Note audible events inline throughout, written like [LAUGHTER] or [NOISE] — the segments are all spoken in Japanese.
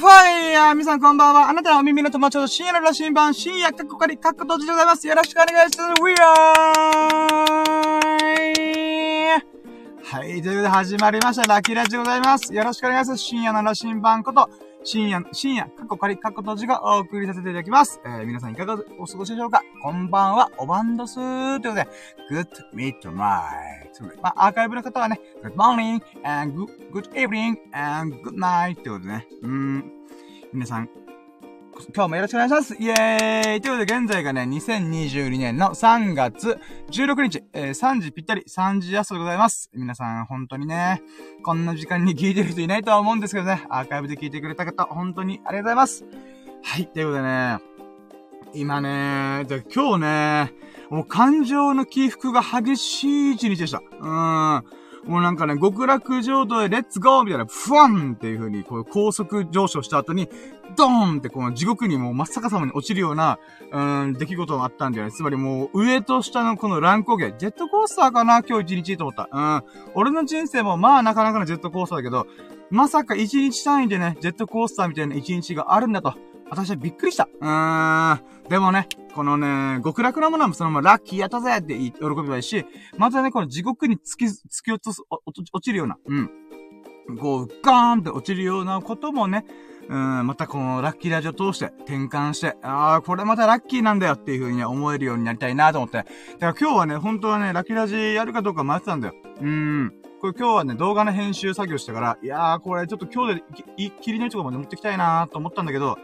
ファイヤー皆さんこんばんは。あなたのお耳の友達と深夜の羅針盤、深夜かっこかり、かっこ閉じでございます。よろしくお願いします。We are! はい、ということで始まりました。ラッキーラジでございます。よろしくお願いします。深夜の羅針盤こと、深夜、深夜、過去仮、過去閉じがお送りさせていただきます。えー、皆さんいかがお過ごしでしょうか？こんばんは、おばんどすーということで、Good midnight. まあ、アーカイブの方はね、Good morning, and good, good evening, and good night ということでね、うん、皆さん、今日もよろしくお願いしますイェーイということで、現在がね、2022年の3月16日、えー、3時ぴったり、3時朝でございます。皆さん、本当にね、こんな時間に聞いてる人いないとは思うんですけどね、アーカイブで聞いてくれた方、本当にありがとうございます。はい、ということでね、今ね、で今日ね、もう感情の起伏が激しい一日でした。うーん。もうなんかね、極楽浄土へレッツゴーみたいな、ふわんっていう風に、こう、高速上昇した後に、ドーンってこの地獄にもう真っ逆さまに落ちるような、うん、出来事があったんだよね。つまりもう、上と下のこの乱高下、ジェットコースターかな？今日一日と思った。うん。俺の人生もまあなかなかのジェットコースターだけど、まさか一日単位でね、ジェットコースターみたいな一日があるんだと。私はびっくりした。うーん。でもね、このね、極楽なものはそのままラッキーやったぜって喜びばいいし、またね、この地獄に突き、突き落とす、落ちるような、うん。こう、ガーンって落ちるようなこともね、うん、またこのラッキーラジオ通して転換して、ああ、これまたラッキーなんだよっていう風に思えるようになりたいなと思って。だから今日はね、本当はね、ラッキーラジやるかどうか迷ってたんだよ。うん。これ今日はね、動画の編集作業したから、いやー、これちょっと今日で、い、切りのいいとこまで持ってきたいなーと思ったんだけど、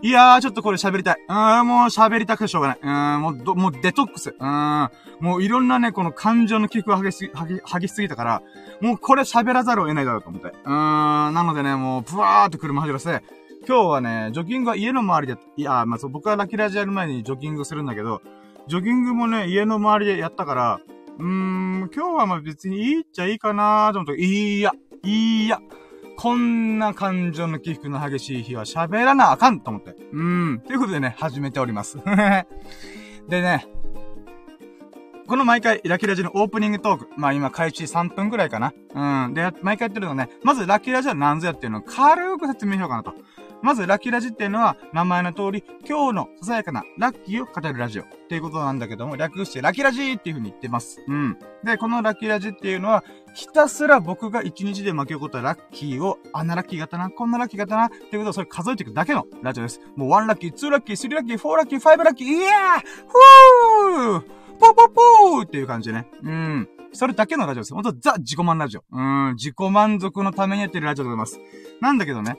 いやー、ちょっとこれ喋りたい。うーん、もう喋りたくてしょうがない。うーん、もうど、もうデトックス。うーん、もういろんなね、この感情の起伏が激し、激、激しすぎたから、もうこれ喋らざるを得ないだろうと思って。うーん、なのでね、もう、ブワーって車走らせて、今日はね、ジョギングは家の周りで、いや、まあ、そう、僕はラキラジやる前にジョギングするんだけど、ジョギングもね、家の周りでやったから、うーん、今日はまあ別にいいっちゃいいかなーと思って、いいや、いいや。こんな感情の起伏の激しい日は喋らなあかんと思って。うん。ということでね、始めております。[LAUGHS] でね、この毎回、ラキラジのオープニングトーク。まあ今、開始3分くらいかな。うん。で、毎回やってるのね、まずラキラジは何ぞやっていうのを軽く説明しようかなと。まず、ラッキーラジっていうのは、名前の通り、今日のささやかなラッキーを語るラジオっていうことなんだけども、略してラッキーラジーっていう風に言ってます。うん。で、このラッキーラジっていうのは、ひたすら僕が一日で巻き起こったラッキーを、あんなラッキー型な、こんなラッキー型な、っていうことをそれ数えていくだけのラジオです。もう1ラッキー、2ラッキー、3ラッキー、4ラッキー、5ラッキー、イエーふーポーポーポーっていう感じでね。うん。それだけのラジオです。ほんと、ザ・自己満ラジオ。うん、自己満足のためにやってるラジオでございます。なんだけどね、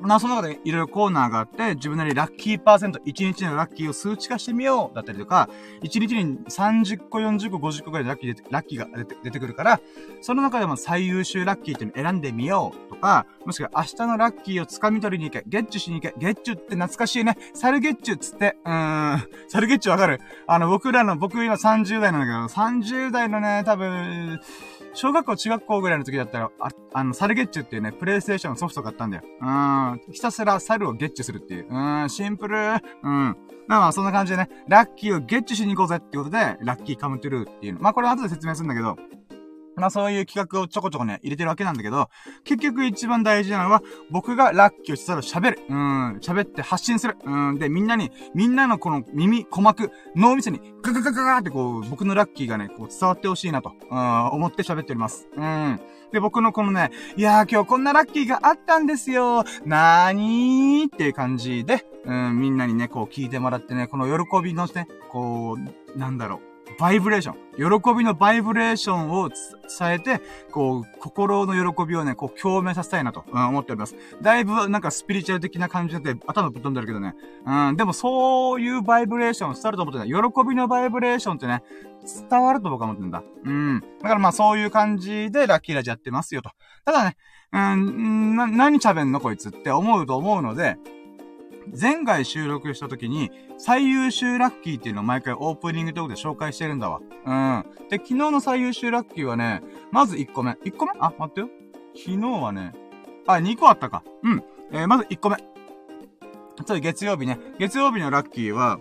まあ、その中でいろいろコーナーがあって、自分なりラッキーパーセント、1日のラッキーを数値化してみよう、だったりとか、1日に30個、40個、50個ぐらいラッキーラッキーが出て出てくるから、その中でも最優秀ラッキーっていうのを選んでみようとか、もしくは明日のラッキーを掴み取りに行け、ゲッチュしに行け、ゲッチュって懐かしいね、サルゲッチュっつって、うーん、サルゲッチュわかる？あの、僕らの、僕今30代なんだけど、30代のね、多分、小学校、中学校ぐらいの時だったら、あ、あの、サルゲッチュっていうね、プレイステーションのソフト買ったんだよ。うん。ひたすら猿をゲッチュするっていう。うん、シンプル。うん。まあまあ、そんな感じでね、ラッキーをゲッチュしに行こうぜってことで、ラッキーカムトゥルーっていうの。まあこれは後で説明するんだけど、まあそういう企画をちょこちょこね、入れてるわけなんだけど、結局一番大事なのは、僕がラッキーをしたら喋る。うん、喋って発信する。うん、で、みんなに、みんなのこの耳、鼓膜、脳みそに、ガガガガガってこう、僕のラッキーがね、こう伝わってほしいなと、うん、思って喋っております。うん。で、僕のこのね、いやー今日こんなラッキーがあったんですよ。なーにーっていう感じで、うん、みんなにね、こう聞いてもらってね、この喜びのね、こう、なんだろう。バイブレーション。喜びのバイブレーションを伝えて、こう、心の喜びをね、こう、共鳴させたいなと、うん、思っております。だいぶ、なんかスピリチュアル的な感じで頭ぶっ飛んでるけどね。うん、でもそういうバイブレーション伝わると思ってない。喜びのバイブレーションってね、伝わると僕は思ってんだ。うん。だからまあそういう感じでラッキーラジやってますよと。ただね、うん、な、何喋んのこいつって思うと思うので、前回収録した時に、最優秀ラッキーっていうのを毎回オープニングトークで紹介してるんだわ。うん。で、昨日の最優秀ラッキーはね、まず1個目。1個目？あ、待ってよ。昨日はね、あ、2個あったか。うん。えー、まず1個目。次、月曜日ね。月曜日のラッキーは、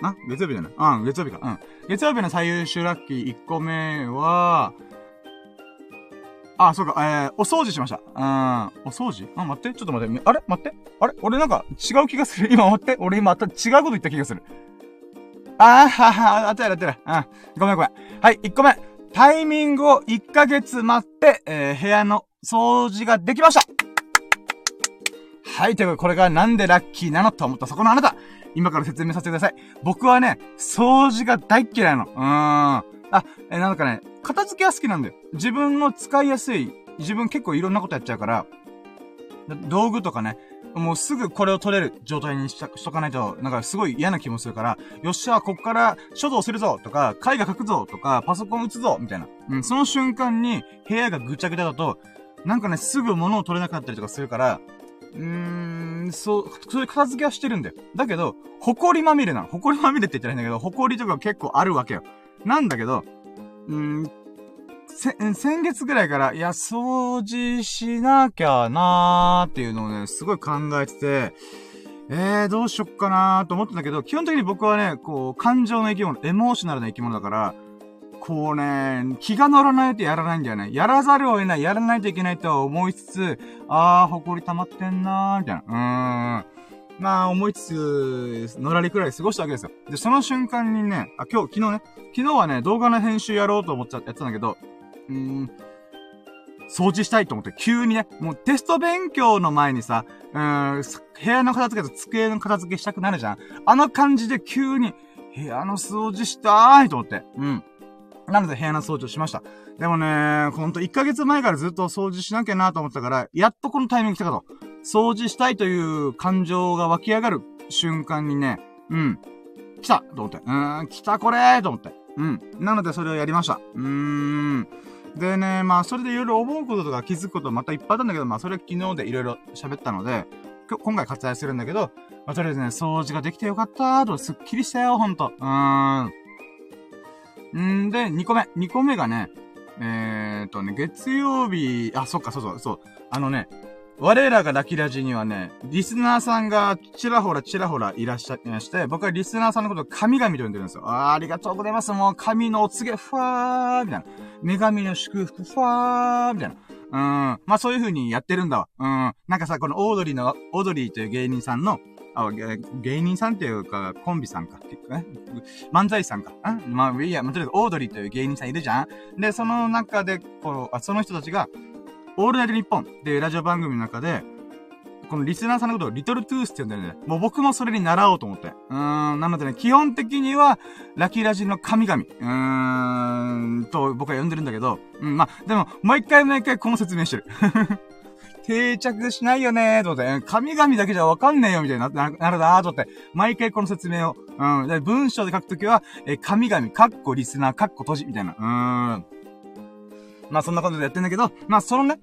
な月曜日じゃないうん、月曜日か。うん。月曜日の最優秀ラッキー1個目は、あ、そうか、えー、お掃除しました。うん。お掃除？あ、待って、ちょっと待って。あれ？待って。あれ？俺なんか違う気がする。今待って。俺今た、違うこと言った気がする。あーはは、あったやってる。うん。ごめんごめん。はい、1個目。タイミングを1ヶ月待って、えー、部屋の掃除ができましたはい、ということで、これがなんでラッキーなのと思ったそこのあなた今から説明させてください。僕はね、掃除が大嫌いなの。うーん。あ、え、なんかね、片付けは好きなんだよ。自分の使いやすい、自分結構いろんなことやっちゃうから、道具とかね、もうすぐこれを取れる状態にししとかないと、なんかすごい嫌な気もするから、よっしゃ、こっから書道するぞとか、絵画描くぞとか、パソコン打つぞみたいな。うん、その瞬間に部屋がぐちゃぐちゃだと、なんかね、すぐ物を取れなかったりとかするから、うーん、そう、そういう片付けはしてるんだよ。だけど、埃まみれなの。埃まみれって言ったらいいんだけど、埃とか結構あるわけよ。なんだけど、うん、せ、先月ぐらいから、いや、掃除しなきゃなーっていうのをね、すごい考えてて、えー、どうしよっかなーと思ったんだけど、基本的に僕はね、こう、感情の生き物、エモーショナルな生き物だから、こうね、気が乗らないとやらないんだよね。やらざるを得ない、やらないといけないとは思いつつ、あー、埃溜まってんなー、みたいな。うーん。まあ、思いつつ、のらりくらい過ごしたわけですよ。で、その瞬間にね、あ、今日、昨日ね、昨日はね、動画の編集やろうと思っちゃ、やってたんだけど、うーん、掃除したいと思って、急にね、もうテスト勉強の前にさ、うーん、部屋の片付けと机の片付けしたくなるじゃん。あの感じで急に、部屋の掃除したーいと思って。うん。なので部屋の掃除をしました。でもね、ほんと1ヶ月前からずっと掃除しなきゃなと思ったから、やっとこのタイミング来たかと。掃除したいという感情が湧き上がる瞬間にね、うん。来たと思って。うーん、来たこれと思って。うん。なのでそれをやりました。うーん。でね、まあ、それでいろいろ思うこととか気づくことまたいっぱいあったんだけど、まあ、それ昨日でいろいろ喋ったので、今回割愛するんだけど、まあ、とりあえずね、掃除ができてよかったーと、すっきりしたよ、ほんと。うーん。んで、2個目。2個目がね、えー、っとね、月曜日、あ、そっか、そうそう、そう。あのね、我らがラキラジにはね、リスナーさんがちらほらちらほらいらっしゃいまして、僕はリスナーさんのことを神々と呼んでるんですよ。あありがとうございます。もう神のお告げ、ふわーみたいな。女神の祝福、ふわーみたいな。うん。まあそういう風にやってるんだわ。うん。なんかさ、このオードリーの、オードリーという芸人さんの、あ、芸人さんっていうか、コンビさんか。ね、漫才さんか。うんまあ、いや、まあ、とりあえず、オードリーという芸人さんいるじゃんで、その中で、この、あ、その人たちが、オールナイトニッポン。っていうラジオ番組の中で、このリスナーさんのことをリトルトゥースって呼んでるんで、もう僕もそれに習おうと思って。うーん、なのでね、基本的には、ラキラジの神々、うーん、と僕は呼んでるんだけど、うん、まあ、でも、毎回毎回この説明してる。[LAUGHS] 定着しないよねーと思って、神々だけじゃわかんねえよみたいな、な、なるなーと思って、毎回この説明を、うん、で文章で書くときは、え、神々、カッコリスナー、カッコ閉じ、みたいな、うーん。まあそんなことでやってんだけど、まあそのね、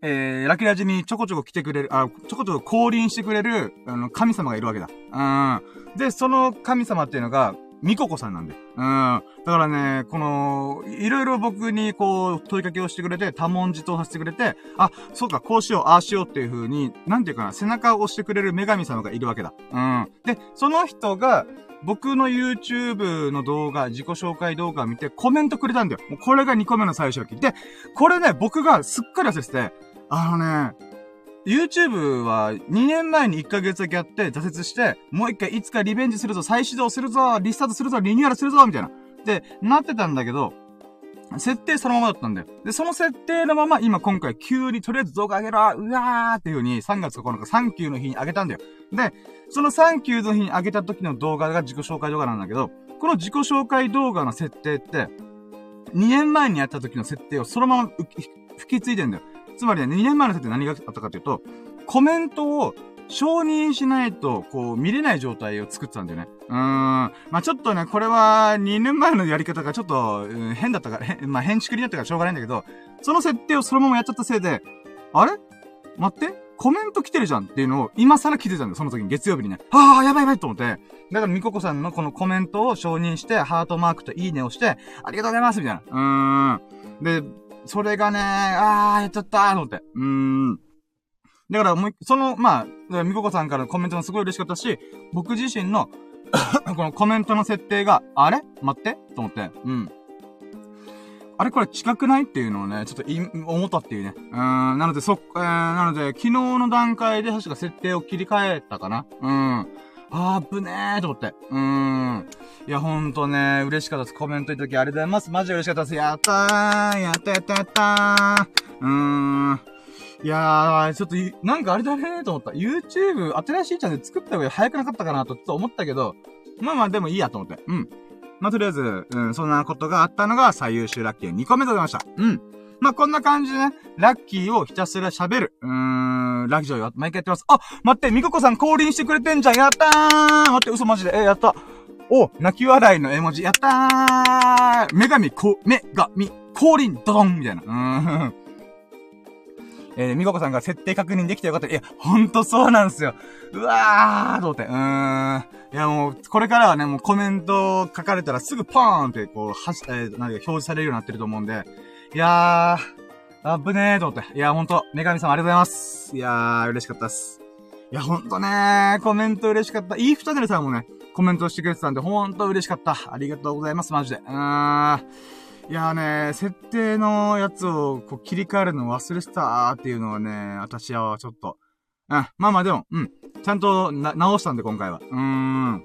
えー、ラキラジにちょこちょこ来てくれる、あ、ちょこちょこ降臨してくれる、あの、神様がいるわけだ。うん。で、その神様っていうのが、ミココさんなんで。うん。だからね、この、いろいろ僕にこう、問いかけをしてくれて、多文字答させてくれて、あ、そうか、こうしよう、ああしようっていう風に、なんていうかな、背中を押してくれる女神様がいるわけだ。うん。で、その人が、僕の YouTube の動画、自己紹介動画を見てコメントくれたんだよ。もうこれが2個目の最初期。で、これね、僕がすっかり忘れてて、あのね、YouTube は2年前に1ヶ月だけやって挫折して、もう1回いつかリベンジするぞ、再始動するぞ、リスタートするぞ、リニューアルするぞ、みたいな。で、なってたんだけど、設定そのままだったんだよ。で、その設定のまま、今今回急にとりあえず動画上げろうわーっていう風に3月9日サンキューの日に上げたんだよ。で、そのサンキューの日に上げた時の動画が自己紹介動画なんだけど、この自己紹介動画の設定って、2年前にやった時の設定をそのまま吹き継いでんだよ。つまりね、2年前の設定何があったかというと、コメントを承認しないと、こう、見れない状態を作ってたんだよね。うーん。まあちょっとね、これは2年前のやり方がちょっと、変だったから、まあ変築になったからしょうがないんだけど、その設定をそのままやっちゃったせいで、あれ？待って？コメント来てるじゃんっていうのを今更気づいたんだよ、その時に月曜日にね。ああ、やばいやばいと思って。だから、みここさんのこのコメントを承認して、ハートマークといいねをして、ありがとうございますみたいな。うーん。で、それがね、ああ、やっちゃったーと思って。うーん。だからもう、その、まあ、みここさんからのコメントもすごい嬉しかったし、僕自身の [COUGHS] このコメントの設定が、あれ？待って？と思って。うん。あれこれ近くない？っていうのをね、ちょっとい、思ったっていうね。うん、なので、そっ、えー、なので、昨日の段階で確か設定を切り替えたかな？うん。あーぶねーと思って。うーん。いや、ほんとね、嬉しかったです。コメントいただきありがとうございます。マジで嬉しかったです。やったーやったやったやったーうーん。いやー、ちょっと、なんかあれだねーと思った。YouTube、新しいチャンネル作った方が早くなかったかなと、ちょっと思ったけど、まあまあでもいいやと思って。うん。まあ、とりあえず、うん、そんなことがあったのが最優秀ラッキー2個目でございました。うん。まあ、こんな感じでね、ラッキーをひたすら喋る。うーん、ラジオよ。毎回やってます。あ、待って、みここさん降臨してくれてんじゃん。やったー待って、嘘マジで。え、やった。お、泣き笑いの絵文字。やったー女神、こ、女神、降臨、ドドンみたいな。うーん。えー、みここさんが設定確認できてよかった。いや、ほんとそうなんですよ。うわーと思って。うーん。いや、もう、これからはね、もうコメント書かれたらすぐポーンって、こう、はし、えー、なんか表示されるようになってると思うんで、いやー、あぶねーと思って。いや、ほんと、女神様ありがとうございます。いやー、嬉しかったっす。いや、ほんとねー、コメント嬉しかった。いいふたねるさんもね、コメントしてくれてたんで、ほんと嬉しかった。ありがとうございます、マジで。うーん。いやーね、設定のやつをこう切り替えるの忘れてたーっていうのはね、私はちょっと、うん、まあまあでも、うん、ちゃんとな、直したんで今回は。うーん。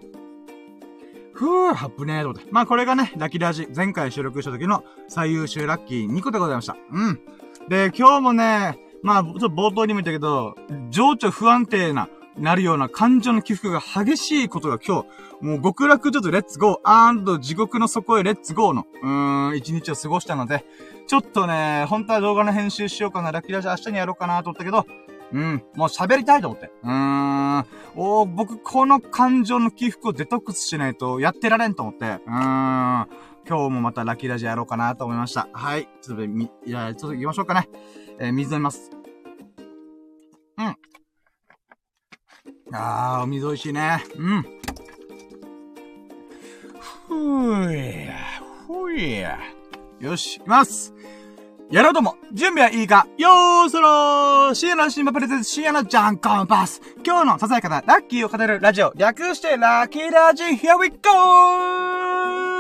ふぅ、ハプねーと思って。まあこれがね、ラッキーラジ、前回収録した時の最優秀ラッキー2個でございました。うん。で、今日もね、まあ、ちょっと冒頭にも言ったけど、情緒不安定な、なるような感情の起伏が激しいことが今日、もう極楽ちょっとレッツゴー、アンド地獄の底へレッツゴーの、うーん、一日を過ごしたので、ちょっとね、本当は動画の編集しようかな、ラッキーラジ明日にやろうかなと思ったけど、うん、もう喋りたいと思って。うーん、おー僕、この感情の起伏をデトックスしないとやってられんと思って、うーん、今日もまたラッキーラジやろうかなと思いました。はい。ちょっと、み、いや、ちょっと行きましょうかね。えー、水飲みます。うん。ああ、お水美味しいね。うん。ふぅや、ふぅや。よし、行きますやろうとも、準備はいいかよーそろー深夜のシンバプレゼンツ深夜のジャンコンパス今日のささやかなラッキーを語るラジオ、略してラッキーラジ Here we go!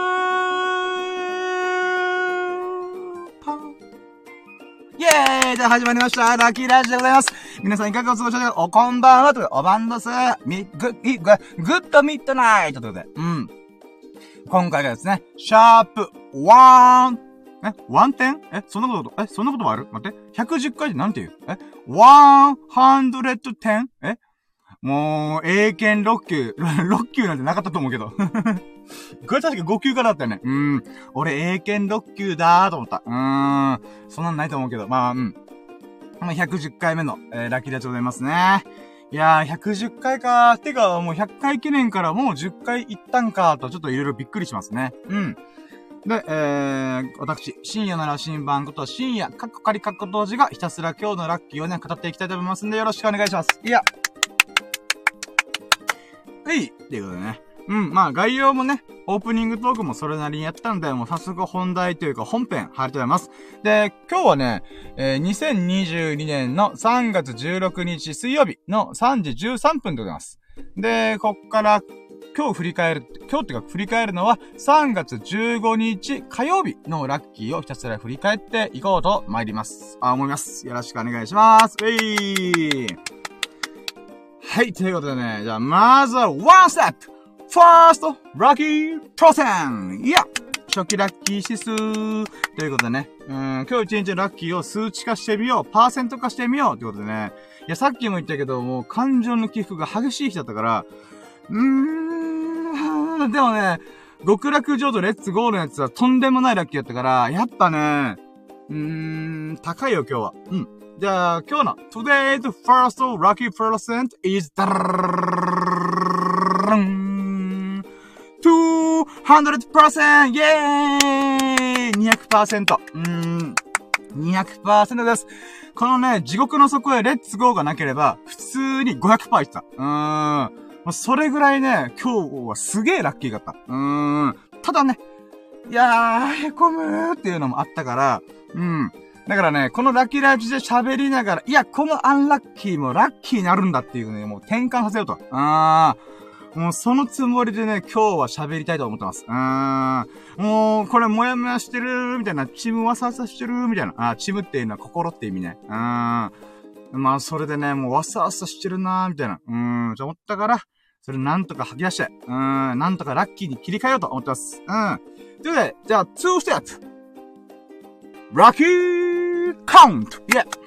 イェーイで始まりました。ラッキーラジでございます。皆さんいかがお過ごしでしょうおこんばんは。ということで、おばんどす。み、ぐ、い、ぐ、グッドミッドナイトということで、うん。今回がですね、シャープワーン。え？ワンテン？え？そんなこと、え？そんなこともある？待って。110回でなんて言う？え？ワンハンドレッドテン？え？もう、英検6級、[LAUGHS] 6級なんてなかったと思うけど。これ確か5級からだったよね。うん。俺、英検6級だーと思った。うーん。そんなんないと思うけど、まあ、うん。まあ、110回目の、えー、ラッキーでございますね。いやー、110回かー。てか、もう100回記念からもう10回行ったんかーと、ちょっといろいろびっくりしますね。うん。で、えー、私、深夜なら新番こと深夜、カッコカリカッコ当時がひたすら今日のラッキーをね、語っていきたいと思いますんで、よろしくお願いします。いや。はい。っていうことでね。うん、まあ概要もね、オープニングトークもそれなりにやったんで、もう早速本題というか本編、入りとうございます。で、今日はね、えー、2022年の3月16日水曜日の3時13分でございます。で、こっから、今日振り返る、今日っていうか振り返るのは3月15日火曜日のラッキーをひたすら振り返っていこうと参ります。あ、思います。よろしくお願いします。えいはい、ということでね、じゃあまずは one step first lucky 挑戦いや初期ラッキー指数ということでね、うん、今日一日のラッキーを数値化してみよう、パーセント化してみようということでね、いや、さっきも言ったけど、もう感情の起伏が激しい日だったから、うーん、でもね、極楽浄土レッツゴーのやつはとんでもないラッキーだったから、やっぱね、うーん、高いよ今日は。うん。じゃあ、今日の Today's first lucky percent is 200%! イェーイ !200%! うーん。200%です。このね、地獄の底へレッツゴーがなければ、普通に500%いってた。うーん。それぐらいね、今日はすげえラッキーだった。うーん。ただね、いやー、へこむーっていうのもあったから、うん。だからね、このラッキーライフで喋りながら、いや、このアンラッキーもラッキーになるんだっていうね、もう転換させようと。あー。もうそのつもりでね、今日は喋りたいと思ってます。うーん。もう、これもやもやしてる、みたいな、ちむわさわさしてる、みたいな。あ、ちむっていうのは心って意味ね。うーん。まあ、それでね、もうわさわさしてるなーみたいな。うーん、と思ったから、それなんとか吐き出して、うーん、なんとかラッキーに切り替えようと思ってます。うん。ということで、じゃあ、2 step lucky count yeah、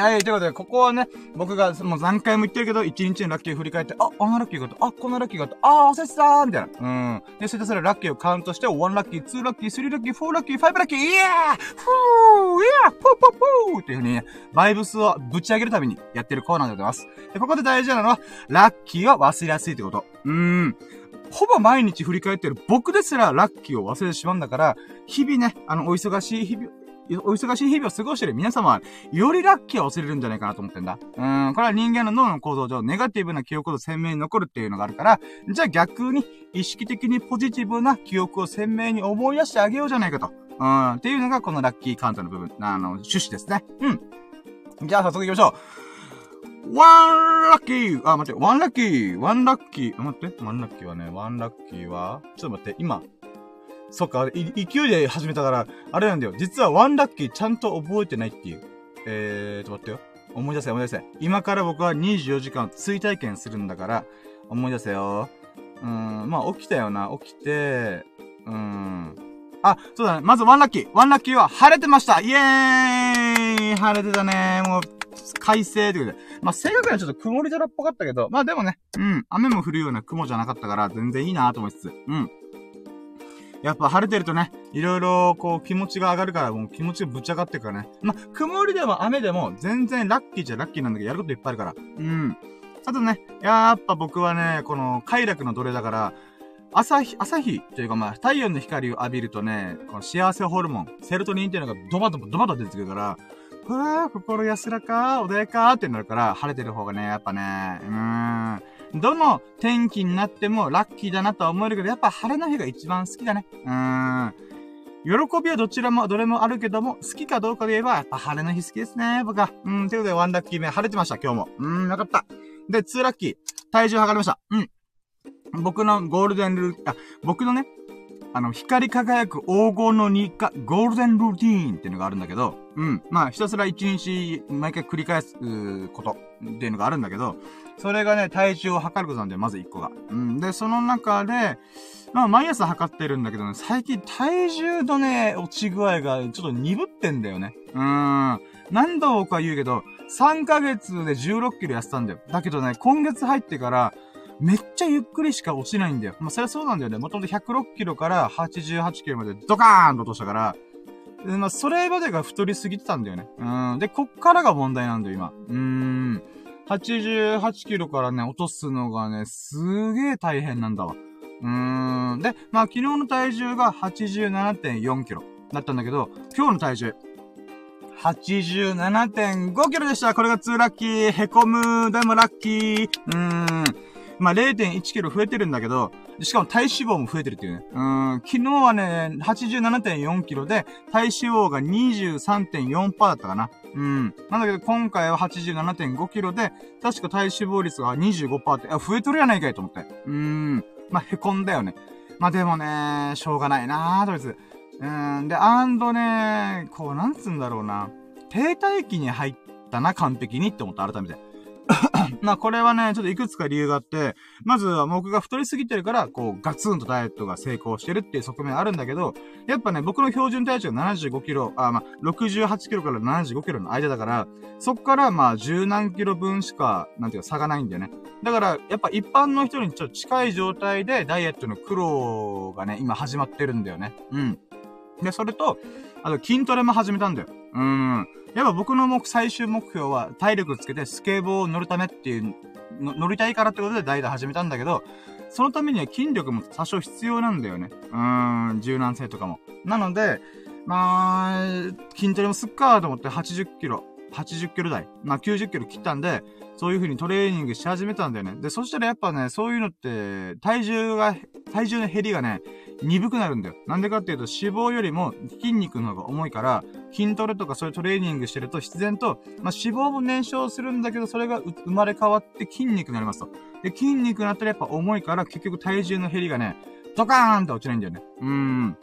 はい、ということで、ここはね、僕がもう何回も言ってるけど、1日のラッキーを振り返って、あ、あのラッキーがあった、あ、このラッキーがあった、あ、忘れてたーみたいな。うん。で、それでそれラッキーをカウントして、1ラッキー、2ラッキー、3ラッキー、4ラッキー、5ラッキー、イエーフーイエーポーポーポーっていう風にね、バイブスをぶち上げるためにやってるコーナーでございます。で、ここで大事なのは、ラッキーは忘れやすいってこと。うーん。ほぼ毎日振り返ってる僕ですらラッキーを忘れてしまうんだから、日々ね、あの、お忙しい日々、お忙しい日々を過ごしてる皆様は、よりラッキーを忘れるんじゃないかなと思ってんだ。うん、これは人間の脳の構造上、ネガティブな記憶と鮮明に残るっていうのがあるから、じゃあ逆に、意識的にポジティブな記憶を鮮明に思い出してあげようじゃないかと。うん、っていうのがこのラッキーカウントの部分、あの、趣旨ですね。うん。じゃあ早速行きましょう。ワンラッキーあ、待って、ワンラッキーワンラッキー待って、ワンラッキーはね、ワンラッキーは、ちょっと待って、今、そっか、勢いで始めたから、あれなんだよ。実はワンラッキーちゃんと覚えてないっていう。えーと、待ってよ。思い出せ、思い出せ。今から僕は24時間追体験するんだから、思い出せよ。うーん、まあ起きたよな。起きて、うーん。あ、そうだね。まずワンラッキー。ワンラッキーは晴れてましたイエーイ晴れてたねもう、快晴ということで。まあ、正確にはちょっと曇り空っぽかったけど、まあでもね、うん、雨も降るような雲じゃなかったから、全然いいなと思いつつ、うん。やっぱ晴れてるとね、いろいろこう気持ちが上がるから、もう気持ちがぶち上がってるからね。ま、曇りでも雨でも全然ラッキーじゃラッキーなんだけど、やることいっぱいあるから。うん。あとね、やっぱ僕はね、この快楽の奴隷だから、朝日、朝日というかまあ、太陽の光を浴びるとね、この幸せホルモン、セロトニンっていうのがドバドバドバド出てくるから、うわー、心安らか、穏やかってなるから、晴れてる方がね、やっぱね、うーん。どの天気になってもラッキーだなとは思えるけど、やっぱ晴れの日が一番好きだね。うーん。喜びはどちらも、どれもあるけども、好きかどうかで言えば、やっぱ晴れの日好きですね、僕は。うん、ということで、ワンラッキー目晴れてました、今日も。うん、よかった。で、ツーラッキー。体重測りました。うん。僕のゴールデンルー、あ、僕のね、あの、光り輝く黄金の日課、ゴールデンルーティーンっていうのがあるんだけど、うん。まあ、ひたすら一日、毎回繰り返す、ことっていうのがあるんだけど、それがね、体重を測ることなんだよ、まず一個が。うん。で、その中で、まあ、毎朝測ってるんだけどね、最近体重のね、落ち具合がちょっと鈍ってんだよね。うーん。何度僕は言うけど、3ヶ月で16キロ痩せたんだよ。だけどね、今月入ってから、めっちゃゆっくりしか落ちないんだよ。まあ、そりゃそうなんだよね。もともと106キロから88キロまでドカーンと落としたから、でまあ、それまでが太りすぎてたんだよね。うん。で、こっからが問題なんだよ、今。うーん。88キロからね、落とすのがね、すげえ大変なんだわ。うーん。で、まあ、昨日の体重が87.4キロだったんだけど、今日の体重、87.5キロでした。これが2ラッキー。へこむ。でもラッキー。うーん。まあ、0.1キロ増えてるんだけど、しかも体脂肪も増えてるっていうね。うん、昨日はね、87.4キロで、体脂肪が23.4%だったかな。うん。なんだけど、今回は87.5キロで、確か体脂肪率が25%って、あ、増えとるやないかいと思って。うん。まあ、へこんだよね。まあ、でもね、しょうがないなーとりあえず。うん。で、アンドね、こう、なんつうんだろうな。停滞期に入ったな、完璧にって思った、改めて。[LAUGHS] まあこれはね、ちょっといくつか理由があって、まずは僕が太りすぎてるから、こう、ガツンとダイエットが成功してるっていう側面あるんだけど、やっぱね、僕の標準体重が75キロ、あ、まあ、68キロから75キロの間だから、そっからまあ、十何キロ分しか、なんていうか差がないんだよね。だから、やっぱ一般の人にちょっと近い状態でダイエットの苦労がね、今始まってるんだよね。うん。で、それと、あと筋トレも始めたんだよ。うん。やっぱ僕の目、最終目標は体力つけてスケボーを乗るためっていう、乗りたいからってことで代打始めたんだけど、そのためには筋力も多少必要なんだよね。うーん、柔軟性とかも。なので、まあ、筋トレもすっかーと思って80キロ。80キロ台、まあ90キロ切ったんで、そういう風にトレーニングし始めたんだよね。で、そしたらやっぱね、そういうのって、体重が、体重の減りがね、鈍くなるんだよ。なんでかっていうと、脂肪よりも筋肉の方が重いから、筋トレとかそういうトレーニングしてると必然と、まあ、脂肪も燃焼するんだけど、それが生まれ変わって筋肉になりますと。で、筋肉になったらやっぱ重いから、結局体重の減りがね、ドカーンって落ちないんだよね。うーん。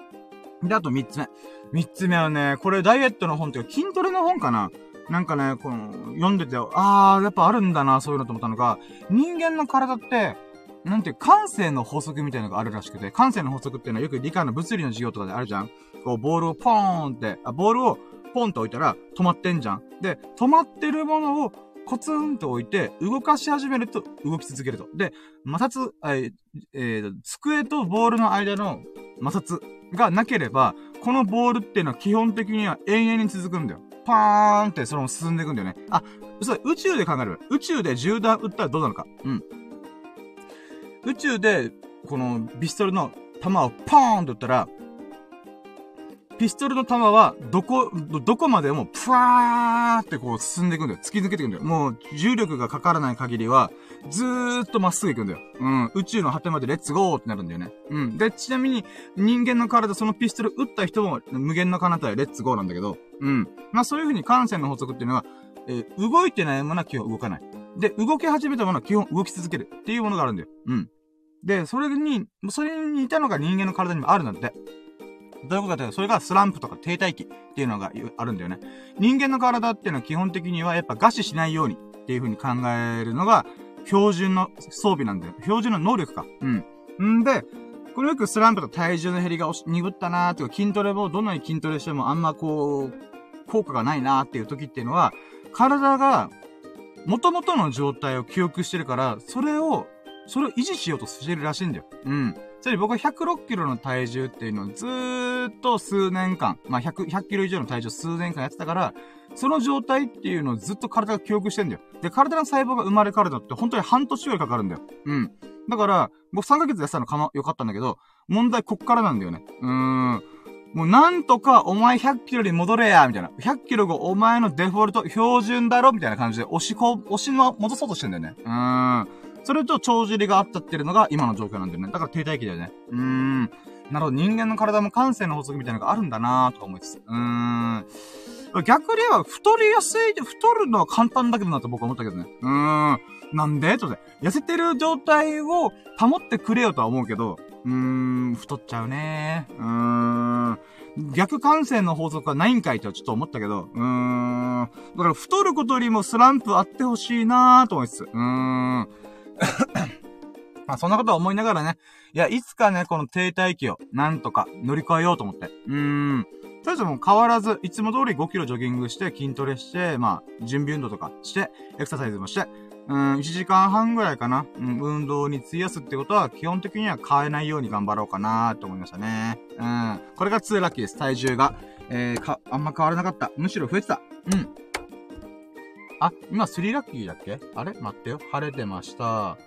で、あと三つ目。三つ目はね、これダイエットの本っていうか筋トレの本かななんかね、この、読んでて、あー、やっぱあるんだな、そういうのと思ったのが、人間の体って、なんていう、感性の法則みたいなのがあるらしくて、感性の法則っていうのはよく理科の物理の授業とかであるじゃんこう、ボールをポーンって、あ、ボールをポンと置いたら止まってんじゃん。で、止まってるものをコツンと置いて、動かし始めると動き続けると。で、摩擦、ええー、机とボールの間の摩擦がなければ、このボールっていうのは基本的には永遠に続くんだよ。パーンってその進んでいくんだよね。あ、嘘宇宙で考える。宇宙で銃弾撃ったらどうなるか。うん。宇宙で、このピストルの弾をパーンって撃ったら、ピストルの弾は、どこ、どこまでも、プワーってこう進んでいくんだよ。突き抜けていくんだよ。もう、重力がかからない限りは、ずーっとまっすぐ行くんだよ。うん。宇宙の果てまでレッツゴーってなるんだよね。うん。で、ちなみに、人間の体、そのピストル撃った人も、無限の彼方へレッツゴーなんだけど、うん。まあそういう風に感染の法則っていうのは、えー、動いてないものは基本動かない。で、動き始めたものは基本動き続けるっていうものがあるんだよ。うん。で、それに、それに似たのが人間の体にもあるんだって。どういうことかというと、それがスランプとか停滞期っていうのがあるんだよね。人間の体っていうのは基本的にはやっぱ餓死しないようにっていう風に考えるのが標準の装備なんだよ。標準の能力か。うん。んで、このよくスランプと体重の減りが鈍ったなーっていうか筋トレもどんなに筋トレしてもあんまこう、効果がないなーっていう時っていうのは、体が元々の状態を記憶してるから、それを、それを維持しようとしてるらしいんだよ。うん。つまり僕は106キロの体重っていうのをずーっと数年間、まあ100、100キロ以上の体重数年間やってたから、その状態っていうのをずっと体が記憶してんだよ。で、体の細胞が生まれ変わるのって本当に半年ぐらいかかるんだよ。うん。だから、僕3ヶ月でやってたのかま、よかったんだけど、問題こっからなんだよね。うーん。もうなんとかお前100キロに戻れやみたいな。100キロがお前のデフォルト、標準だろみたいな感じで押しこ、押しの、戻そうとしてんだよね。うーん。それと帳尻があったっていうのが今の状況なんだよね。だから停滞期だよね。うーん。なるほど、人間の体も感性の法則みたいなのがあるんだなーとか思いつつ。うーん。逆に言えば、太りやすい、太るのは簡単だけどなと僕は思ったけどね。うーん。なんで？とで。痩せてる状態を保ってくれよとは思うけど、うーん、太っちゃうねうーん。逆感染の法則はないんかいとはちょっと思ったけど、うーん。だから太ることよりもスランプあってほしいなーと思いつつ、うーん。[LAUGHS] まあそんなことは思いながらね、いや、いつかね、この停滞期をなんとか乗り越えようと思って。うーん。とりあえずもう変わらず、いつも通り5キロジョギングして、筋トレして、まあ、準備運動とかして、エクササイズもして、うん、1時間半ぐらいかな。うん、運動に費やすってことは、基本的には変えないように頑張ろうかなと思いましたね。うん。これが2ラッキーです。体重が。えー、か、あんま変わらなかった。むしろ増えてた。うん。あ、今3ラッキーだっけ？あれ？待ってよ。晴れてました。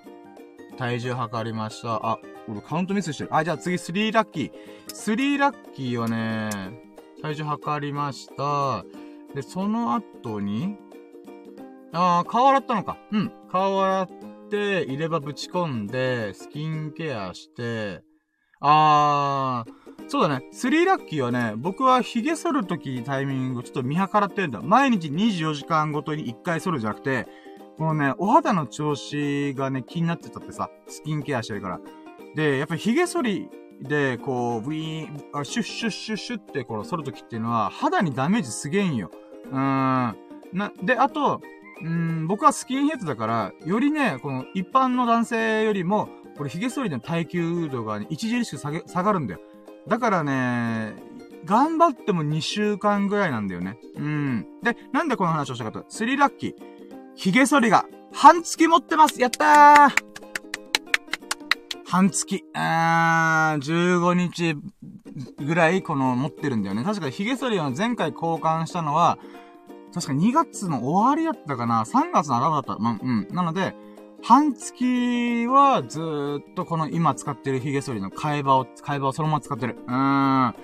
体重測りました。あ、俺カウントミスしてる。あ、じゃあ次3ラッキー。3ラッキーはね、体重測りました。で、その後に、ああ、顔洗ったのか。うん。顔洗って、入れ歯ぶち込んで、スキンケアして、あー、そうだね。スリーラッキーはね、僕は髭剃るときタイミングちょっと見計らってるんだ。毎日24時間ごとに1回剃るじゃなくて、このね、お肌の調子がね、気になってたってさ、スキンケアしてるから。で、やっぱ髭剃りで、こう、ブイーン、シュッシュッシュッシュってこう剃るときっていうのは、肌にダメージすげえんよ。うーん。な、で、あと、うん、僕はスキンヘッドだから、よりね、この一般の男性よりも、これ髭剃りの耐久度が、ね、著しく下げ、下がるんだよ。だからね、頑張っても2週間ぐらいなんだよね。うん。で、なんでこの話をしたかと、スリラッキー。髭剃りが、半月持ってますやったー半月。あー、15日ぐらいこの持ってるんだよね。確か髭剃りは前回交換したのは、確か2月の終わりだったかな ?3 月の頭だった。ま、うん。なので、半月はずーっとこの今使ってる髭剃りの替え刃を、替え刃をそのまま使ってる。うーん。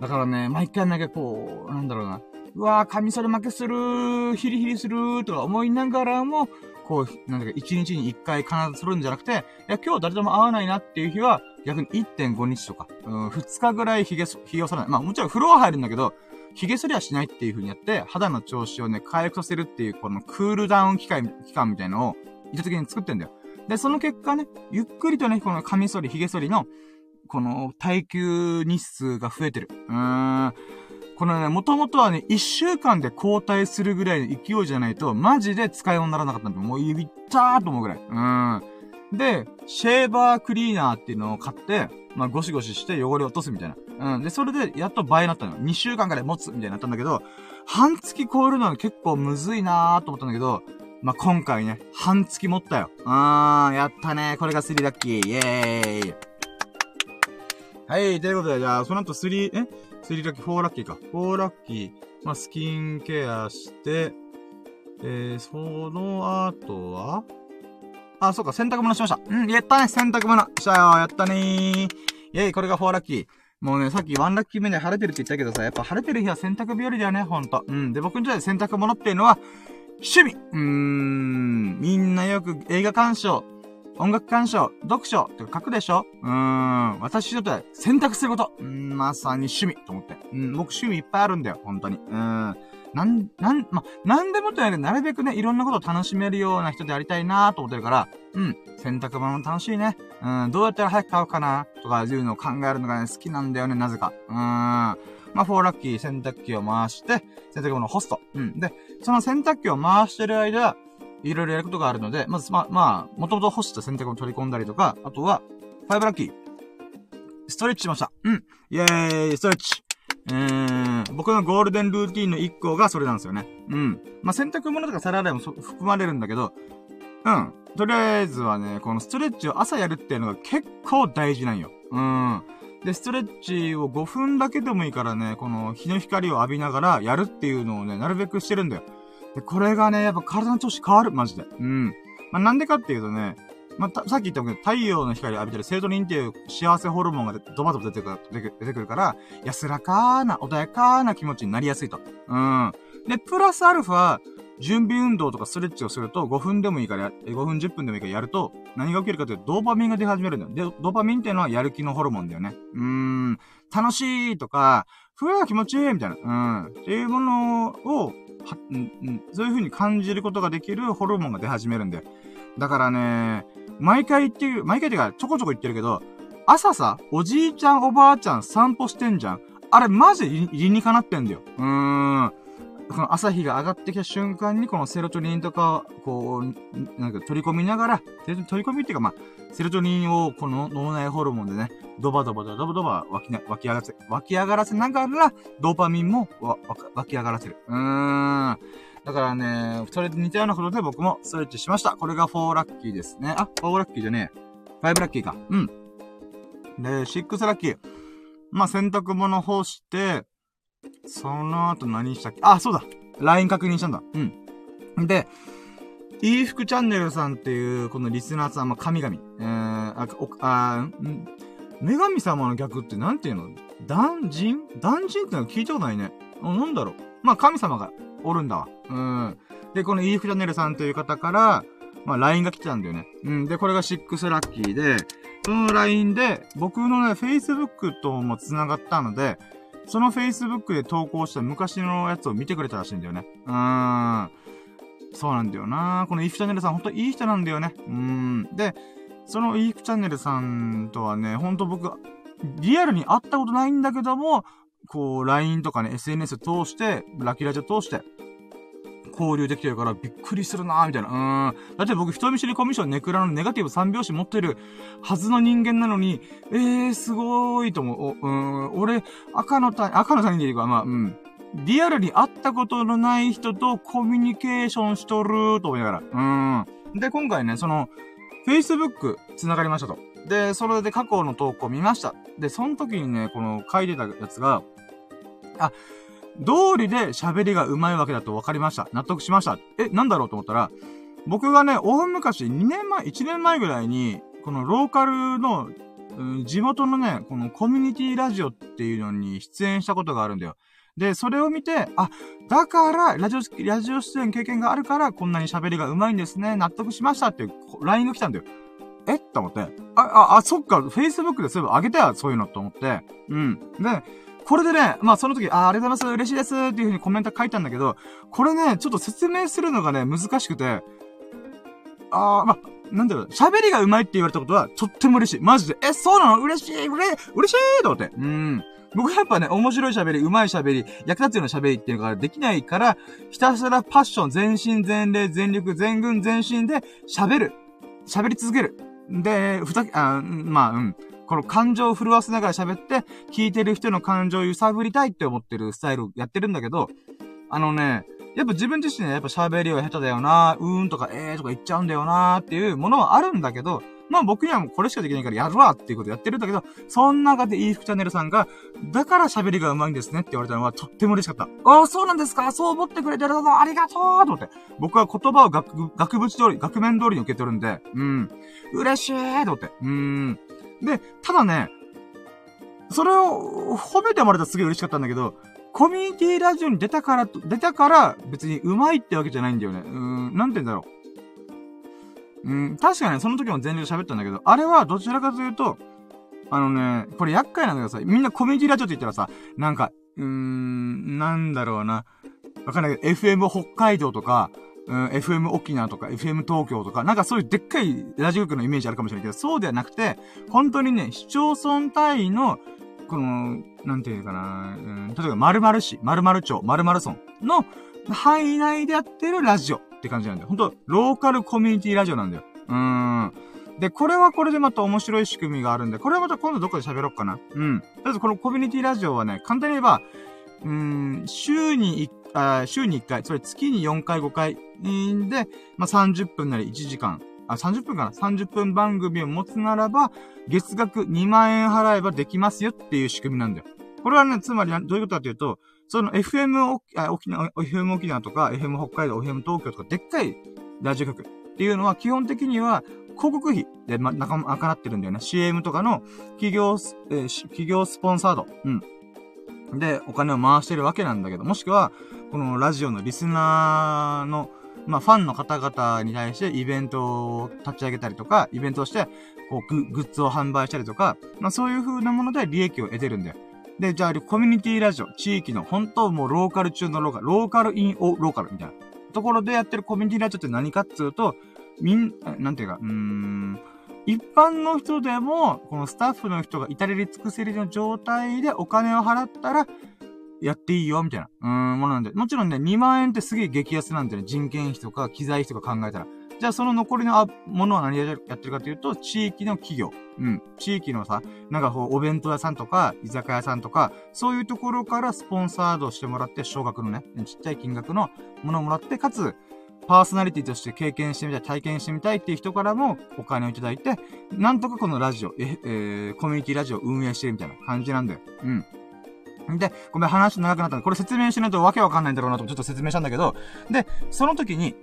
だからね、毎回毎回こう、なんだろうな。うわー、カミソリ負けする、ヒリヒリする、とか思いながらも、こう、なんだか、一日に一回必ずするんじゃなくて、いや、今日誰とも会わないなっていう日は、逆に1.5日とか、うん、2日ぐらい髭、髭を剃らない。まあ、もちろん風呂は入るんだけど、髭剃りはしないっていう風にやって、肌の調子をね、回復させるっていう、このクールダウン機会、期間みたいのを、意図的に作ってんだよ。で、その結果ね、ゆっくりとね、この髪剃り、髭剃りの、この耐久日数が増えてる。うーん。このね、もともとはね、一週間で交代するぐらいの勢いじゃないと、マジで使い物にならなかったんだ。もう指ったーと思うぐらい。うん。で、シェーバークリーナーっていうのを買って、まあ、ゴシゴシして汚れ落とすみたいな。うん。で、それで、やっと倍になったの。2週間くらい持つみたいになったんだけど、半月超えるのは結構むずいなーと思ったんだけど、まあ、今回ね、半月持ったよ。あー、やったね。これが3ラッキー。イェーイ。はい、ということで、じゃあ、その後3、え？?3 ラッキー、4ラッキーか。4ラッキー、まあ、スキンケアして、えー、その後はあ、そうか、洗濯物しました。うん、やったね、洗濯物。したよ、やったねー。イェイ、これが4ラッキー。もうね、さっき1ラッキー目で晴れてるって言ったけどさ、やっぱ晴れてる日は洗濯日和だよね、ほんと。うん。で、僕にとって洗濯物っていうのは、趣味うーん。みんなよく映画鑑賞、音楽鑑賞、読書とか書くでしょ？うーん。私にとって選択すること。うん、まさに趣味と思って。うん、僕趣味いっぱいあるんだよ、本当に。うん。なん、なん、ま、なんでもとやるなるべくね、いろんなことを楽しめるような人でありたいなと思ってるから、うん、洗濯物楽しいね。うん、どうやったら早く買うかなとかいうのを考えるのがね、好きなんだよね、なぜか。うーん。まあ、フォーラッキー洗濯機を回して、洗濯物を干すと。うん。で、その洗濯機を回してる間、いろいろやることがあるので、まず、まあ、まあ、もともと干した洗濯を取り込んだりとか、あとは、ファイブラッキー。ストレッチしました。うん。イェーイ、ストレッチ。えー、僕のゴールデンルーティンの1個がそれなんですよね。うん。まあ、洗濯物とか皿洗いも含まれるんだけど、うん。とりあえずはね、このストレッチを朝やるっていうのが結構大事なんよ。うん。で、ストレッチを5分だけでもいいからね、この日の光を浴びながらやるっていうのをね、なるべくしてるんだよ。で、これがね、やっぱ体の調子変わる、マジで。うん。まあ、なんでかっていうとね、まあ、さっき言ったけど、太陽の光を浴びてるセロトニンっていう幸せホルモンがドバドバ出てくる出てくるから、安らかな、穏やかな気持ちになりやすいと。うん。で、プラスアルファ、準備運動とかストレッチをすると、5分でもいいから、5分10分でもいいからやると、何が起きるかというと、ドーパミンが出始めるんだよ。で、ドーパミンっていうのはやる気のホルモンだよね。うーん、楽しいとか、ふわー気持ちいいみたいな。うん。っていうものを、は、うん、うん、そういう風に感じることができるホルモンが出始めるんだよ。だからね、毎回言ってる、毎回っていうかちょこちょこ言ってるけど、朝さ、おじいちゃんおばあちゃん散歩してんじゃん。あれマジで理にかなってんだよ。うーん。この朝日が上がってきた瞬間に、このセロトニンとか、こう、なんか取り込みながら、取り込みっていうかまあ、セロトニンをこの脳内ホルモンでね、ドバドバドバドバ湧き湧き上がらせ、湧き上がらせながら、ドーパミンも湧き上がらせる。うーん。だからね、それで似たようなことで僕もストレッチしました。これが4ラッキーですね。あ、4ラッキーじゃねえ。5ラッキーか。うん。で、6ラッキー。まあ、洗濯物干して、その後何したっけ？あ、そうだ !LINE 確認したんだ。うん。で、いい服チャンネルさんっていう、このリスナーさん、まあ、神々。えー、あ、お、あ、ん？女神様の逆ってなんていうの？断人？断人ってのは聞いたことないね。なんだろう？まあ、神様がおるんだわ。うん。で、このいい服チャネルさんという方から、まあ、LINE が来てたんだよね。うん。で、これが6ラッキーで、その LINE で、僕のね、Facebook とも繋がったので、その Facebook で投稿した昔のやつを見てくれたらしいんだよね。うーん。そうなんだよなこのイーフチャネルさんほんといい人なんだよね。うん。で、そのイフチャンネルさんとはね、ほんと僕、リアルに会ったことないんだけども、こう、LINE とかね、SNS 通して、ラキラジオ通して、交流できてるからびっくりするなーみたいな。うん。だって僕人見知りコミュ障ネクラのネガティブ3拍子持ってるはずの人間なのに、えー、すごーいと思う。うん、俺、赤の他、赤の他人でいいか、まあ、うん。リアルに会ったことのない人とコミュニケーションしとると思いながら。うん。で、今回ね、その、Facebook 繋がりましたと。で、それで過去の投稿見ました。で、その時にね、この書いてたやつが、あ、道理で喋りが上手いわけだと分かりました。納得しました。え、なんだろうと思ったら、僕がね、大昔、2年前、1年前ぐらいに、このローカルの、うん、地元のね、このコミュニティラジオっていうのに出演したことがあるんだよ。で、それを見て、あ、だから、ラジオ、ラジオ出演経験があるから、こんなに喋りが上手いんですね。納得しましたって LINE が来たんだよ。え？と思って。あ、あ、あ、そっか、Facebook でそういえば上げたよ、そういうのと思って。うん。で、これでね、まあその時、あ、ありがとうございます、嬉しいですっていう風にコメント書いたんだけど、これね、ちょっと説明するのがね、難しくて、あー、まあ、なんだろう、喋りが上手いって言われたことは、とっても嬉しい。マジで。え、そうなの？嬉しい、嬉しい、嬉しいと思って。うん。僕やっぱね、面白い喋り、上手い喋り、役立つような喋りっていうのができないから、ひたすらパッション、全身全霊、全力、全軍全身で喋る。喋り続ける。で、ふた、あ、まあ、うん。この感情を震わせながら喋って、聞いてる人の感情を揺さぶりたいって思ってるスタイルをやってるんだけど、あのね、やっぱ自分自身ね、やっぱ喋りは下手だよな、うーんとかえーとか言っちゃうんだよなっていうものはあるんだけど、まあ僕にはもうこれしかできないからやるわっていうことやってるんだけど、そん中でいい服チャンネルさんが、だから喋りが上手いんですねって言われたのはとっても嬉しかった。ああ、そうなんですかそう思ってくれてるのありがとうと思って。僕は言葉を学、学部通り、学面通りに受け取るんで、うん。嬉しいと思って。うん。で、ただね、それを褒めてもらったらすげえ嬉しかったんだけど、コミュニティラジオに出たからと、出たから別に上手いってわけじゃないんだよね。うーん、なんて言うんだろう。うん、確かにその時も全力で喋ったんだけど、あれはどちらかというと、あのね、これ厄介なんだけどさ、みんなコミュニティラジオって言ったらさ、なんか、うーん、なんだろうな。わかんないけど、FM 北海道とか、うん、FM 沖縄とか、FM 東京とか、なんかそういうでっかいラジオ局のイメージあるかもしれないけど、そうではなくて、本当にね、市町村単位の、この、なんていうかな、うん、例えば〇〇市、〇〇町、〇〇村の範囲内でやってるラジオって感じなんだよ。本当ローカルコミュニティラジオなんだよ。うーん。で、これはこれでまた面白い仕組みがあるんで、これはまた今度どっかで喋ろうかな。うん。とりあえずこのコミュニティラジオはね、簡単に言えば、うーん、週に1あ週に1回、つまり月に4回5回で、まあ、30分なり1時間、あ、30分かな ?30 分番組を持つならば、月額2万円払えばできますよっていう仕組みなんだよ。これはね、つまりどういうことかというと、その FM 沖縄、FM 沖縄とか、FM 北海道、FM 東京とか、でっかいラジオ局っていうのは基本的には広告費でま、なか、賄ってるんだよね。CM とかの企業、えー、企業スポンサード。うん。で、お金を回してるわけなんだけど、もしくは、このラジオのリスナーの、まあ、ファンの方々に対してイベントを立ち上げたりとか、イベントをして、こうグ、グッズを販売したりとか、まあ、そういう風なもので利益を得てるんだよ。で、じゃあ、コミュニティラジオ、地域の、本当もうローカル中のローカル、ローカルインオローカルみたいなところでやってるコミュニティラジオって何かっつうと、みん、なんていうか、うーん、一般の人でも、このスタッフの人が至れり尽くせりの状態でお金を払ったら、やっていいよ、みたいな、うーん、ものなんで。もちろんね、2万円ってすげえ激安なんでね、人件費とか機材費とか考えたら。じゃあその残りのものは何やってるかというと、地域の企業。うん。地域のさ、なんかこう、お弁当屋さんとか、居酒屋さんとか、そういうところからスポンサードしてもらって、少額のね、ちっちゃい金額のものをもらって、かつ、パーソナリティとして経験してみたい、体験してみたいっていう人からもお金をいただいて、なんとかこのラジオ、え、えー、コミュニティラジオを運営してるみたいな感じなんだよ。うん。で、ごめん、話長くなった、これ説明しないとわけわかんないんだろうなとちょっと説明したんだけど、で、その時に、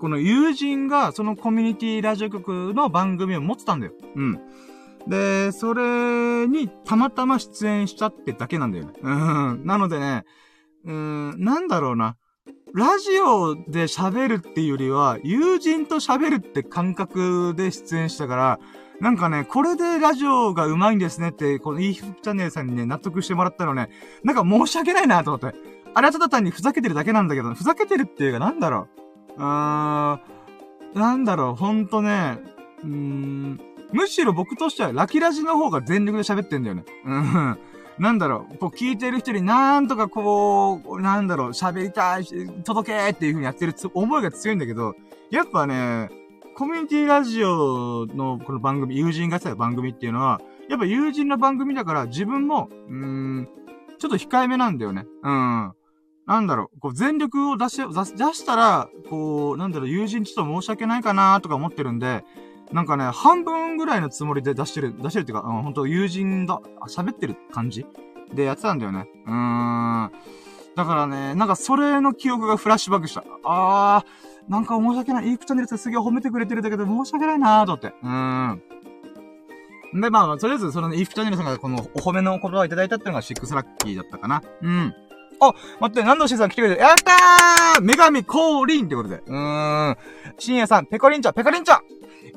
この友人がそのコミュニティラジオ局の番組を持ってたんだよ。うん。で、それにたまたま出演したってだけなんだよね。うん。なのでね、うん、なんだろうな。ラジオで喋るっていうよりは、友人と喋るって感覚で出演したから、なんかね、これでラジオが上手いんですねって、この e フチャンネルさんにね、納得してもらったのね、なんか申し訳ないなと思って。あれはただ単にふざけてるだけなんだけど、ふざけてるっていうかなんだろう。うーん、なんだろう、ほんとね、うーん、むしろ僕としてはラキラジの方が全力で喋ってんだよね。うん。なんだろう、こう聞いてる人になんとかこう、なんだろう、喋りたいし、届けっていう風にやってる思いが強いんだけど、やっぱね、コミュニティラジオのこの番組、友人がやってた番組っていうのは、やっぱ友人の番組だから自分も、うーん、ちょっと控えめなんだよね。うん。なんだろう、こう全力を出し、出したら、こう、なんだろう、友人ちょっと申し訳ないかなとか思ってるんで、なんかね、半分ぐらいのつもりで出してる、出してるっていうか、うん、本当友人だ、喋ってる感じ？でやってたんだよね。うーん。だからね、なんかそれの記憶がフラッシュバックした。あー、なんか申し訳ない？いいチャンネルってすげえ褒めてくれてるんだけど、申し訳ないなーと思って。うーん。で、まあ、とりあえず、その、イフチャンネルさんがこの、お褒めの言葉をいただいたっていうのがシックスラッキーだったかな。うん。あ、待って、何度しさん来てくれて、やったー女神降臨ってことで。うーん。深夜さん、ペコリンちゃん、ペコリンちゃん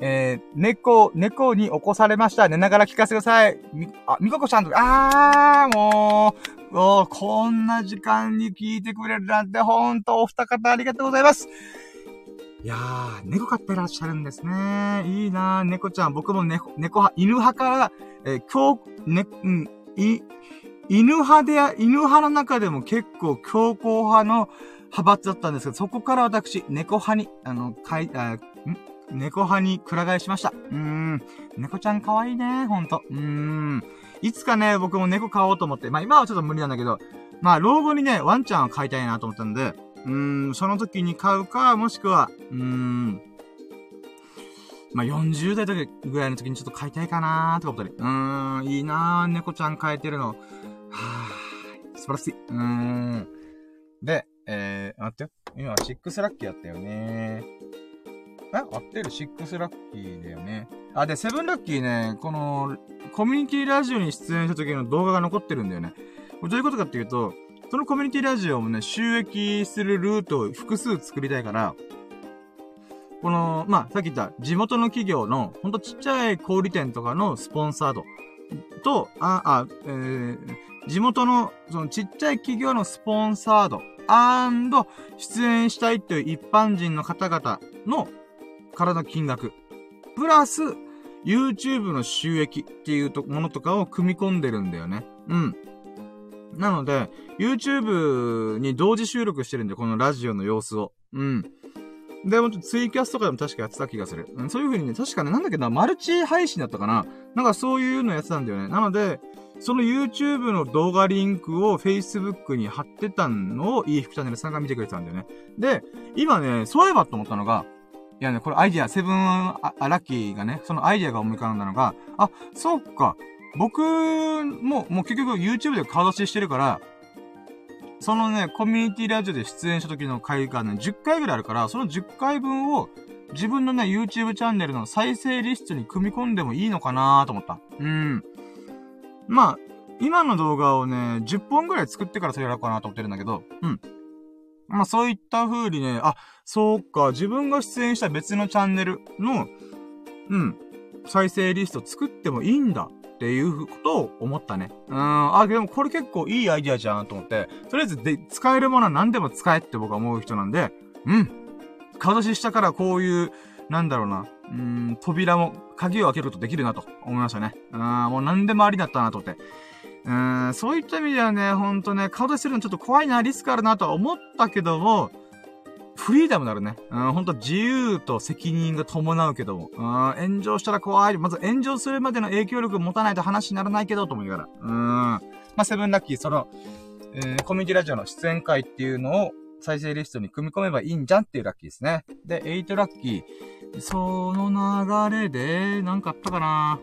えー、猫、猫に起こされました。寝ながら聞かせてください。み、あ、みここちゃんと、あー、もう、おこんな時間に聞いてくれるなんて、ほんと、お二方ありがとうございます。いやー、猫飼ってらっしゃるんですね。いいなー、猫ちゃん。僕も猫、猫派、犬派から、えー、強、ね、うん、い、犬派で、犬派の中でも結構強硬派の派閥だったんですけど、そこから私、猫派に、あの、かい、あ、ん？猫派にくら替えしました。うーん。猫ちゃん可愛いね、ほんと。うーん。いつかね、僕も猫飼おうと思って、まあ今はちょっと無理なんだけど、まあ老後にね、ワンちゃんを飼いたいなと思ったんで、うーん、その時に飼うか、もしくは、うーん、まあ、40代とかぐらいの時にちょっと飼いたいかなーってことで。うーん、いいなー、猫ちゃん飼えてるの。はぁ、素晴らしい。うーん。で、えー、待ってよ。今、シックスラッキーやったよねーえ合ってる？シックスラッキーだよね。あ、で、セブンラッキーね、この、コミュニティラジオに出演した時の動画が残ってるんだよね。どういうことかっていうと、そのコミュニティラジオもね、収益するルートを複数作りたいから、この、まあ、さっき言った地元の企業の、ほんとちっちゃい小売店とかのスポンサードと、あ、あ、えー、地元の、そのちっちゃい企業のスポンサード、アンド、出演したいっていう一般人の方々の体金額、プラス、YouTube の収益っていうものとかを組み込んでるんだよね。うん。なので、YouTube に同時収録してるんで、このラジオの様子を。うん。で、もっとツイキャスとかでも確かやってた気がする。うん、そういう風にね、確かね、なんだっけな、マルチ配信だったかななんかそういうのやってたんだよね。なので、その YouTube の動画リンクを Facebook に貼ってたのを、いい服チャンネルさんが見てくれてたんだよね。で、今ね、そういえばと思ったのが、いやね、これアイディア、セブンアラッキーがね、そのアイディアが思い浮かんだのが、あ、そうか。僕も、もう結局 YouTube で顔出ししてるから、そのね、コミュニティラジオで出演した時の回がね、10回ぐらいあるから、その10回分を自分のね、YouTube チャンネルの再生リストに組み込んでもいいのかなと思った。うん。まあ、今の動画をね、10本ぐらい作ってからそれやろうかなと思ってるんだけど、うん。まあそういった風にね、あ、そうか、自分が出演した別のチャンネルの、うん、再生リスト作ってもいいんだっていうことを思ったね。うん、あ、でもこれ結構いいアイディアじゃんと思って、とりあえずで、使えるものは何でも使えって僕は思う人なんで、うん。顔出ししたからこういう、なんだろうな、うん、扉も、鍵を開けることできるなと思いましたね。うん、もう何でもありだったなと思って。うん、そういった意味ではね、ほんとね、顔出しするのちょっと怖いな、リスクあるなとは思ったけども、フリーダムなるね。うん、ほんと自由と責任が伴うけども。うん、炎上したら怖い。まず炎上するまでの影響力を持たないと話にならないけど、と思いながら。うん。まあ、セブンラッキー、その、えー、コミュニティラジオの出演会っていうのを再生リストに組み込めばいいんじゃんっていうラッキーですね。で、8ラッキー。その流れで、なんかあったかな？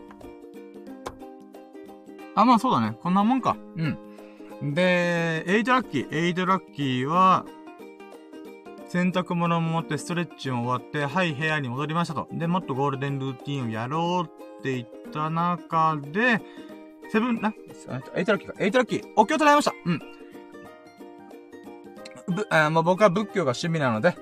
あ、まあそうだね。こんなもんか。うん。で、8ラッキー。8ラッキーは、洗濯物も持ってストレッチも終わって、はい、部屋に戻りましたと。で、もっとゴールデンルーティンをやろうって言った中で、 seven、な、 eight lucky か。 Eight lucky。お経を唱えました。うん。ぶ、あまあ、僕は仏教が趣味なので、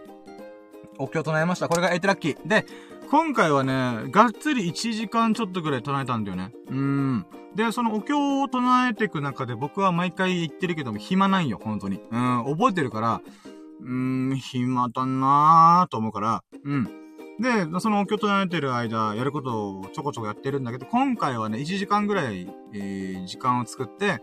お経を唱えました。これが eight lucky。で、今回はね、がっつり1時間ちょっとぐらい唱えたんだよね。うーん。で、そのお経を唱えていく中で僕は毎回言ってるけども暇ないよ、本当に。うん、覚えてるから、うーん、暇だなーと思うから、うん。で、そのお経唱えてる間、やることをちょこちょこやってるんだけど、今回はね、1時間ぐらい、えー、時間を作って、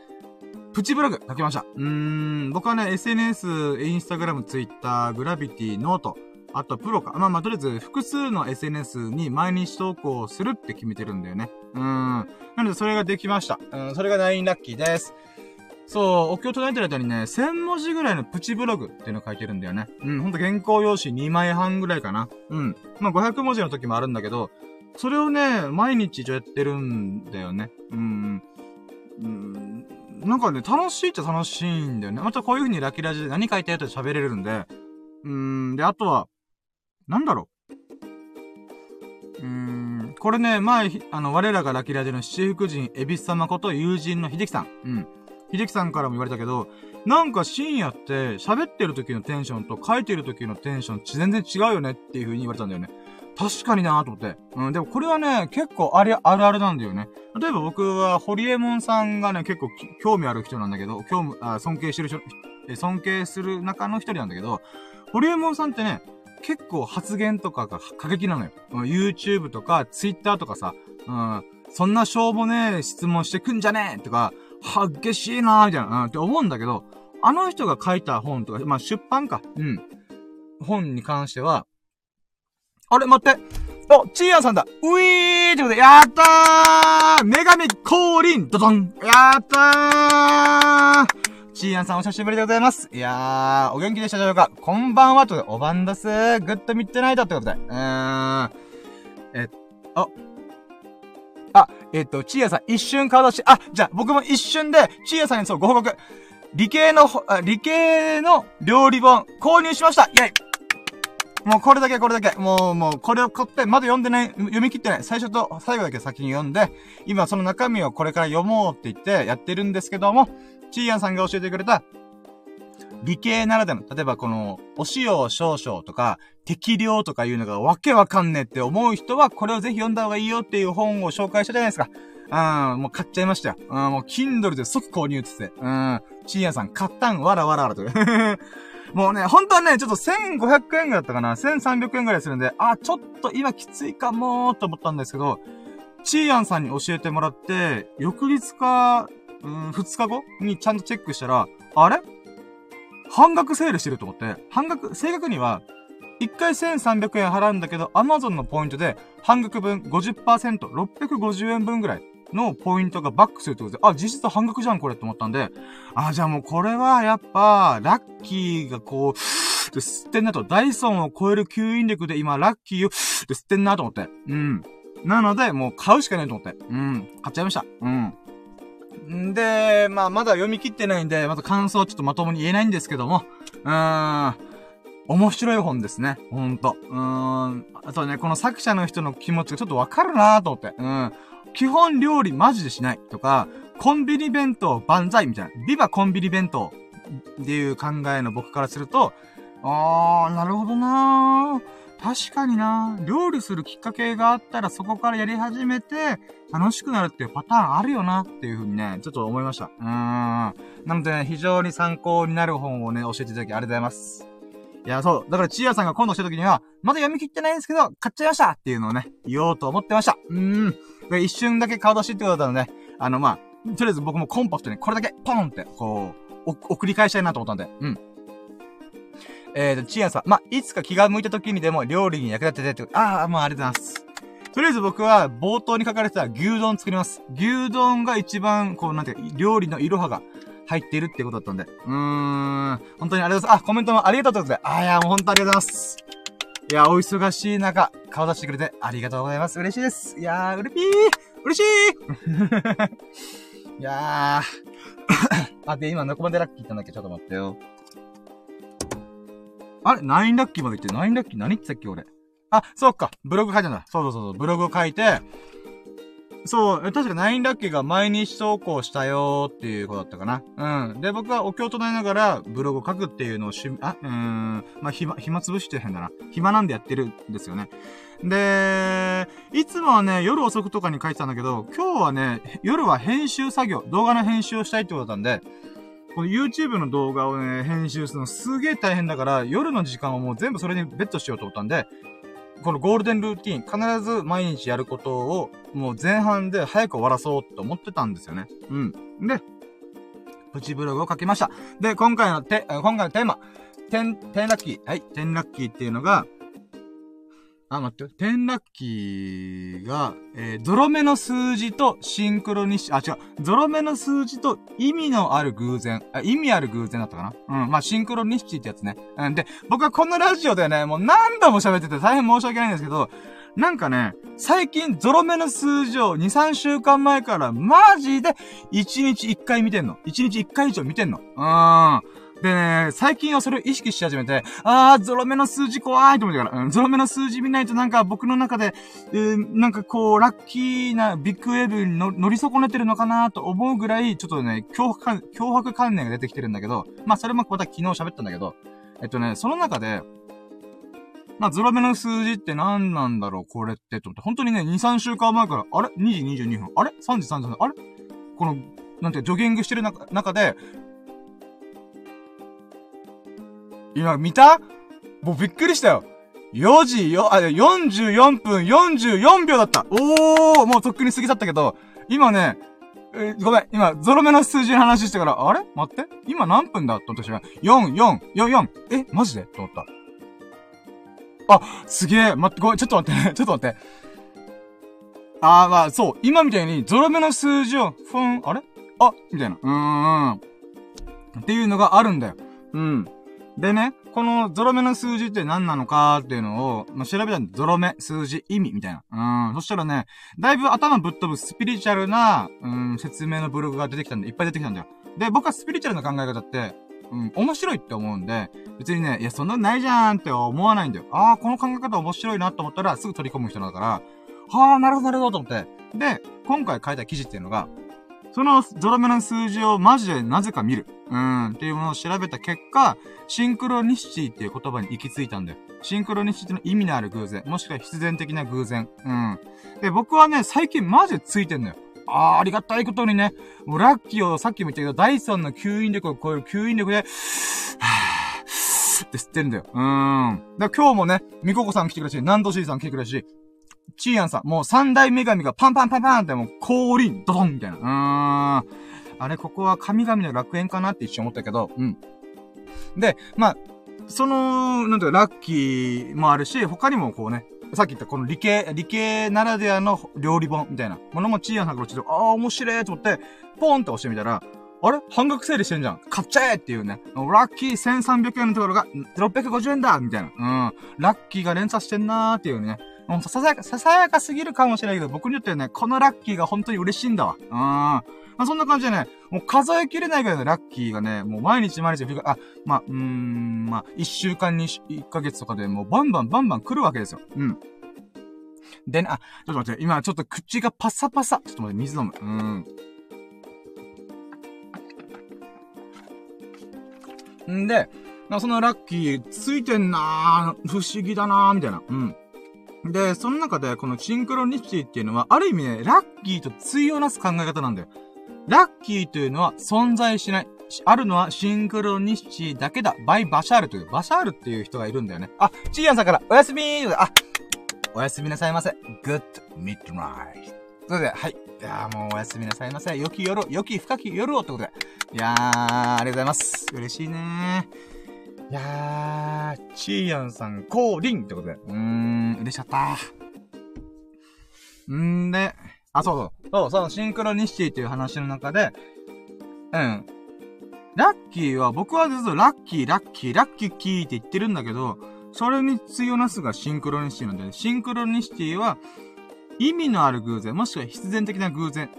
プチブログ書きました。うーん、僕はね、SNS、インスタグラム、ツイッター、グラビティ、ノート、あとプロか。まあまあ、とりあえず複数の SNS に毎日投稿するって決めてるんだよね。うーん。なので、それができました。うん、それが9ラッキーです。そう、お経を唱えてる間にね、1000文字ぐらいのプチブログっていうのを書いてるんだよね。うん、ほんと原稿用紙2枚半ぐらいかな。うん。まあ、500文字の時もあるんだけど、それをね、毎日一応やってるんだよね。うん。うん。なんかね、楽しいっちゃ楽しいんだよね。またこういう風にラキラジで何書いてやって喋れるんで。うん。で、あとは、なんだろう。うーん。これね、前、あの、我らがラキラジの七福神、エビス様こと友人の秀樹さん。うん。秀樹さんからも言われたけど、なんか深夜って喋ってる時のテンションと書いてる時のテンション全然違うよねっていう風に言われたんだよね。確かになと思って。うん、でもこれはね、結構あれ、あるあるなんだよね。例えば僕は、ホリエモンさんがね、結構興味ある人なんだけど、興味、あ尊敬してる人、尊敬する中の一人なんだけど、ホリエモンさんってね、結構発言とかが過激なのよ。YouTube とか Twitter とかさ、うん、そんなしょうもねえ質問してくんじゃねえとか、激しいなーみたいな、うん、って思うんだけど、あの人が書いた本とか、まあ、出版か。うん。本に関しては、あれ、待って。お、チーヤンさんだ。ういーってことで、やったー女神降臨ドドンやったーチーヤンさんお久しぶりでございます。いやー、お元気でしたでしょうかこんばんはと、おばんだすー。グッドミッドナイトってことで。うーん。え、あ、えっ、と、チーヤさん一瞬顔出し、あ、じゃあ僕も一瞬で、チーヤさんにそうご報告。理系の、理系の料理本購入しましたイェイもうこれだけこれだけ。もう、もう、これを買って、まだ読んでない、読み切ってない。最初と最後だけ先に読んで、今その中身をこれから読もうって言ってやってるんですけども、チーヤンさんが教えてくれた、理系ならでの、例えばこの、お塩少々とか、適量とかいうのがわけわかんねえって思う人は、これをぜひ読んだ方がいいよっていう本を紹介したじゃないですか。うん、もう買っちゃいましたよ。うん、もう Kindle で即購入ってって。うん、チーヤンさん買ったん、わらわらわらと。[LAUGHS] もうね、本当はね、ちょっと1500円ぐらいだったかな ?1300 円ぐらいするんで、あ、ちょっと今きついかもーと思ったんですけど、チーヤンさんに教えてもらって、翌日か、うん、2日後にちゃんとチェックしたら、あれ？半額セールしてると思って、半額、正確には、1回1300円払うんだけど、Amazon のポイントで半額分50%、650円分ぐらいのポイントがバックするってことで、あ、実質半額じゃん、これって思ったんで、あ、じゃあもうこれはやっぱ、ラッキーがこう、吸ってんなと、ダイソンを超える吸引力で今、ラッキーを、吸ってんなと思って。うん。なので、もう買うしかないと思って。うん。買っちゃいました。うん。んで、まあ、まだ読み切ってないんで、また感想ちょっとまともに言えないんですけども、うーん。面白い本ですね。ほんと。うーん。あとね、この作者の人の気持ちがちょっとわかるなと思って。うん。基本料理マジでしないとか、コンビニ弁当万歳みたいな。ビバコンビニ弁当っていう考えの僕からすると、あー、なるほどな確かにな料理するきっかけがあったらそこからやり始めて楽しくなるっていうパターンあるよなっていうふうにね、ちょっと思いました。うーん。なのでね、非常に参考になる本をね、教えていただきありがとうございます。いや、そう。だから、チーヤさんが今度した時には、まだ読み切ってないんですけど、買っちゃいましたっていうのをね、言おうと思ってました。うーん。で、一瞬だけ顔出しってことだったので、あの、まあ、とりあえず僕もコンパクトにこれだけポンって、こう、送り返したいなと思ったんで、うん。えーと、チアさん。まあ、いつか気が向いた時にでも料理に役立ててって、ああ、もうありがとうございます。とりあえず僕は冒頭に書かれてた牛丼作ります。牛丼が一番、こう、なんていうか料理の色はが入っているってことだったんで。うーん。本当にありがとうございます。あ、コメントもありがとうございます。あ、いや、もう本当ありがとうございます。いや、お忙しい中、顔出してくれてありがとうございます。嬉しいです。いやー、うれぴー嬉しい [LAUGHS] いやー。あ、で、今、どこまでラッキー言ったんだっけ？ちょっと待ってよ。あれ ?9 ラッキーまで言って、9ラッキー何言ってたっけ俺？あ、そうか。ブログ書いたんだ。そうそうそう。ブログを書いて、そう、確か9ラッキーが毎日投稿したよーっていうことだったかな。うん。で、僕はお経を唱えながらブログを書くっていうのをし、あ、うーん、まあ、暇、暇つぶして変だな。暇なんでやってるんですよね。で、いつもはね、夜遅くとかに書いてたんだけど、今日はね、夜は編集作業、動画の編集をしたいってことだったんで、この YouTube の動画をね、編集するのすげえ大変だから、夜の時間をもう全部それにベットしようと思ったんで、このゴールデンルーティン、必ず毎日やることを、もう前半で早く終わらそうと思ってたんですよね。うん。で、プチブログを書きました。で、今回のて、今回のテーマ、テン、テンラッキー。はい、テンラッキーっていうのが、あ、待って、テンラッキーが、えー、ゾロ目の数字とシンクロニシ、あ、違う、ゾロ目の数字と意味のある偶然、あ、意味ある偶然だったかな？うん、まあ、シンクロニシティってやつね。うん、で、僕はこのラジオでね、もう何度も喋ってて大変申し訳ないんですけど、なんかね、最近ゾロ目の数字を2、3週間前からマジで1日1回見てんの。1日1回以上見てんの。うーん。でね、最近はそれを意識し始めて、あー、ゾロ目の数字怖いと思ってから、うん、ゾロ目の数字見ないとなんか僕の中で、えー、なんかこう、ラッキーなビッグウェーブに乗り損ねてるのかなと思うぐらい、ちょっとね、脅迫感、脅迫観念が出てきてるんだけど、まあそれもまた昨日喋ったんだけど、えっとね、その中で、まあ、ゾロ目の数字って何なんだろうこれって、と思って。本当にね、2、3週間前から、あれ ?2 時22分。あれ ?3 時30分。あれ？この、なんて、ジョギングしてる中で、今見た？もうびっくりしたよ。4時よ、あ、44分44秒だった。おーもうとっくに過ぎ去ったけど、今ね、え、ごめん、今、ゾロ目の数字の話してから、あれ？待って。今何分だ？と思った瞬間、4、4、4、4。え、マジで？と思った。あ、すげえ。待って、ごめん、ちょっと待って、[LAUGHS] ちょっと待って。あー、まあ、そう。今みたいに、ゾロ目の数字を、ふん、あれ？あ、みたいな。うーん。っていうのがあるんだよ。うん。でね、このゾロ目の数字って何なのかっていうのを、まあ、調べたんで、ゾロ目、数字、意味みたいな。うん。そしたらね、だいぶ頭ぶっ飛ぶスピリチュアルな、うん、説明のブログが出てきたんで、いっぱい出てきたんだよ。で、僕はスピリチュアルな考え方って、うん、面白いって思うんで、別にね、いや、そんなないじゃんって思わないんだよ。ああ、この考え方面白いなと思ったら、すぐ取り込む人だから、はあ、なるほど、なるほど、と思って。で、今回書いた記事っていうのが、そのゾロ目の数字をマジでなぜか見る。うん、っていうものを調べた結果、シンクロニシティっていう言葉に行き着いたんだよ。シンクロニシティの意味のある偶然、もしくは必然的な偶然。うん。で、僕はね、最近マジでついてんだよ。ああ、ありがたいことにね、もうラッキーをさっきも言ったけど、第3の吸引力を超える吸引力で、はぁ、って吸ってんだよ。うーん。だから今日もね、ミココさん来てくれし、ナンドシーさん来てくれし、チーヤンさん、もう三大女神がパンパンパンパンってもう降臨、ドドンみたいな。うーん。あれ、ここは神々の楽園かなって一瞬思ったけど、うん。で、まあ、その、なんていうか、ラッキーもあるし、他にもこうね、さっき言ったこの理系、理系ならではの料理本みたいなものもチーヤンさんからちょっと、ああ、面白いと思って、ポンって押してみたら、あれ？半額整理してんじゃん。買っちゃえっていうね。ラッキー1300円のところが650円だみたいな。うん。ラッキーが連鎖してんなーっていうね。もうささやか、ささやかすぎるかもしれないけど、僕によってはね、このラッキーが本当に嬉しいんだわ。うん。まあ、そんな感じでね、もう数えきれないぐらいのラッキーがね、もう毎日毎日、あ、まあ、うーん、まあ、一週間に一ヶ月とかでもうバンバンバンバン来るわけですよ。うん。でね、あ、ちょっと待って、今ちょっと口がパサパサ。ちょっと待って、水飲む。うん。んで、そのラッキーついてんなー、不思議だなー、みたいな。うん。で、その中で、このシンクロニシティっていうのは、ある意味ね、ラッキーと対をなす考え方なんだよ。ラッキーというのは存在しない。あるのはシンクロニシティだけだ。バイバシャールという、バシャールっていう人がいるんだよね。あ、チーヤンさんから、おやすみーあ、おやすみなさいませ。Good midnight. ということで、はい。いやもうおやすみなさいませ。良き夜、良き深き夜をってことで。いやー、ありがとうございます。嬉しいねー。いやー、チーヤンさん、降臨ってことで。うーん、嬉しかった。んで、あ、そうそう。そう、そのシンクロニシティっていう話の中で、うん。ラッキーは、僕はずっとラッキー、ラッキー、ラッキーキーって言ってるんだけど、それに強なすがシンクロニシティなんで、シンクロニシティは、意味のある偶然、もしくは必然的な偶然。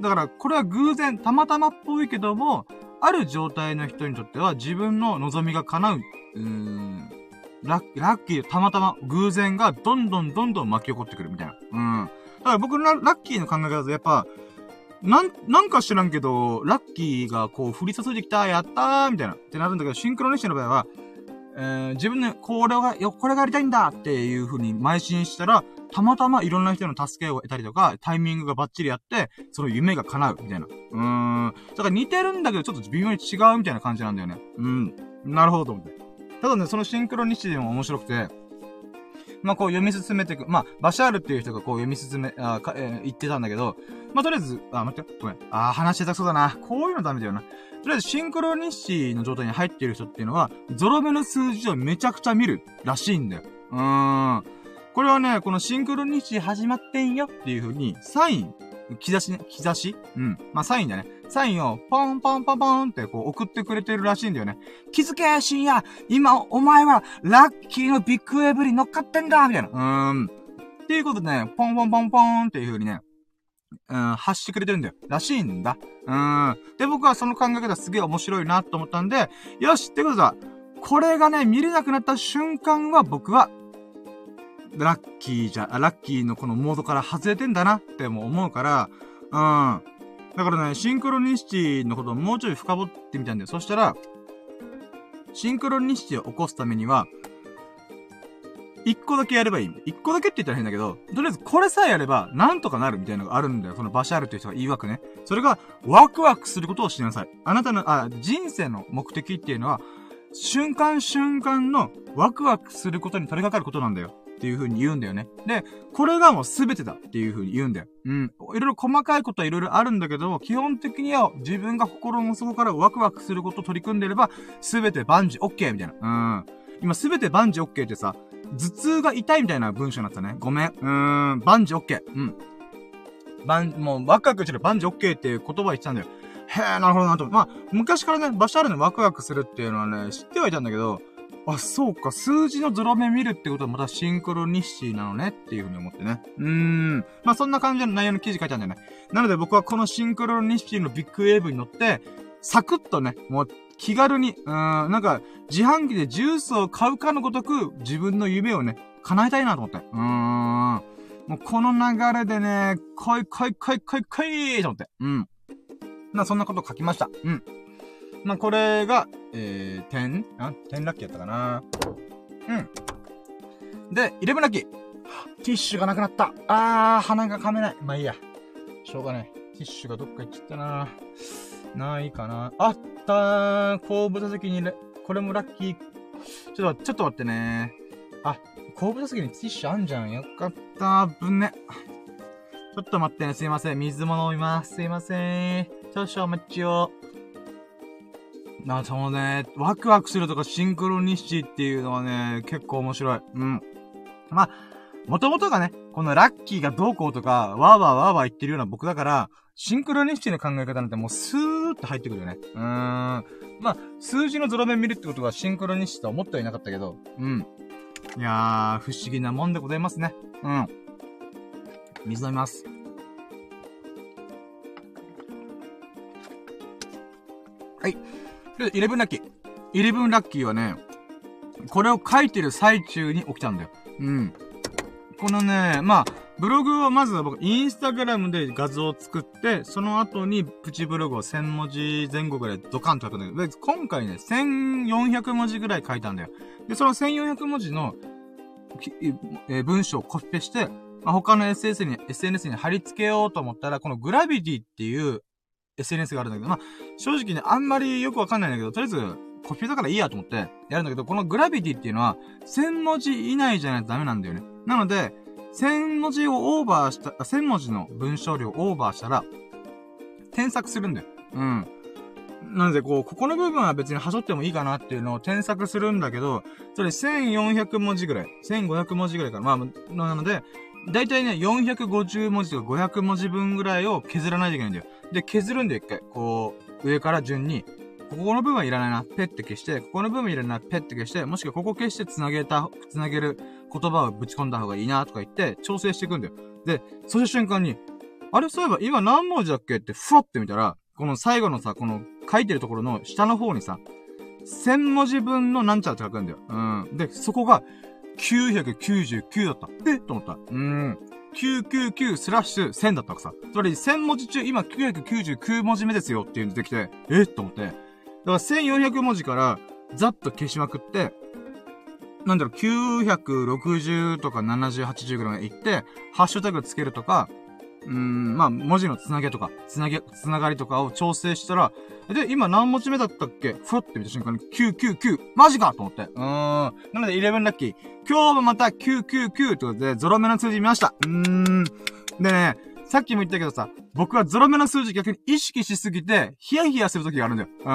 だから、これは偶然、たまたまっぽいけども、ある状態の人にとっては自分の望みが叶う、うーん、ラッラッキー、たまたま、偶然がどんどんどんどん巻き起こってくるみたいな。うん。だから僕のラッキーの考え方でやっぱ、なん、なんか知らんけど、ラッキーがこう降り注いできた、やったーみたいな、ってなるんだけど、シンクロニシティの場合は、えー、自分でこれが、よ、これがやりたいんだっていう風に邁進したら、たまたまいろんな人の助けを得たりとか、タイミングがバッチリやって、その夢が叶う、みたいな。うーん。だから似てるんだけど、ちょっと微妙に違うみたいな感じなんだよね。うん。なるほどと思って。ただね、そのシンクロニシティも面白くて、まあ、こう読み進めていく。まあ、バシャールっていう人がこう読み進め、あか、えー、言ってたんだけど、まあ、とりあえず、あ、待って、ごめん。あ、話してたそうだな。こういうのダメだよな。とりあえず、シンクロニシティの状態に入っている人っていうのは、ゾロ目の数字をめちゃくちゃ見るらしいんだよ。うーん。これはね、このシンクロニシティ始まってんよっていう風に、サイン、兆しね、兆し？うん。まあ、サインだね。サインをポンポンポンポンってこう送ってくれてるらしいんだよね。気づけ深夜今お前はラッキーのビッグウェブに乗っかってんだみたいな。うーん。っていうことでね、ポンポンポンポンっていう風にね、うん、発してくれてるんだよ。らしいんだ。うん。で、僕はその考え方すげえ面白いなと思ったんで、よしってことだ。これがね、見れなくなった瞬間は僕は、ラッキーじゃ、ラッキーのこのモードから外れてんだなっても思うから、うん。だからね、シンクロニシティのことをもうちょい深掘ってみたんだよ。そしたら、シンクロニシティを起こすためには、一個だけやればいい。一個だけって言ったら変だけど、とりあえずこれさえやれば、なんとかなるみたいなのがあるんだよ。そのバシャールという人が言い訳ね。それが、ワクワクすることをしなさい。あなたの、あ、人生の目的っていうのは、瞬間瞬間のワクワクすることに取り掛かることなんだよ。っていう風に言うんだよね。で、これがもう全てだっていう風に言うんだよ。うん。いろいろ細かいことはいろいろあるんだけど、基本的には自分が心の底からワクワクすることを取り組んでれば、全て万事 OK みたいな。うん。今全て万事 OK ってさ、頭痛が痛いみたいな文章になったね。ごめん。うーん、万事 OK。うん。万、もう、ワクワクしてる万事 OK っていう言葉言ってたんだよ。へえ、なるほどなと。まあ、昔からね、バシャールのワクワクするっていうのはね、知ってはいたんだけど、あ、そうか、数字のゾロ目見るってことはまたシンクロニシティなのねっていうふうに思ってね。うーん。まあ、そんな感じの内容の記事書いてあるんだよね。なので僕はこのシンクロニシティのビッグウェーブに乗って、サクッとね、もう気軽に、うーん、なんか、自販機でジュースを買うかのごとく、自分の夢をね、叶えたいなと思って。うーん。もうこの流れでね、来い来い来い来い来いと思って。うん。ま、そんなこと書きました。うん。まあ、これが、えー、10? あ ?10 ラッキーやったかなうん。で、11ラッキー。ティッシュがなくなった。あー、鼻が噛めない。まあいいや。しょうがない。ティッシュがどっか行っちゃったなないかなあったー。後部座席に、これもラッキー。ちょっと、ちょっと待ってね。あ、後部座席にティッシュあんじゃん。よかったぶんね。ちょっと待ってね。すいません。水も飲みます。すいません。少々お待ちを。な、そのね、ワクワクするとかシンクロニシティっていうのはね、結構面白い。うん。まあ、もともとがね、このラッキーがどうこうとか、わーわーわーわー言ってるような僕だから、シンクロニシティの考え方なんてもうスーッと入ってくるよね。うーん。まあ、数字のゾロ目見るってことはシンクロニシティとは思ってはいなかったけど、うん。いやー、不思議なもんでございますね。うん。水飲みます。はい。イレブンラッキー。イレブンラッキーはね、これを書いてる最中に起きたんだよ。うん。このね、まあ、ブログをまずは僕、インスタグラムで画像を作って、その後にプチブログを1000文字前後ぐらいドカンと書くんだけど、で、今回ね、1400文字ぐらい書いたんだよ。で、その1400文字の、え、文章をコピペして、まあ、他の SS に、SNS に貼り付けようと思ったら、このグラビティっていう SNS があるんだけど、まあ、正直ね、あんまりよくわかんないんだけど、とりあえず、コピペだからいいやと思って、やるんだけど、このグラビティっていうのは、1000文字以内じゃないとダメなんだよね。なので、1000文字をオーバーした、1000文字の文章量をオーバーしたら、添削するんだよ。うん。なので、こう、ここの部分は別に端折ってもいいかなっていうのを添削するんだけど、それ1400文字ぐらい、1500文字ぐらいかな。まあ、なので、だいたいね、450文字とか500文字分ぐらいを削らないといけないんだよ。で、削るんで一回、こう、上から順に、ここの部分はいらないな、ペッて消して、ここの部分いらないな、ペッて消して、もしくはここ消して繋げた、繋げる言葉をぶち込んだ方がいいなとか言って、調整していくんだよ。で、そした瞬間に、あれ、そういえば今何文字だっけって、ふわって見たら、この最後のさ、この書いてるところの下の方にさ、1000文字分のなんちゃらって書くんだよ。うん。で、そこが、999だった。え？と思った。うん。999スラッシュ1000だったわけさ。つまり1000文字中、今999文字目ですよっていうの出てきて、え？と思って。だから1400文字から、ざっと消しまくって、なんだろう、960とか70、80ぐらい行って、ハッシュタグつけるとか、うーん、まあ、文字のつなげとか、つなげ、つながりとかを調整したら、で、今何文字目だったっけ？ふわって見た瞬間に、999! マジかと思って。うーん。なので、11ラッキー。今日もまた999ということで、ゾロ目の数字見ました。うーん。でね、さっきも言ったけどさ、僕はゾロ目の数字逆に意識しすぎて、ヒヤヒヤする時があるんだよ。うん。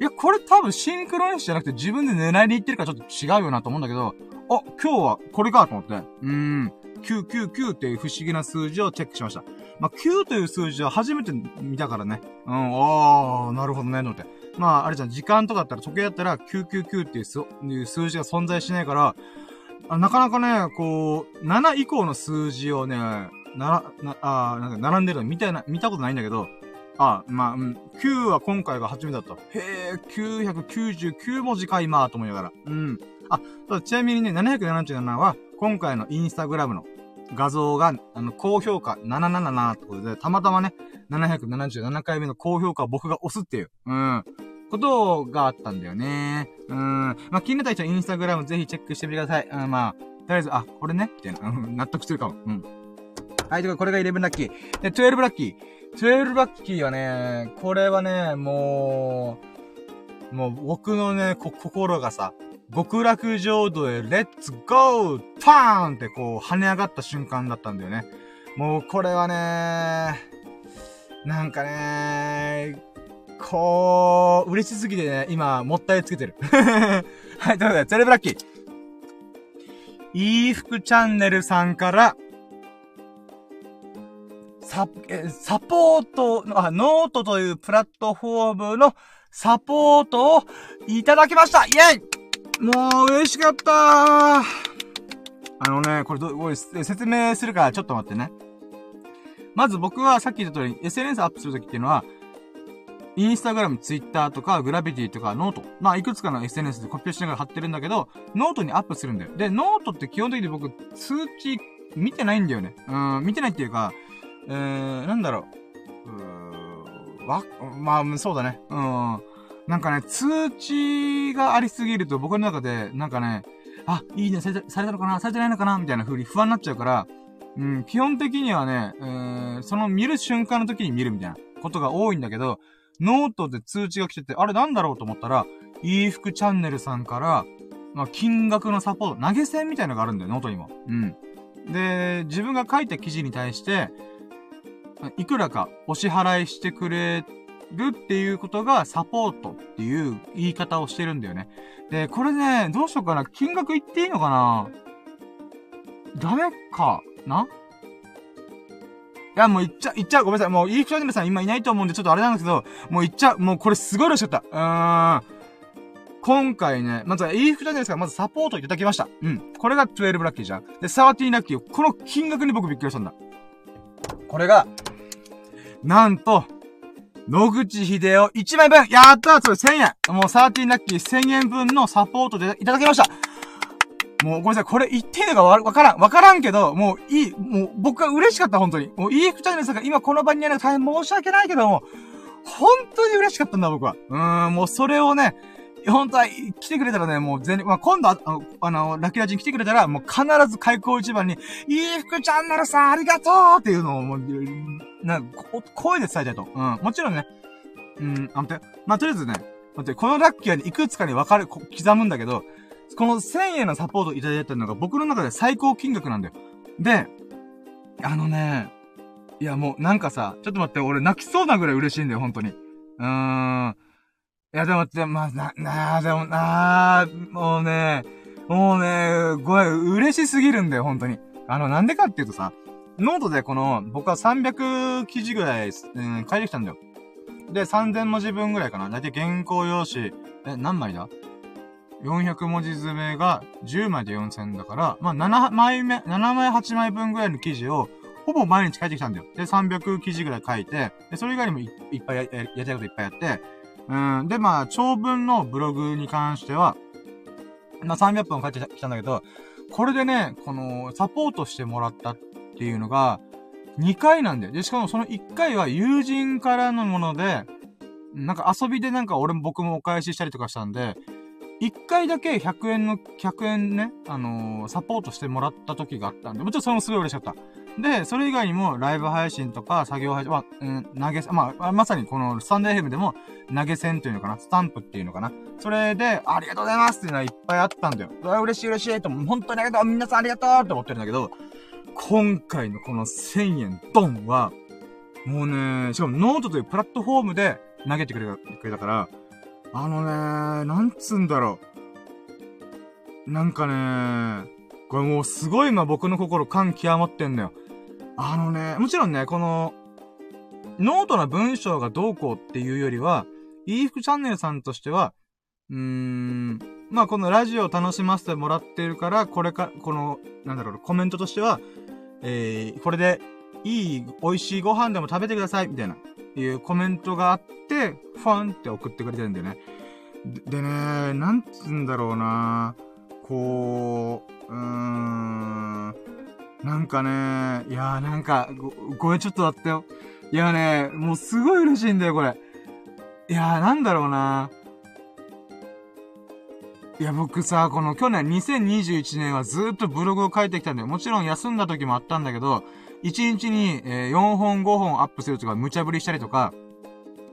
いや、これ多分シンクロニシじゃなくて自分で狙いに行ってるからちょっと違うよなと思うんだけど、あ、今日はこれかと思って。うーん。999っていう不思議な数字をチェックしました。まあ、9という数字は初めて見たからね。うん、あー、なるほどね、のって。まあ、あれじゃん、時間とかだったら、時計だったら、999っていう数字が存在しないから、なかなかね、こう、7以降の数字をね、なら、な、あなんか並んでるの見たな、見たことないんだけど、あ、まあ、うん、9は今回が初めてだった。へえ、999文字か今、と思いながら。うん。あ、ちなみにね、777は、今回のインスタグラムの画像が、あの、高評価777ってことで、たまたまね、777回目の高評価を僕が押すっていう、うん、ことがあったんだよね。うん。まあ、気になった人はインスタグラムぜひチェックしてみてください。うん、まあ、とりあえず、あ、これね、みたいな、うん、納得するかも。うん。はい、とか、これが11ラッキー。で、12ラッキー。12ラッキーはね、これはね、もう、もう僕のね、こ、心がさ、極楽浄土へ let's go パーンってこう跳ね上がった瞬間だったんだよね。もうこれはね、なんかね、こう、嬉しすぎてね、今、もったいつけてる。[LAUGHS] はい、ということで、 eleven lucky。いい服チャンネルさんから、サ、え、サポートあ、ノートというプラットフォームのサポートをいただきました yay、もう、嬉しかったあのね、これど、これ説明するからちょっと待ってね。まず僕はさっき言った通り、SNS アップするときっていうのは、インスタグラム、ツイッターとか、グラビティとか、 note。まあ、いくつかの SNS でコピーしながら貼ってるんだけど、ノートにアップするんだよ。で、ノートって基本的に僕、通知見てないんだよね。うん、見てないっていうか、えー、なんだろう。うーわ、まあ、そうだね。うん。なんかね、通知がありすぎると僕の中で、なんかね、あ、いいね、された、されたのかなされてないのかなみたいな風に不安になっちゃうから、うん、基本的にはね、えー、その見る瞬間の時に見るみたいなことが多いんだけど、ノートで通知が来てて、あれなんだろうと思ったら、いい服チャンネルさんから、まあ、金額のサポート、投げ銭みたいなのがあるんだよ、ノートにも。うん。で、自分が書いた記事に対して、いくらかお支払いしてくれるっていうことがサポートっていう言い方をしてるんだよね。で、これね、どうしようかな。金額言っていいのかなダメかな？いや、もう言っちゃ、言っちゃう。ごめんなさい。もう、いいチャンネルさん今いないと思うんで、ちょっとあれなんですけど、もう言っちゃう。もうこれすごい嬉しかった。うーん。今回ね、まずは、いい服チャンネルさんまずサポートいただきました。うん。これが12ラッキーじゃん。で、サーティーラッキー。この金額に僕びっくりしたんだ。これが、なんと、野口秀夫1枚分。やったーそれ1000円。もう13ラッキー1000円分のサポートでいただきました。もうごめんなさい、これ言っていいのかわからん、わからんけど、もういい、もう僕は嬉しかった、本当に。もう EF チャンネルさんが今この場にいるの大変申し訳ないけども、本当に嬉しかったんだ、僕は。うーん、もうそれをね、本当は来てくれたらね、もう全、まあ、今度あの、あの、ラキーラジに来てくれたら、もう必ず開口一番に、いい服チャンネルさんありがとうっていうのを、もう、なんか、声で伝えたいと。うん。もちろんね、うん、あんて、まあ、とりあえずね、待って、このラッキーはねいくつかに分かる、刻むんだけど、この1000円のサポートいただいたのが僕の中で最高金額なんだよ。で、あのね、いやもうなんかさ、ちょっと待って、俺泣きそうなぐらい嬉しいんだよ、本当に。うーん。いやでもって、まあ、な、なあ、でもなあ、もうね、もうね、ごめん、嬉しすぎるんだよ、本当に。あの、なんでかっていうとさ、ノートでこの、僕は300記事ぐらい、うん、書いてきたんだよ。で、3000文字分ぐらいかな。だいたい原稿用紙、え、何枚だ ?400 文字詰めが10枚で4000だから、まあ、7枚目、7枚8枚分ぐらいの記事を、ほぼ毎日書いてきたんだよ。で、300記事ぐらい書いて、で、それ以外にもいっぱいや、やりたいこといっぱいやって、うん。で、まあ、長文のブログに関しては、まあ、300本書いてきたんだけど、これでね、この、サポートしてもらったっていうのが、2回なんだよ。で、しかもその1回は友人からのもので、なんか遊びでなんか俺も僕もお返ししたりとかしたんで、1回だけ100円の、100円ね、あのー、サポートしてもらった時があったんで、もちろんそれもすごい嬉しかった。で、それ以外にもライブ配信とか作業配信、まあ、うん、投げ、まあ、まさにこのスタンド FM でも投げ銭というのかな、スタンプっていうのかな。それで、ありがとうございますっていうのはいっぱいあったんだよ。うわ、嬉しい嬉しいと、本当にありがとう皆さんありがとうって思ってるんだけど、今回のこの1000円ドンは、もうね、しかもノートというプラットフォームで投げてくれた、くれたから、あのね、なんつうんだろう。なんかね、これもうすごい今僕の心感極まってんだよ。あのね、もちろんね、この、ノートの文章がどうこうっていうよりは、いい服チャンネルさんとしては、うーん、まあこのラジオを楽しませてもらってるから、これか、この、なんだろう、コメントとしては、えー、これでいい、美味しいご飯でも食べてください、みたいな、いうコメントがあって、ファンって送ってくれてるんだよね。でね、なんつうんだろうなこう、うーん、なんかね、いやーなんか、ご、ごめん、ちょっと待ってよ。いやね、もうすごい嬉しいんだよ、これ。いやーなんだろうないや、僕さ、この去年2021年はずっとブログを書いてきたんだよ。もちろん休んだ時もあったんだけど、1日に、え、4本5本アップするとか無茶ぶりしたりとか、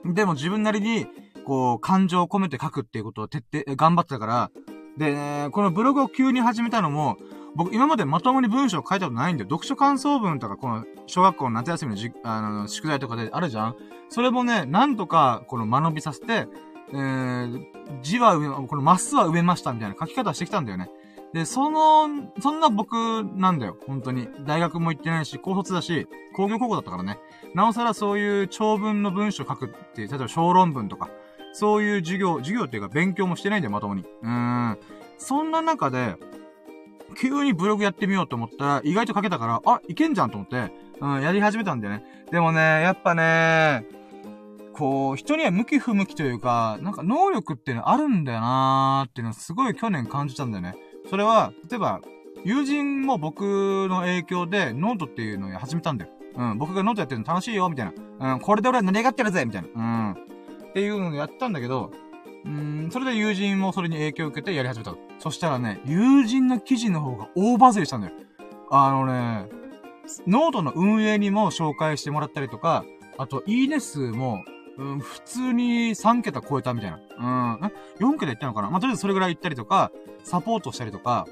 でも自分なりに、こう、感情を込めて書くっていうことを徹底、頑張ってたから、で、このブログを急に始めたのも、僕今までまともに文章を書いたことないんだよ。読書感想文とか、この、小学校の夏休みのじ、あの、宿題とかであるじゃんそれもね、なんとか、この間延びさせて、えー、字は上、このマスは埋めましたみたいな書き方してきたんだよね。で、その、そんな僕なんだよ。本当に。大学も行ってないし、高卒だし、工業高校だったからね。なおさらそういう長文の文章書くっていう、例えば小論文とか、そういう授業、授業っていうか勉強もしてないんだよ、まともに。うーん。そんな中で、急にブログやってみようと思ったら、意外と書けたから、あ、いけんじゃんと思って、うん、やり始めたんだよね。でもね、やっぱね、こう、人には向き不向きというか、なんか能力ってのあるんだよなーっていうのをすごい去年感じたんだよね。それは、例えば、友人も僕の影響でノートっていうのを始めたんだよ。うん、僕がノートやってるの楽しいよ、みたいな。うん、これで俺は成り上がってるぜみたいな。うん。っていうのをやったんだけど、うん、それで友人もそれに影響を受けてやり始めた。そしたらね、友人の記事の方が大バズりしたんだよ。あのね、ノートの運営にも紹介してもらったりとか、あと、いいね数もうん、普通に3桁超えたみたいな。うん。4桁行ったのかな？まあ、とりあえずそれぐらい行ったりとか、サポートしたりとか、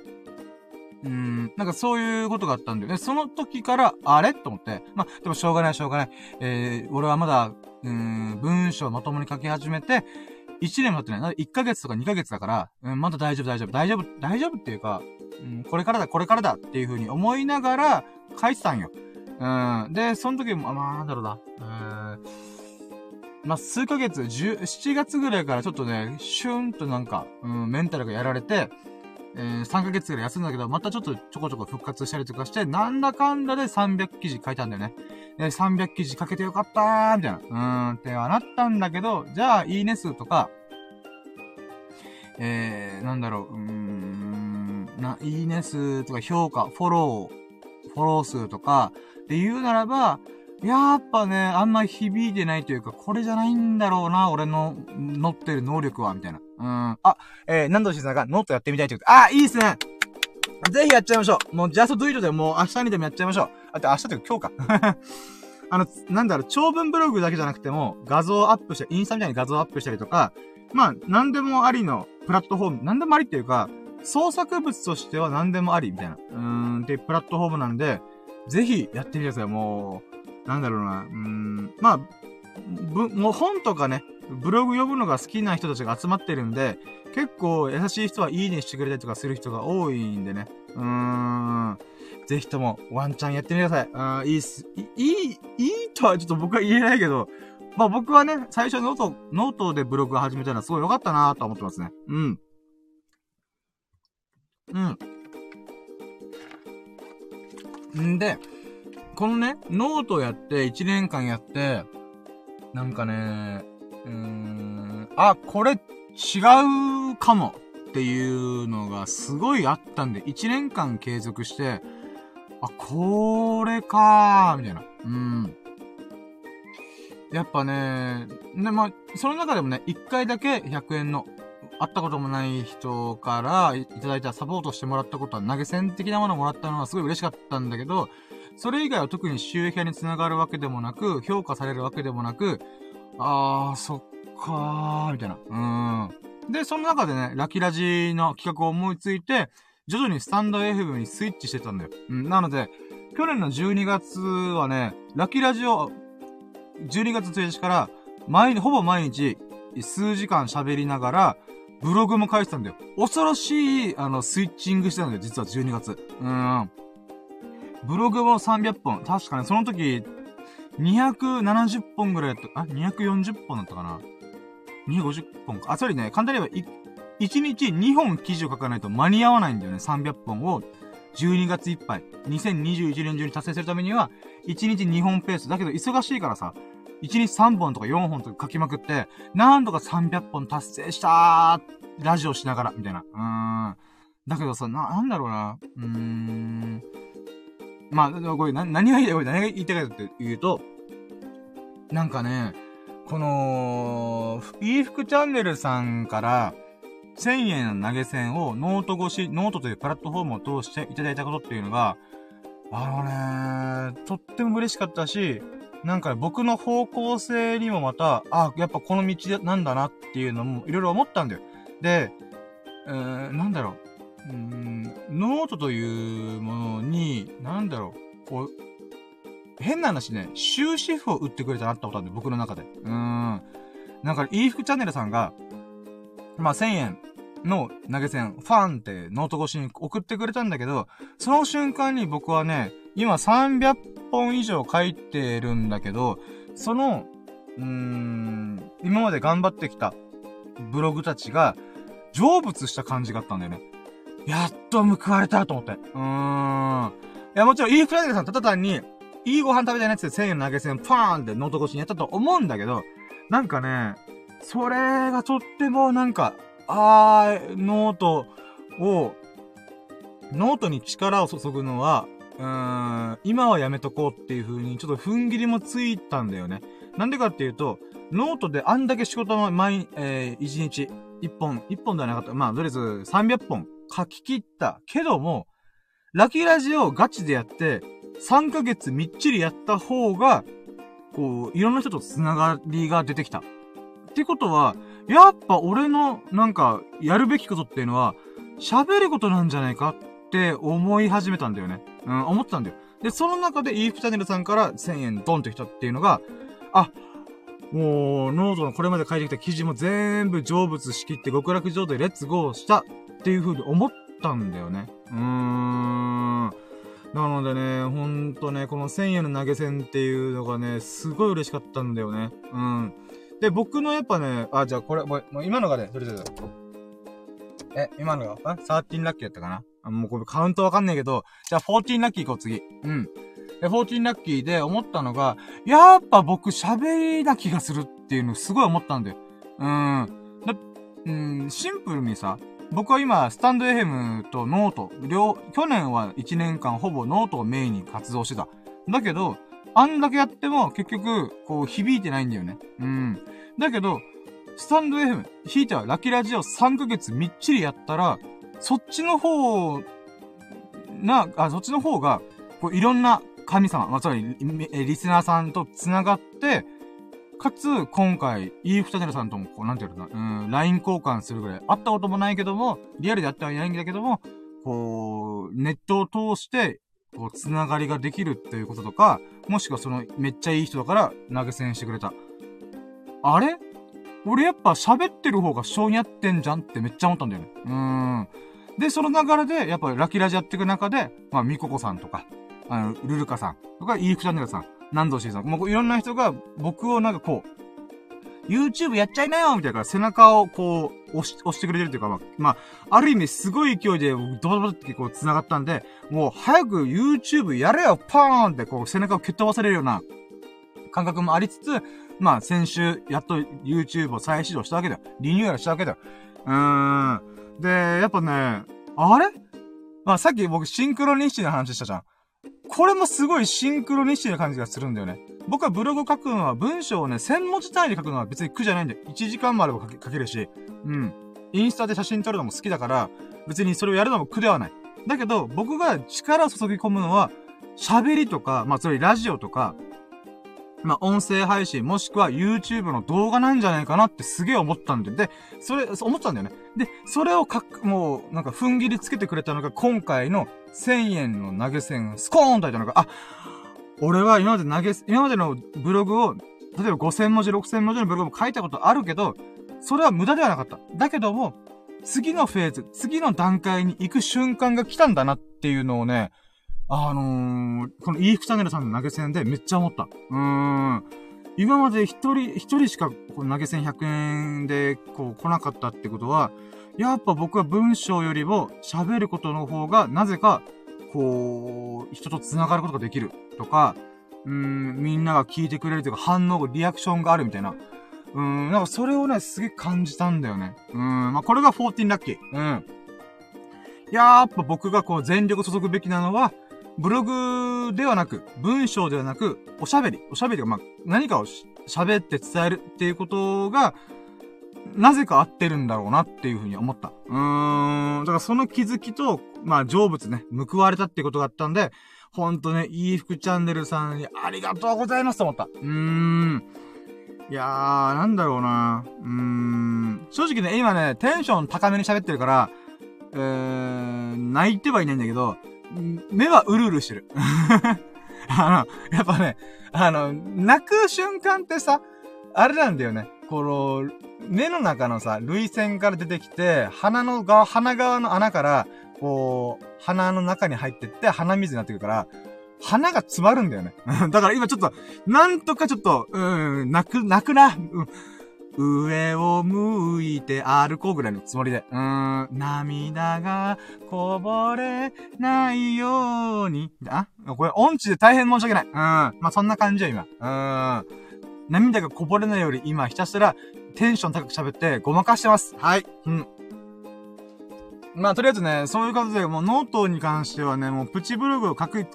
うん、なんかそういうことがあったんだよね。その時から、あれ？と思って。まあ、でもしょうがないしょうがない。えー、俺はまだ、うん、文章をまともに書き始めて、1年も経ってない。1ヶ月とか2ヶ月だから、うん、まだ大丈夫大丈夫。大丈夫、大丈夫っていうか、うん、これからだ、これからだっていう風に思いながら書いてたんよ。うん。で、その時も、まあ、なんだろうな。えーまあ、数ヶ月、10、7月ぐらいからちょっとね、シューンとなんか、うん、メンタルがやられて、えー、3ヶ月ぐらい休んだけど、またちょっとちょこちょこ復活したりとかして、なんだかんだで300記事書いたんだよね。で、300記事書けてよかったー、みたいな。うーん、ってはなったんだけど、じゃあ、いいね数とか、えー、なんだろう、うーん、な、いいね数とか評価、フォロー、フォロー数とか、で言うならば、やっぱね、あんま響いてないというか、これじゃないんだろうな、俺の乗ってる能力は、みたいな。うん。あ、えー、何度しさんがノートやってみたいというあ、いいっすねぜひやっちゃいましょうもう、ジャストドゥイトでもう明日にでもやっちゃいましょうあと明日というか今日か。[LAUGHS] あの、なんだろう、長文ブログだけじゃなくても、画像アップして、インスタみたいに画像アップしたりとか、まあ、なんでもありのプラットフォーム、なんでもありっていうか、創作物としては何でもあり、みたいな。うーん、っていうプラットフォームなんで、ぜひやってみてください。もう、なんだろうな、うん、まあ、ぶ、もう本とかね、ブログ読むのが好きな人たちが集まってるんで、結構優しい人はいいねしてくれたりとかする人が多いんでね。うーん。ぜひともワンチャンやってみてください。あいいっす。いい、いいとはちょっと僕は言えないけど、まあ僕はね、最初ノート、ノートでブログ始めたのはすごい良かったなと思ってますね。うん。うん。んで、このね、ノートやって、1年間やって、なんかね、うーん、あ、これ違うかもっていうのがすごいあったんで、1年間継続して、あ、これかー、みたいな。うん。やっぱね、で、まあ、その中でもね、1回だけ100円の、会ったこともない人からいただいたサポートしてもらったことは投げ銭的なものをもらったのはすごい嬉しかったんだけど、それ以外は特に収益化につながるわけでもなく、評価されるわけでもなく、あー、そっかー、みたいな。うん。で、その中でね、ラキラジの企画を思いついて、徐々にスタンド FM にスイッチしてたんだよ。うん。なので、去年の12月はね、ラキラジを、12月1日から、毎日、ほぼ毎日、数時間喋りながら、ブログも書いてたんだよ。恐ろしい、あの、スイッチングしてたんだよ、実は12月。うん。ブログも300本。確かに、その時、270本ぐらいやった、あ、240本だったかな ?250 本か。あ、それね、簡単に言えば、1日2本記事を書かないと間に合わないんだよね。300本を12月いっぱい、2021年中に達成するためには、1日2本ペース。だけど忙しいからさ、1日3本とか4本とか書きまくって、何度か300本達成したーラジオしながら、みたいな。うーん。だけどさ、な、なんだろうな。うーん。まあ、これ、何が言いたい、これ何が言いたいかって言うと、なんかね、この、いい服チャンネルさんから、1000円の投げ銭をノート越し、ノートというプラットフォームを通していただいたことっていうのが、あのね、とっても嬉しかったし、なんか僕の方向性にもまた、あ、やっぱこの道なんだなっていうのもいろいろ思ったんだよ。で、うーん、なんだろう。うん、ノートというものに、なんだろう、こう、変な話ね、終止符を打ってくれたなってことなんで、僕の中で。うん。なんか、いい服チャンネルさんが、まあ、1000円の投げ銭、ファンってノート越しに送ってくれたんだけど、その瞬間に僕はね、今300本以上書いてるんだけど、その、うーん、今まで頑張ってきたブログたちが、成仏した感じがあったんだよね。やっと報われたと思って。うーん。いや、もちろん、いいフライデーさんただ単に、いいご飯食べたいなって1000円投げ銭パーンってノート越しにやったと思うんだけど、なんかね、それがとってもなんか、あー、ノートを、ノートに力を注ぐのは、うーん、今はやめとこうっていう風にちょっと踏ん切りもついたんだよね。なんでかっていうと、ノートであんだけ仕事の毎、えー、1日、1本、1本ではなかった。まあ、とりあえず300本書き切ったけども、ラキラジをガチでやって、3ヶ月みっちりやった方が、こう、いろんな人と繋がりが出てきた。ってことは、やっぱ俺の、なんか、やるべきことっていうのは、喋ることなんじゃないかって思い始めたんだよね。うん、思ってたんだよ。で、その中で、イーフチャンネルさんから1000円ドンと来たっていうのが、あ、もう、ノートのこれまで書いてきた記事も全部成仏しきって極楽浄土でレッツゴーしたっていう風に思ったんだよね。うーん。なのでね、ほんとね、この1000円の投げ銭っていうのがね、すごい嬉しかったんだよね。うん。で、僕のやっぱね、あ、じゃあこれ、もう、今のがね、どれだよ。え、今のが、あ ?13 ラッキーやったかな？あもうこれカウントわかんないけど、じゃあ14ラッキー行こう、次。うん。で、14ラッキーで思ったのが、やっぱ僕喋りな気がするっていうのすごい思ったんだよ。うん。だ、うん、シンプルにさ、僕は今、スタンド FM とノート、両、去年は1年間ほぼノートをメインに活動してた。だけど、あんだけやっても結局、こう、響いてないんだよね。うん。だけど、スタンド FM、ひいてはラキラジオ3ヶ月みっちりやったら、そっちの方、な、あ、そっちの方が、こう、いろんな神様、まあ、つまり、リスナーさんと繋がって、かつ、今回、イーフタネルさんとも、こう、なんていうのかな、うん、LINE 交換するぐらい、会ったこともないけども、リアルで会ってはいないんだけども、こう、ネットを通して、こう、つながりができるっていうこととか、もしくはその、めっちゃいい人だから投げ銭してくれた。あれ？俺やっぱ喋ってる方が性に合ってんじゃんってめっちゃ思ったんだよね。うーん。で、その流れで、やっぱラキラジやっていく中で、まあ、ミココさんとか、あの、ルルカさんとか、イーフチャンネルさん、南蔵シーさん、もういろんな人が僕をなんかこう、YouTube やっちゃいなよみたいな背中をこう、押し、押してくれてるというか、まあ、あ、る意味すごい勢いで、ドバドってこう繋がったんで、もう早く YouTube やれよパーンってこう背中を蹴っ飛ばされるような感覚もありつつ、まあ先週やっと YouTube を再始動したわけだよ。リニューアルしたわけだよ。うーん。で、やっぱね、あれ？まあさっき僕シンクロニシティの話したじゃん。これもすごいシンクロニシティな感じがするんだよね。僕はブログ書くのは文章をね、1000文字単位で書くのは別に苦じゃないんだよ、1時間もあれば書けるし、うん。インスタで写真撮るのも好きだから、別にそれをやるのも苦ではない。だけど、僕が力を注ぎ込むのは、喋りとか、まあ、それラジオとか、まあ、音声配信、もしくは YouTube の動画なんじゃないかなってすげえ思ったんで、で、それ、思ったんだよね。で、それをかく、もう、なんか、踏ん切りつけてくれたのが、今回の1000円の投げ銭、スコーンといたのが、あ、俺は今まで投げ、今までのブログを、例えば5000文字、6000文字のブログも書いたことあるけど、それは無駄ではなかった。だけども、次のフェーズ、次の段階に行く瞬間が来たんだなっていうのをね、あのー、このイーフチャンネルさんの投げ銭でめっちゃ思った。うーん。今まで一人、一人しかこの投げ銭100円でこう来なかったってことは、やっぱ僕は文章よりも喋ることの方がなぜかこう、人と繋がることができるとか、うん、みんなが聞いてくれるというか、反応、リアクションがあるみたいな。うん、なんかそれをね、すげえ感じたんだよね。うん、まあ、これが14ラッキー。うん。やっぱ僕がこう全力注ぐべきなのは、ブログではなく、文章ではなく、おしゃべり。おしゃべりが、まあ、何かを喋って伝えるっていうことが、なぜか合ってるんだろうなっていうふうに思った。うーん。だからその気づきと、まあ、成仏ね、報われたっていうことがあったんで、ほんとね、いい服チャンネルさんにありがとうございますと思った。うーん。いやー、なんだろうな。うーん。正直ね、今ね、テンション高めに喋ってるから、えー、泣いてはいないんだけど、目はうるうるしてる。[LAUGHS] あの、やっぱね、あの、泣く瞬間ってさ、あれなんだよね。この、目の中のさ、涙腺から出てきて、鼻の側、鼻側の穴から、こう、鼻の中に入ってって、鼻水になってくるから、鼻が詰まるんだよね。[LAUGHS] だから今ちょっと、なんとかちょっと、うん、泣く、泣くな。うん、上を向いて歩こうぐらいのつもりで。うーん、涙がこぼれないように。あこれ音痴で大変申し訳ない。うん。まあ、そんな感じよ、今。うん。涙がこぼれないより今ひたすらテンション高く喋ってごまかしてます。はい。うん。まあ、とりあえずね、そういうことで、もうノートに関してはね、もうプチブログを書く、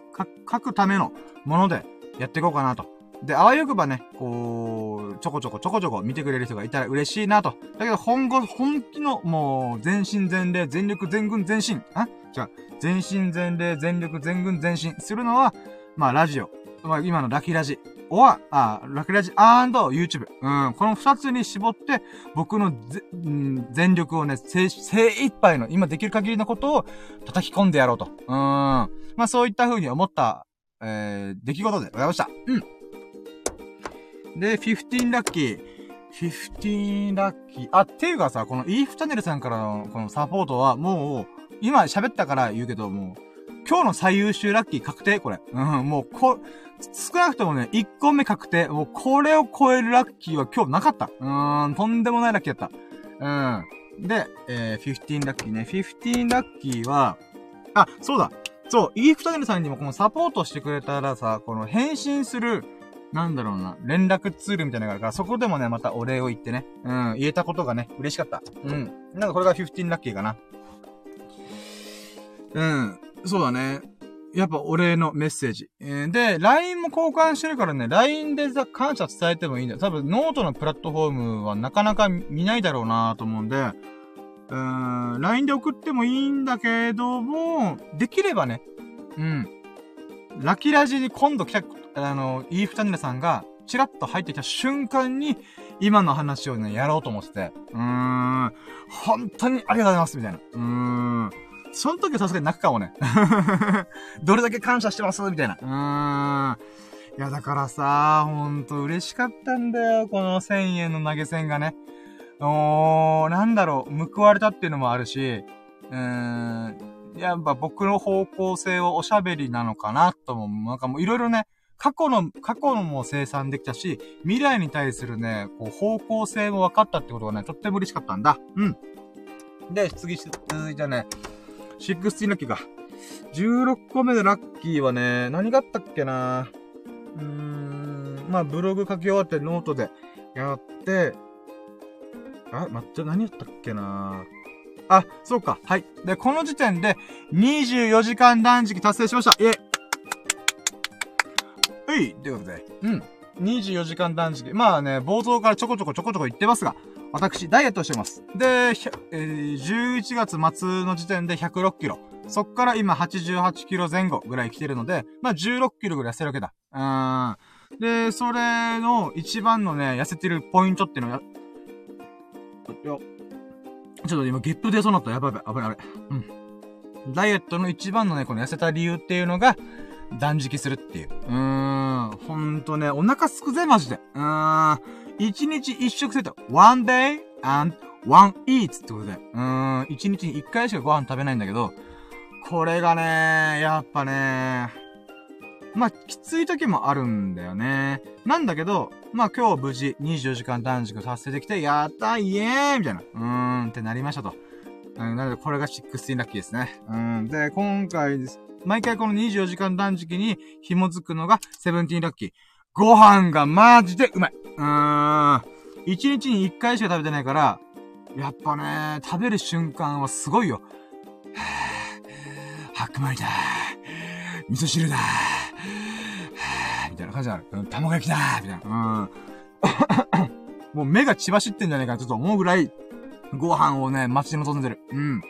書くためのものでやっていこうかなと。で、あわよくばね、こう、ちょこちょこちょこちょこ見てくれる人がいたら嬉しいなと。だけど、本語、本気の、もう、全身全霊、全力全軍全身、あ？じゃあ、全身全霊、全力全軍全身するのは、まあ、ラジオ。まあ、今のラキラジ。は、あ、ラキラジ &YouTube。うん。この二つに絞って、僕のぜ、うん、全力をね、精、精一杯の、今できる限りのことを叩き込んでやろうと。うん。まあそういった風に思った、えー、出来事でございました。うん。で、15ラッキー。15ラッキー。あ、っていうかさ、この EF チャンネルさんからのこのサポートはもう、今喋ったから言うけど、もう、今日の最優秀ラッキー確定？これ。うん、もう、こ、少なくともね、1個目確定。もう、これを超えるラッキーは今日なかった。うーん、とんでもないラッキーだった。うん。で、えー、15ラッキーね。15ラッキーは、あ、そうだ。そう、イーフチャンネルさんにもこのサポートしてくれたらさ、この返信する、なんだろうな、連絡ツールみたいなのがあるから、そこでもね、またお礼を言ってね、うん、言えたことがね、嬉しかった。うん。なんかこれが15ラッキーかな。うん。そうだね。やっぱお礼のメッセージ。えー、で、LINE も交換してるからね、LINE でさ、感謝伝えてもいいんだよ。多分、ノートのプラットフォームはなかなか見ないだろうなと思うんで、うーん、LINE で送ってもいいんだけども、できればね、うん。ラキラジに今度来た、あの、イーフチャンネルさんが、チラッと入ってきた瞬間に、今の話をね、やろうと思ってて、うーん、本当にありがとうございます、みたいな。うーん。その時さすがに泣くかもね。[LAUGHS] どれだけ感謝してますみたいな。うーん。いや、だからさ、ほんと嬉しかったんだよ。この1000円の投げ銭がね。おー、なんだろう、報われたっていうのもあるし、うーん、やっぱ僕の方向性はおしゃべりなのかなとも、なんかもういろいろね、過去の、過去のも清算できたし、未来に対するね、こう方向性も分かったってことがね、とっても嬉しかったんだ。うん。で、次、続いてね、16ラッキーか。16個目でラッキーはね、何があったっけなうーん、まあ、ブログ書き終わってノートでやって、あ、待って、何やったっけなあ、そうか。はい。で、この時点で24時間断食達成しました。イェイはい。ということで、うん。24時間断食。まあね、冒頭からちょこちょこちょこちょこ言ってますが、私、ダイエットしてます。で、えー、11月末の時点で106キロ。そっから今88キロ前後ぐらい来てるので、まあ16キロぐらい痩せるわけだ。うーん。で、それの一番のね、痩せてるポイントっていうのは、ちょっと今ゲップ出そうなった。やばいやばい。危ない危ない。うん。ダイエットの一番のね、この痩せた理由っていうのが、断食するっていう。うーん。ほんとね、お腹すくぜ、マジで。うーん。一日一食セット。one day and one eats ってことで。うーん、一日に一回しかご飯食べないんだけど、これがね、やっぱね、まあ、きつい時もあるんだよね。なんだけど、まあ今日無事24時間断食達成できて、やったイエーイみたいな。うーんってなりましたと。うん、なので、これが16ラッキーですね。うん。で、今回です。毎回この24時間断食に紐づくのが17ラッキー。ご飯がマジでうまい。うーん。1日に1回しか食べてないから、やっぱね、食べる瞬間はすごいよ。[SIGHS] 白米だ。味噌汁だ。[SIGHS] みたいな感じになる。卵焼きだみたいな。うん。[COUGHS] もう目が血走ってんじゃねえかちょっと思うぐらい、ご飯をね、待ち望んでる。うん。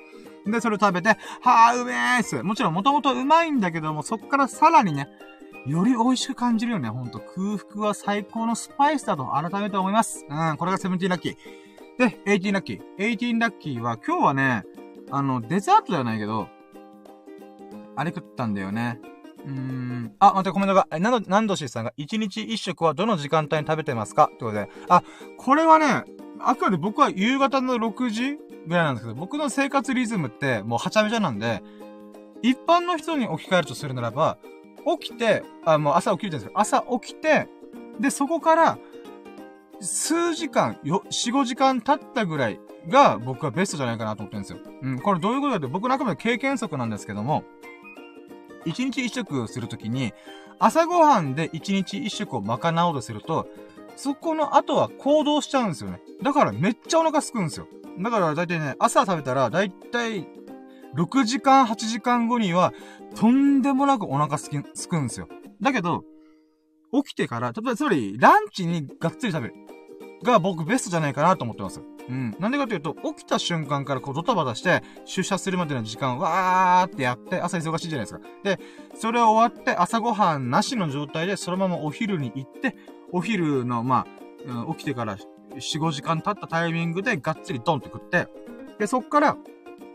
で、それを食べて、はぁ、うめーす。もちろん、もともとうまいんだけども、そっからさらにね、より美味しく感じるよね。ほんと、空腹は最高のスパイスだと改めて思います。うん、これがセブンティーラッキー。で、エイティーラッキー。エイティーラッキーは、今日はね、あの、デザートではないけど、あれ食ったんだよね。うーん。あ、待って、コメントが、え、なんど、なんどしさんが、一日一食はどの時間帯に食べてますか？ってことで。あ、これはね、あくまで僕は夕方の6時ぐらいなんですけど、僕の生活リズムってもうはちゃめちゃなんで、一般の人に置き換えるとするならば、起きて、あ、もう朝起きるじゃないですか。朝起きて、で、そこから、数時間、よ、4、5時間経ったぐらいが僕はベストじゃないかなと思ってるんですよ。うん、これどういうことかって僕のあくまで経験則なんですけども、一日一食するときに、朝ごはんで一日一食を賄おうとすると、そこの後は行動しちゃうんですよね。だからめっちゃお腹すくんですよ。だからだいたいね、朝食べたらだいたい6時間、8時間後には、とんでもなくお腹すき、すくんですよ。だけど、起きてから、例えば、つまり、ランチにがっつり食べる。が僕ベストじゃないかなと思ってます。うん。なんでかというと、起きた瞬間からこうドタバタして、出社するまでの時間わーってやって、朝忙しいじゃないですか。で、それ終わって朝ごはんなしの状態で、そのままお昼に行って、お昼の、まあ、うん、起きてから4、5時間経ったタイミングでがっつりドンって食って、で、そっから、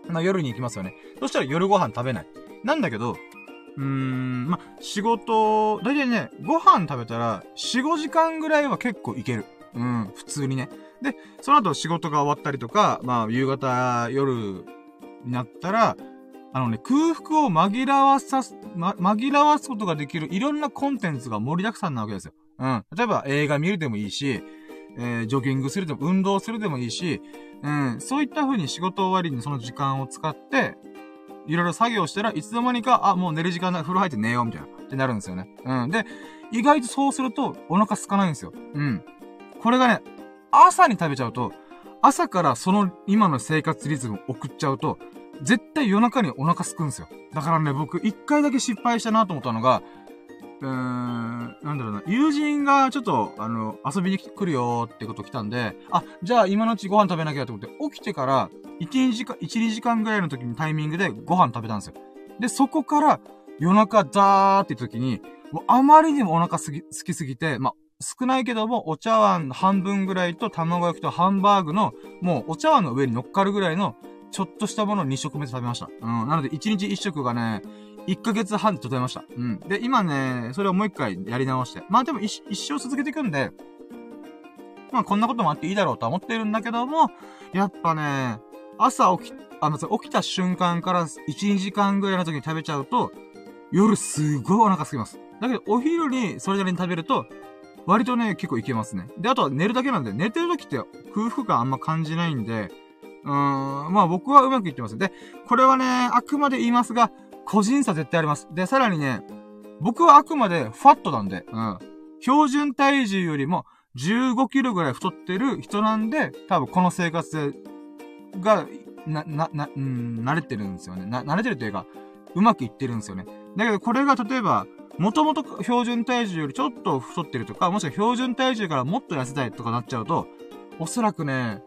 まあ、夜に行きますよね。そしたら夜ご飯食べない。なんだけど、うーん、まあ仕事、だいたいね、ご飯食べたら、4、5時間ぐらいは結構いける。うん、普通にね。で、その後仕事が終わったりとか、まあ、夕方、夜になったら、あのね、空腹を紛らわさす、ま、紛らわすことができるいろんなコンテンツが盛りだくさんなわけですよ。うん。例えば映画見るでもいいし、えー、ジョギングするでも、運動するでもいいし、うん、そういった風に仕事終わりにその時間を使って、いろいろ作業したらいつの間にか、あ、もう寝る時間だ、風呂入って寝よう、みたいな、ってなるんですよね。うん。で、意外とそうするとお腹空かないんですよ。うん。これがね、朝に食べちゃうと、朝からその今の生活リズムを送っちゃうと、絶対夜中にお腹空くんですよ。だからね、僕一回だけ失敗したなと思ったのが、うー、なんだろうな、友人がちょっと、あの、遊びに来るよってこと来たんで、あ、じゃあ今のうちご飯食べなきゃと思って、起きてから、1、2時間、1、2時間ぐらいの時にタイミングでご飯食べたんですよ。で、そこから夜中ダーって時に、もうあまりにもお腹すぎ、好きすぎて、まあ、少ないけども、お茶碗半分ぐらいと卵焼きとハンバーグの、もうお茶碗の上に乗っかるぐらいの、ちょっとしたものを2食目で食べました。うん。なので、1日1食がね、1ヶ月半で整えました。うん。で、今ね、それをもう一回やり直して。まあでも一生続けていくんで、まあこんなこともあっていいだろうとは思ってるんだけども、やっぱね、朝起き、あ、まず起きた瞬間から1、2時間ぐらいの時に食べちゃうと、夜すごいお腹空きます。だけど、お昼にそれなりに食べると、割とね、結構いけますね。で、あとは寝るだけなんで、寝てる時って空腹感あんま感じないんで、うーん、まあ僕はうまくいってます。で、これはね、あくまで言いますが、個人差絶対あります。で、さらにね、僕はあくまでファットなんで、うん。標準体重よりも15キロぐらい太ってる人なんで、多分この生活が、な、な、な、うん、慣れてるんですよね。な、慣れてるというか、うまくいってるんですよね。だけどこれが例えば、もともと標準体重よりちょっと太ってるとか、もしくは標準体重からもっと痩せたいとかなっちゃうと、おそらくね、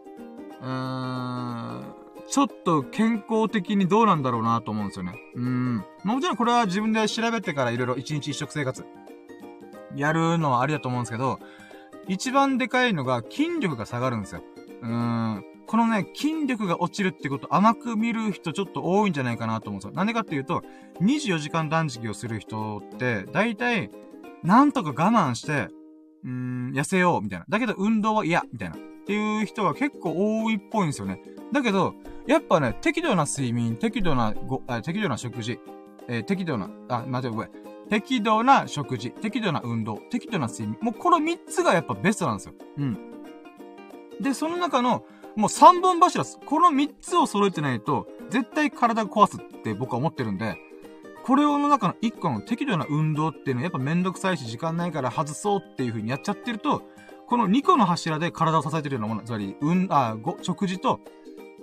うーん、ちょっと健康的にどうなんだろうなと思うんですよね。うん。もちろんこれは自分で調べてからいろいろ一日一食生活、やるのはありだと思うんですけど、一番でかいのが筋力が下がるんですよ。うーん。このね、筋力が落ちるってこと甘く見る人ちょっと多いんじゃないかなと思うんですよ。なんでかっていうと、24時間断食をする人って、大体、なんとか我慢して、うーん、痩せよう、みたいな。だけど運動は嫌、みたいな。っていう人が結構多いっぽいんですよね。だけど、やっぱね、適度な睡眠、適度なご、あ適度な食事、えー、適度な、あ、待て、ごめん。適度な食事、適度な運動、適度な睡眠。もうこの3つがやっぱベストなんですよ。うん。で、その中の、もう3本柱です。この3つを揃えてないと、絶対体壊すって僕は思ってるんで、これをの中の1個の適度な運動っていうのはやっぱめんどくさいし時間ないから外そうっていう風にやっちゃってると、この2個の柱で体を支えてるようなもの、つまり、うん、あ、ご、食事と、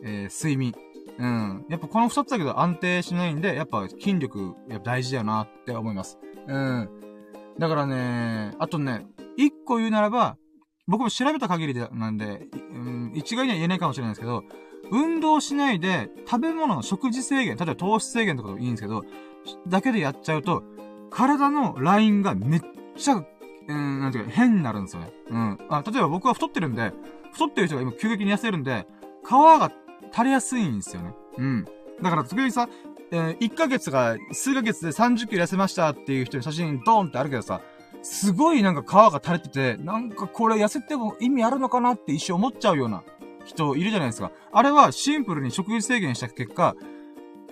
えー、睡眠。うん。やっぱこの2つだけど安定しないんで、やっぱ筋力、やっぱ大事だよなって思います。うん。だからね、あとね、1個言うならば、僕も調べた限りでなんで、うん、一概には言えないかもしれないですけど、運動しないで、食べ物の食事制限、例えば糖質制限とかでもいいんですけど、だけでやっちゃうと、体のラインがめっちゃ、うん、なんていうか、変になるんですよね。うん。あ、例えば僕は太ってるんで、太ってる人が今急激に痩せるんで、皮が垂れやすいんですよね。うん。だから、時々さ、えー、1ヶ月が、数ヶ月で30キロ痩せましたっていう人の写真ドーンってあるけどさ、すごいなんか皮が垂れてて、なんかこれ痩せても意味あるのかなって一瞬思っちゃうような人いるじゃないですか。あれはシンプルに食事制限した結果、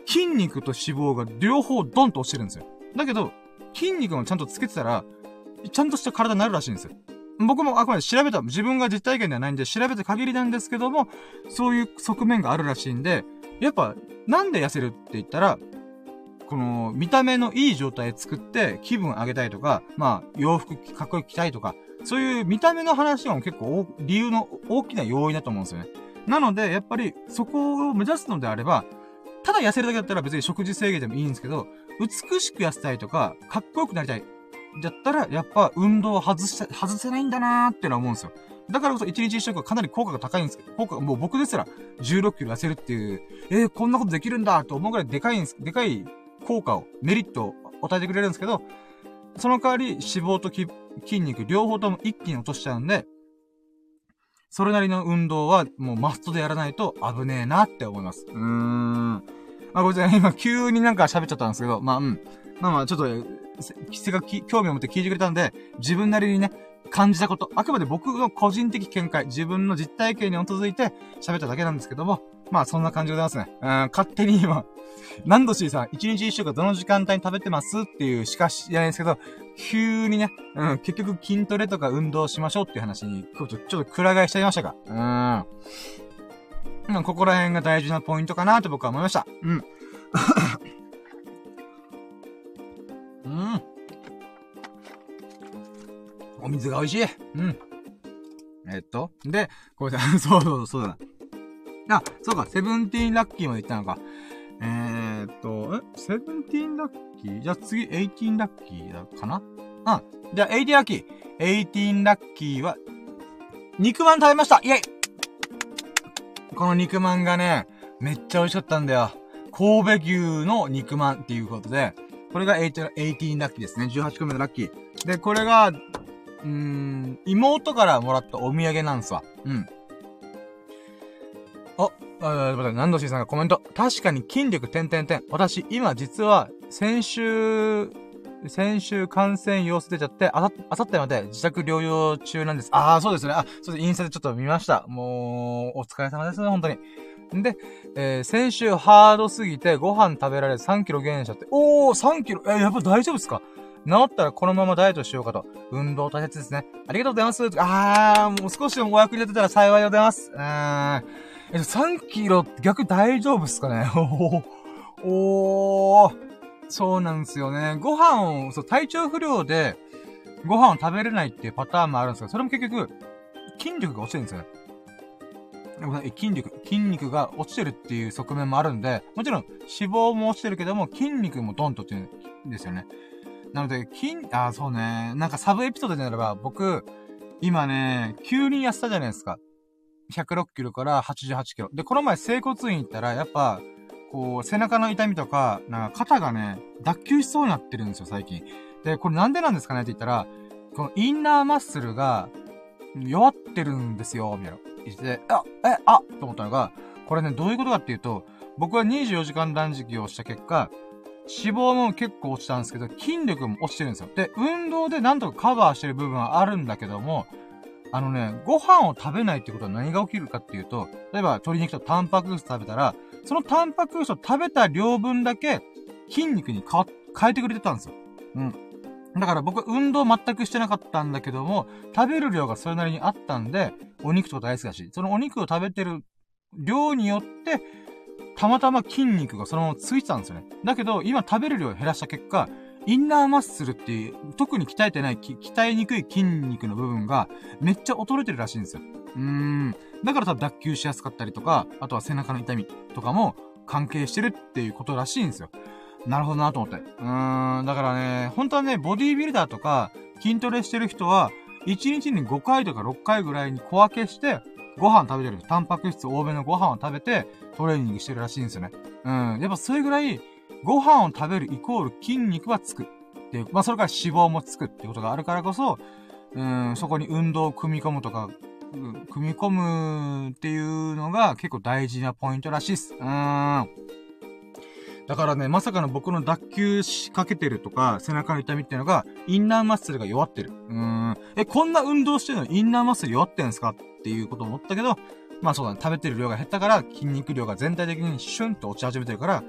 筋肉と脂肪が両方ドンと落ちてるんですよ。だけど、筋肉もちゃんとつけてたら、ちゃんとした体になるらしいんですよ。僕もあくまで調べた、自分が実体験ではないんで調べた限りなんですけども、そういう側面があるらしいんで、やっぱ、なんで痩せるって言ったら、この、見た目のいい状態作って気分上げたいとか、まあ、洋服かっこよく着たいとか、そういう見た目の話が結構理由の大きな要因だと思うんですよね。なので、やっぱり、そこを目指すのであれば、ただ痩せるだけだったら別に食事制限でもいいんですけど、美しく痩せたいとか、かっこよくなりたい。だったら、やっぱ運動を外し、外せないんだなーってのは思うんですよ。だからこそ1日1食はかなり効果が高いんですけど、効果、もう僕ですら16キロ痩せるっていう、えー、こんなことできるんだと思うぐらいでかいんです、でかい効果を、メリットを与えてくれるんですけど、その代わり脂肪と筋肉両方とも一気に落としちゃうんで、それなりの運動はもうマストでやらないと危ねえなって思います。うーん。あ、ごめんなさい。今急になんか喋っちゃったんですけど、まあ、うん。まあまあ、ちょっと、せが興味を持って聞いてくれたんで、自分なりにね、感じたこと、あくまで僕の個人的見解、自分の実体験に基づいて喋っただけなんですけども、まあそんな感じでございますね。うん、勝手に今、何度しさん、一日一週間どの時間帯に食べてますっていうしか知らないんですけど、急にね、うん、結局筋トレとか運動しましょうっていう話に、ちょっと、ちょっとくら替えしちゃいましたか。うん。ま、ここら辺が大事なポイントかなと僕は思いました。うん。うん。お水が美味しい。うん。えっと？で、これさ、[LAUGHS] そうそうそうだ。あ、そうか、 seventeen ラッキーも行ったのか。えー、っと、え？ seventeen ラッキー？じゃあ次、 eighteen ラッキーだかな？うん。じゃあ、 eighty ラッキー。 eighteen ラッキーは、肉まん食べましたイェイこの肉まんがね、めっちゃ美味しかったんだよ。神戸牛の肉まんっていうことで、これが eighteen ラッキーですね。18個目のラッキー。で、これが、うん、妹からもらったお土産なんすわ。うん。あ、あ、待って、何度しさんがコメント。確かに筋力点々点。私、今実は、先週、先週感染様子出ちゃって、あさ、あさってまで自宅療養中なんです。ああ、そうですね。あ、そうです。インスタでちょっと見ました。もう、お疲れ様です、本当に。で、えー、先週ハードすぎてご飯食べられず3キロ減しちゃって、おー、3キロ、えー、やっぱ大丈夫ですか？治ったらこのままダイエットしようかと。運動大切ですね。ありがとうございます。あー、もう少しでもお役に立てたら幸いでございます。うーん。えっと、3キロ逆大丈夫っすかね？[LAUGHS] おー。そうなんですよね。ご飯を、そう、体調不良で、ご飯を食べれないっていうパターンもあるんですけど、それも結局、筋力が落ちてるんですよね。筋力、筋肉が落ちてるっていう側面もあるんで、もちろん脂肪も落ちてるけども、筋肉もドンとってるんですよね。なので、筋、あ、そうね。なんかサブエピソードでならば、僕、今ね、急に痩せたじゃないですか。106キロから88キロ。で、この前整骨院行ったら、やっぱ、こう、背中の痛みとか、なんか肩がね、脱臼しそうになってるんですよ、最近。で、これなんでなんですかねって言ったら、このインナーマッスルが弱ってるんですよ、みたいな。言って、あ、え、あと思ったのが、これね、どういうことかっていうと、僕は24時間断食をした結果、脂肪も結構落ちたんですけど、筋力も落ちてるんですよ。で、運動でなんとかカバーしてる部分はあるんだけども、あのね、ご飯を食べないってことは何が起きるかっていうと、例えば鶏肉とタンパク質食べたら、そのタンパク質を食べた量分だけ筋肉に変変えてくれてたんですよ。うん。だから僕運動全くしてなかったんだけども、食べる量がそれなりにあったんで、お肉とか大好きだし、そのお肉を食べてる量によって、たまたま筋肉がそのままついてたんですよね。だけど、今食べる量を減らした結果、インナーマッスルっていう、特に鍛えてない、鍛えにくい筋肉の部分が、めっちゃ衰えてるらしいんですよ。うーん。だから多分脱臼しやすかったりとか、あとは背中の痛みとかも関係してるっていうことらしいんですよ。なるほどなと思って。うーん。だからね、本当はね、ボディービルダーとか、筋トレしてる人は、1日に5回とか6回ぐらいに小分けして、ご飯食べてる。タンパク質多めのご飯を食べて、トレーニングしてるらしいんですよね。うん。やっぱそれぐらい、ご飯を食べるイコール筋肉はつく。って、まあそれから脂肪もつくってことがあるからこそ、うん、そこに運動を組み込むとか、組み込むっていうのが結構大事なポイントらしいっす。うーん。だからね、まさかの僕の脱臼しかけてるとか、背中の痛みっていうのが、インナーマッスルが弱ってる。うん。え、こんな運動してるのインナーマッスル弱ってんすかっていうこと思ったけど、まあそうだね、食べてる量が減ったから、筋肉量が全体的にシュンと落ち始めてるから、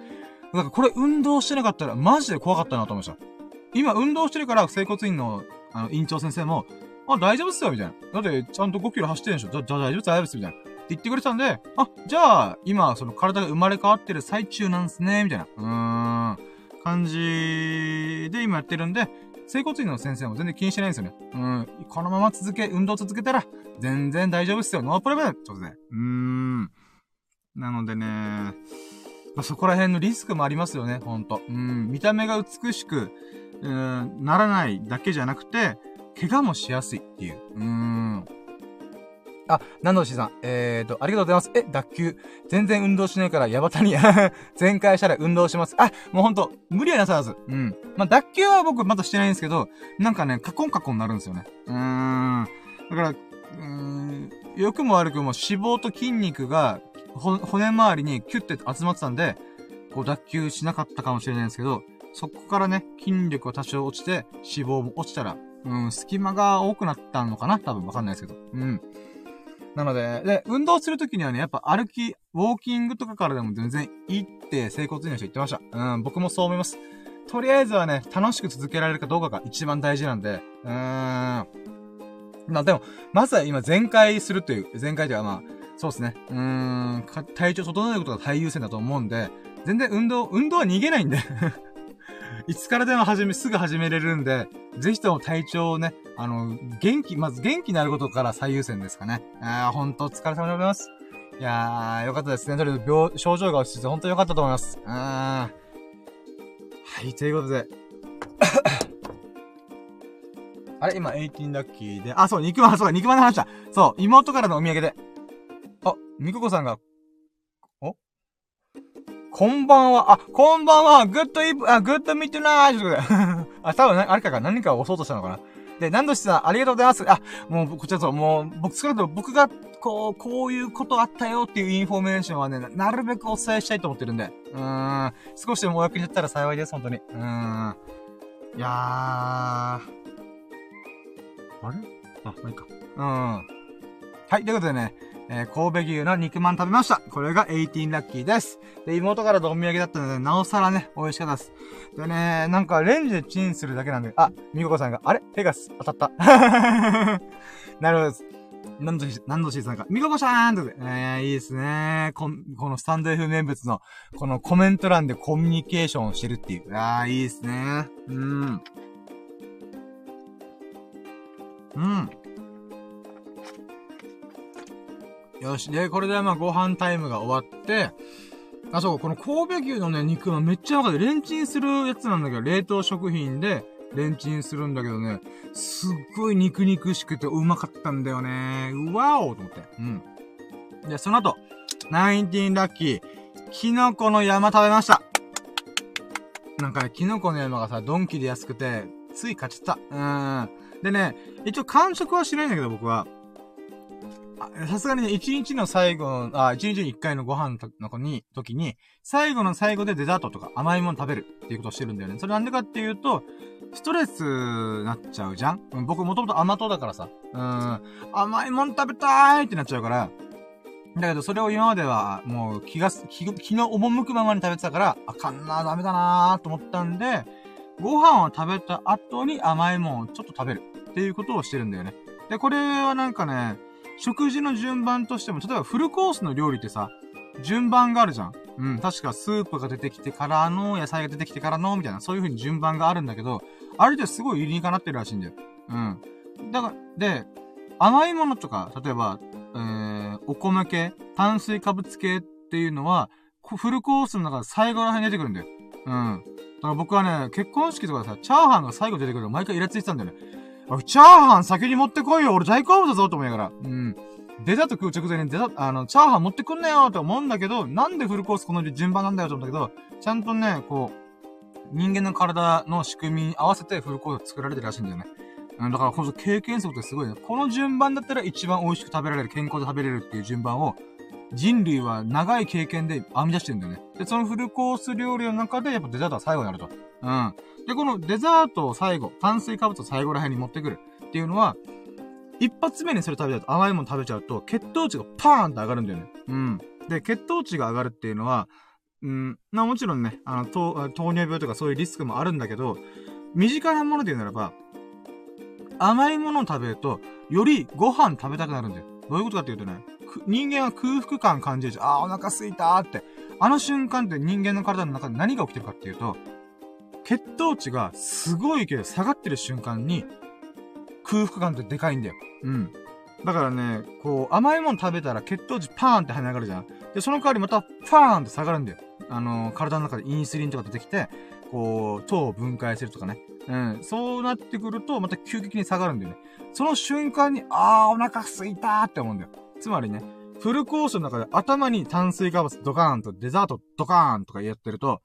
だかこれ運動してなかったらマジで怖かったなと思いました。今運動してるから、整骨院の、あの、院長先生も、あ、大丈夫っすよ、みたいな。だって、ちゃんと5キロ走ってるでしょ。じゃ、じゃ、大丈夫っす、大丈夫っす、みたいな。って言ってくれてたんで、あ、じゃあ、今、その体が生まれ変わってる最中なんすね、みたいな。うーん。感じで今やってるんで、整骨院の先生も全然気にしてないんですよね。うん。このまま続け、運動続けたら、全然大丈夫っすよ。ノープロブレムっとで。うーん。なのでね、まあ、そこら辺のリスクもありますよね、ほんと。うん。見た目が美しく、うん、ならないだけじゃなくて、怪我もしやすいっていう。うーん。あ、南道しさん。えーと、ありがとうございます。え、脱臼。全然運動しないから、ヤバタに、[LAUGHS] 全開したら運動します。あ、もうほんと、無理はなさらず。うん。まあ、脱臼は僕まだしてないんですけど、なんかね、カコンカコンになるんですよね。うーん。だから、うーん、良くも悪くも脂肪と筋肉が、骨周りにキュッて集まってたんで、こう脱臼しなかったかもしれないんですけど、そこからね、筋力が多少落ちて、脂肪も落ちたら、うん、隙間が多くなったのかな？多分わかんないですけど。うん。なので、で、運動するときにはね、やっぱ歩き、ウォーキングとかからでも全然いいって整骨院の人言ってました。うん、僕もそう思います。とりあえずはね、楽しく続けられるかどうかが一番大事なんで、うーん。まあでも、まずは今全開するという、全開ではまあ、そうですね。うーん、体調整えることが最優先だと思うんで、全然運動、運動は逃げないんでいつからでも始め、すぐ始めれるんで、ぜひとも体調をね、あの、元気、まず元気になることから最優先ですかね。ああ、ほんとお疲れ様でございます。いやー、よかったですね。とりあえず病、症状が落ち着いてほんとよかったと思います。あー。はい、ということで。[COUGHS] あれ今、18ラッキーで、あ、そう、肉まん、そう、肉まんの話だ。そう、妹からのお土産で。あ、みここさんがこんばんは。あ、こんばんは。 good eve、あ、 good midnight あ、多分、あれかか、何かを押そうとしたのかな。で、何度しさん、ありがとうございます。あ、もう、こちらと、もう、僕、少なくとも僕が、こう、こういうことあったよっていうインフォメーションはね、なるべくお伝えしたいと思ってるんで。うーん。少しでもお役に立ったら幸いです、本当に。うーん。いやー。あれ？あ、まあ、いいか。うん。はい、ということでね、えー、神戸牛の肉まん食べました。これが18ラッキーです。で、妹からのお土産だったので、なおさらね、美味しかったです。でね、なんかレンジでチンするだけなんで、あ、みここさんが、あれ？ペガス、当たった。[LAUGHS] なるほどです。何度し、何度しさんが、みここさんとで、えー、いいですねこ。このスタンド F 名物の、このコメント欄でコミュニケーションをしてるっていう。ああ、いいですね。うん。うん。よし。で、これでまあご飯タイムが終わって、あ、そう、この神戸牛のね、肉はめっちゃわかる。レンチンするやつなんだけど、冷凍食品で、レンチンするんだけどね、すっごい肉肉しくてうまかったんだよね。うわおと思って。うん。で、その後、ナインティンラッキー、キノコの山食べました。なんかね、キノコの山がさ、ドンキで安くて、つい買っちゃった。うーん。でね、一応完食はしないんだけど、僕は。さすがにね、一日の最後の、あ、一日に一回のご飯の子に、時に、最後の最後でデザートとか甘いもの食べるっていうことをしてるんだよね。それなんでかっていうと、ストレスなっちゃうじゃん、僕もともと甘党だからさ。うん。甘いもん食べたーいってなっちゃうから。だけど、それを今までは、もう気が、気、気の赴くままに食べてたから、あかんな、ダメだなーと思ったんで、ご飯を食べた後に甘いもんをちょっと食べるっていうことをしてるんだよね。で、これはなんかね、食事の順番としても、例えばフルコースの料理ってさ、順番があるじゃん。うん、確かスープが出てきてからの、野菜が出てきてからの、みたいな、そういう風に順番があるんだけど、あれですごい理にかなってるらしいんだよ。うん。だから、で、甘いものとか、例えば、えー、お米系、炭水化物系っていうのは、フルコースの中で最後ら辺に出てくるんだよ。うん。だから僕はね、結婚式とかさ、チャーハンが最後出てくると毎回イラついてたんだよね。チャーハン先に持ってこいよ俺大好物だぞと思いながら。うん。デザート食う直前にデザあの、チャーハン持ってくんなよと思うんだけど、なんでフルコースこの順番なんだよと思うんだけど、ちゃんとね、こう、人間の体の仕組みに合わせてフルコース作られてるらしいんだよね。うん、だからほんと経験則ってすごいね。この順番だったら一番美味しく食べられる、健康で食べれるっていう順番を、人類は長い経験で編み出してるんだよね。で、そのフルコース料理の中でやっぱデザートは最後になると。うん。で、このデザートを最後、炭水化物を最後ら辺に持ってくるっていうのは、一発目にそれ食べちゃうと、甘いもの食べちゃうと、血糖値がパーンと上がるんだよね。うん。で、血糖値が上がるっていうのは、うん、まあもちろんね、あの、糖、糖尿病とかそういうリスクもあるんだけど、身近なもので言うならば、甘いものを食べると、よりご飯食べたくなるんだよ。どういうことかっていうとね、人間は空腹感感じるじゃん。あー、お腹すいたーって。あの瞬間って人間の体の中で何が起きてるかっていうと、血糖値がすごいけど下がってる瞬間に、空腹感ってでかいんだよ。うん。だからね、こう、甘いもの食べたら血糖値パーンって跳ね上がるじゃん。で、その代わりまた、パーンって下がるんだよ。あのー、体の中でインスリンとか出てきて、こう、糖を分解するとかね。うん。そうなってくると、また急激に下がるんだよね。その瞬間に、あー、お腹すいたーって思うんだよ。つまりね、フルコースの中で頭に炭水化物ドカーンとデザートドカーンとかやってると、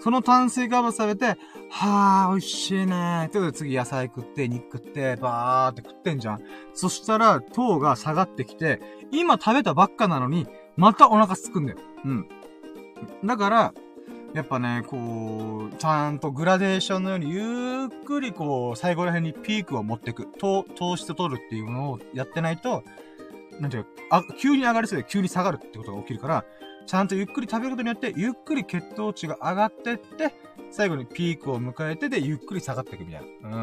その炭水化物食べて、はぁ、美味しいねー。ってことで次野菜食って、肉食って、バーって食ってんじゃん。そしたら、糖が下がってきて、今食べたばっかなのに、またお腹すくんだよ。うん。だから、やっぱね、こう、ちゃんとグラデーションのようにゆっくりこう、最後ら辺にピークを持っていく。糖、糖質取るっていうのをやってないと、なんていうか、あ、急に上がりすぎて急に下がるってことが起きるから、ちゃんとゆっくり食べることによって、ゆっくり血糖値が上がってって、最後にピークを迎えてで、ゆっくり下がっていくみたいな。うー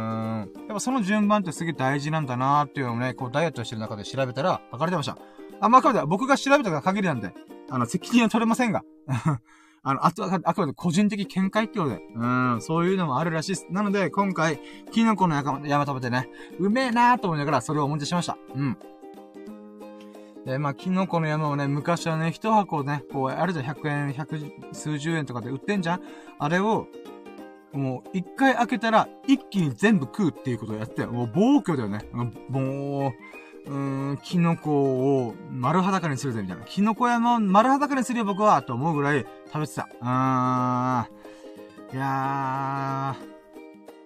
ん。やっぱその順番ってすげえ大事なんだなーっていうのをね、こうダイエットしてる中で調べたら、分かれてました。あ、まあ、あくまで僕が調べた限りなんで、あの、責任は取れませんが。[LAUGHS] あの、あと、あくまで個人的見解ってことで。うん、そういうのもあるらしいです。なので、今回、キノコの山山食べてね、うめえなーと思いながら、それをお持ちしました。うん。で、まあ、キノコの山をね、昔はね、一箱ね、こう、あるじゃん、100円、百数十円とかで売ってんじゃんあれを、もう、一回開けたら、一気に全部食うっていうことをやって、もう暴挙だよね。もう、うーん、キノコを丸裸にするぜ、みたいな。キノコ山を丸裸にするよ、僕はと思うぐらい食べてた。うーん。いやー、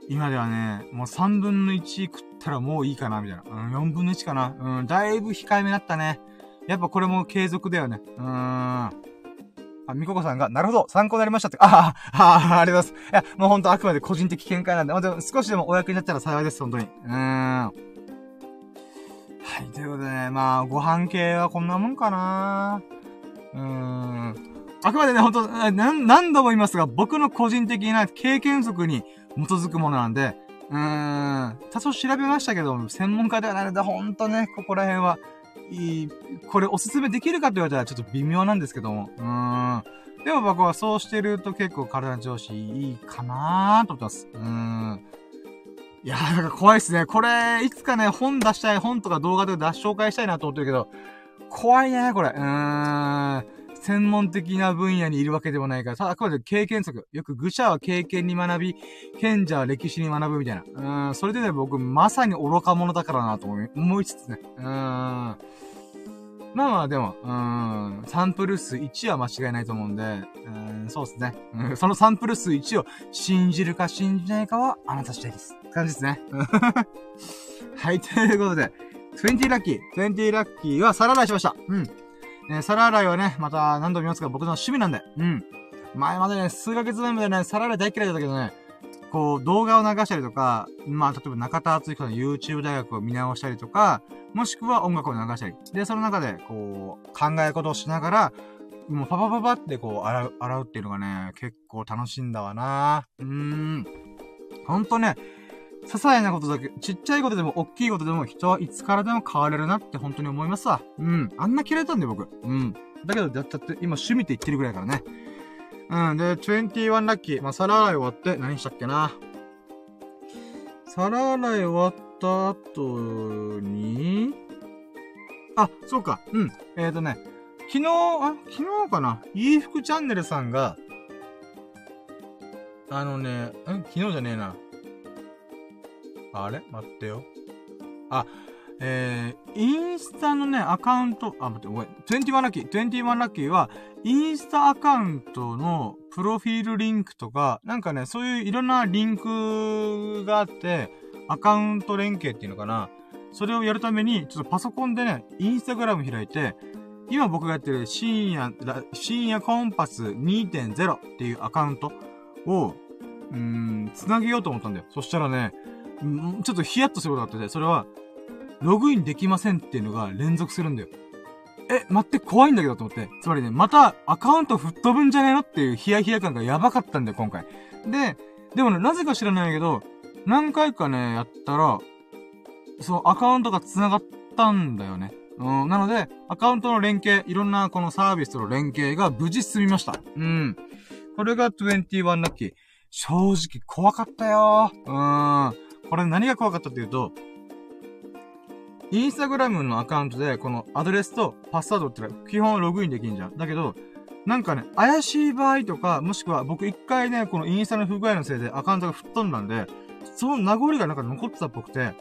今ではね、もう3分の1食ったらもういいかな、みたいな。うん、4分の1かな。うん、だいぶ控えめだったね。やっぱこれも継続だよね。うーん。あ、みここさんが、なるほど、参考になりましたって。ああ、あ、りがとうございます。いや、もうほんとあくまで個人的見解なんで、まあ、でも少しでもお役になったら幸いです、本当に。うーん。はい、ということでね、まあ、ご飯系はこんなもんかなうーん。あくまでね、ほんと、何度も言いますが、僕の個人的な経験則に基づくものなんで、うーん、多少調べましたけど、専門家ではないので、ほんとね、ここら辺は、いい、これおすすめできるかって言われたらちょっと微妙なんですけども、うーん。でも僕はそうしてると結構体の調子いいかなーと思ってます。うーん。いやー、なんか怖いっすね。これ、いつかね、本出したい、本とか動画で出紹介したいなと思ってるけど、怖いね、これ。うーん。専門的な分野にいるわけでもないから、ただあくまで経験則。よく愚者は経験に学び、賢者は歴史に学ぶみたいな。うん。それでね、僕、まさに愚か者だからなと思いつつね。うん。まあまあ、でも、うん、サンプル数1は間違いないと思うんで、うん、そうですね。うん、そのサンプル数1を信じるか信じないかはあなた次第です。感じですね。[LAUGHS] はい、ということで、20ラッキー。20ラッキーは皿洗いしました。うん。えー、皿洗いはね、また何度も見ますが僕の趣味なんで。うん。前までね、数ヶ月前までね、皿洗い大嫌いだったけどね、こう、動画を流したりとか、まあ、例えば中田敦彦の YouTube 大学を見直したりとか、もしくは音楽を流したり。で、その中で、こう、考え事をしながら、もうパパパパってこう、洗う、洗うっていうのがね、結構楽しいんだわなうーん。ほんとね、些細なことだけ、ちっちゃいことでも大きいことでも人はいつからでも変われるなって本当に思いますわ。うん。あんな嫌いだったんだよ、僕。うん。だけど、やっちゃって、今趣味って言ってるぐらいからね。うん。で、21ラッキー。まあ、皿洗い終わって、何したっけな？皿洗い終わった後に、あ、そうか。うん。えっ、ー、とね、昨日、あ、昨日かな？いい服チャンネルさんが、あのね、ん昨日じゃねえな。あれ？待ってよ。あ、えー、インスタのね、アカウント、あ、待って、ごめん。21ラッキー。21ラッキーは、インスタアカウントのプロフィールリンクとか、なんかね、そういういろんなリンクがあって、アカウント連携っていうのかな。それをやるために、ちょっとパソコンでね、インスタグラム開いて、今僕がやってる深夜、深夜コンパス2.0っていうアカウントを、うーん、繋げようと思ったんだよ。そしたらね、ちょっとヒヤッとすることがあってて、それは、ログインできませんっていうのが連続するんだよ。え、待って怖いんだけどと思って。つまりね、またアカウント吹っ飛ぶんじゃねえのっていうヒヤヒヤ感がやばかったんだよ、今回。で、でもね、なぜか知らないけど、何回かね、やったら、そのアカウントが繋がったんだよね。うん、なので、アカウントの連携、いろんなこのサービスとの連携が無事進みました。うん。これが21ラッキー。正直怖かったよ。うーん。これ何が怖かったっていうと、インスタグラムのアカウントで、このアドレスとパスワードってのは基本ログインできんじゃん。だけど、なんかね、怪しい場合とか、もしくは僕一回ね、このインスタの不具合のせいでアカウントが吹っ飛んだんで、その名残がなんか残ってたっぽくて、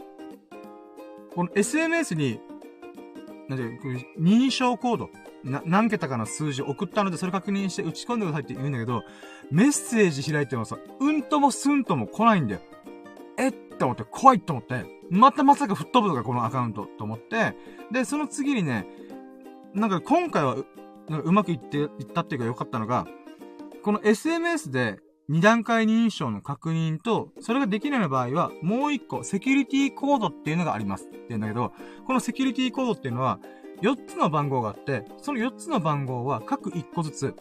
この SNS に、なんて認証コード、な、何桁かの数字送ったので、それ確認して打ち込んでくださいって言うんだけど、メッセージ開いてもさ、うんともすんとも来ないんだよ。えっ思って、怖いって思って、またまさか吹っ飛ぶのか、このアカウント、と思って、で、その次にね、なんか今回はう、なんかうまくいって、いったっていうか良かったのが、この SMS で二段階認証の確認と、それができない場合は、もう一個、セキュリティコードっていうのがあります。って言うんだけど、このセキュリティコードっていうのは、4つの番号があって、その4つの番号は各1個ずつ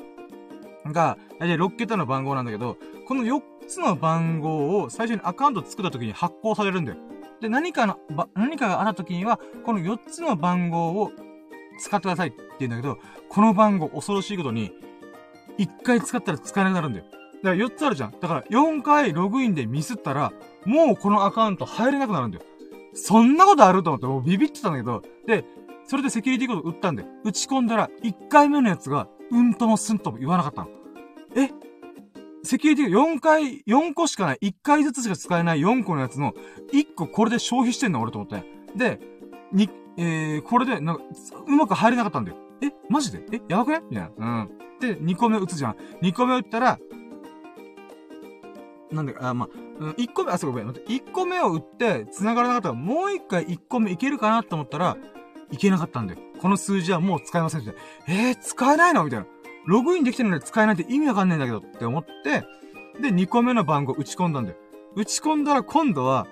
が、大体6桁の番号なんだけど、この4つの番号を最初にアカウント作った時に発行されるんだよ。で、何かの、ば、何かがあった時には、この4つの番号を使ってくださいって言うんだけど、この番号恐ろしいことに、1回使ったら使えなくなるんだよ。だから4つあるじゃん。だから4回ログインでミスったら、もうこのアカウント入れなくなるんだよ。そんなことあると思ってもうビビってたんだけど、で、それでセキュリティコード打ったんで、打ち込んだら、1回目のやつが、うんともすんとも言わなかったの。え？セキュリティ4回、4個しかない、1回ずつしか使えない4個のやつの、1個これで消費してんの俺と思って。で、に、えー、これで、なんか、うまく入れなかったんだよ。えマジで？えやばくね？みたいな。うん。で、2個目打つじゃん。2個目打ったら、なんで、あ、まあ、うん、1個目、あ、そうごめん。1個目を打って、繋がらなかったら、もう1回1個目いけるかなと思ったら、いけなかったんだよ。この数字はもう使えませんって。えー、使えないの？みたいな。ログインできてるのに使えないって意味わかんないんだけどって思って、で、2個目の番号打ち込んだんだよ。打ち込んだら今度は、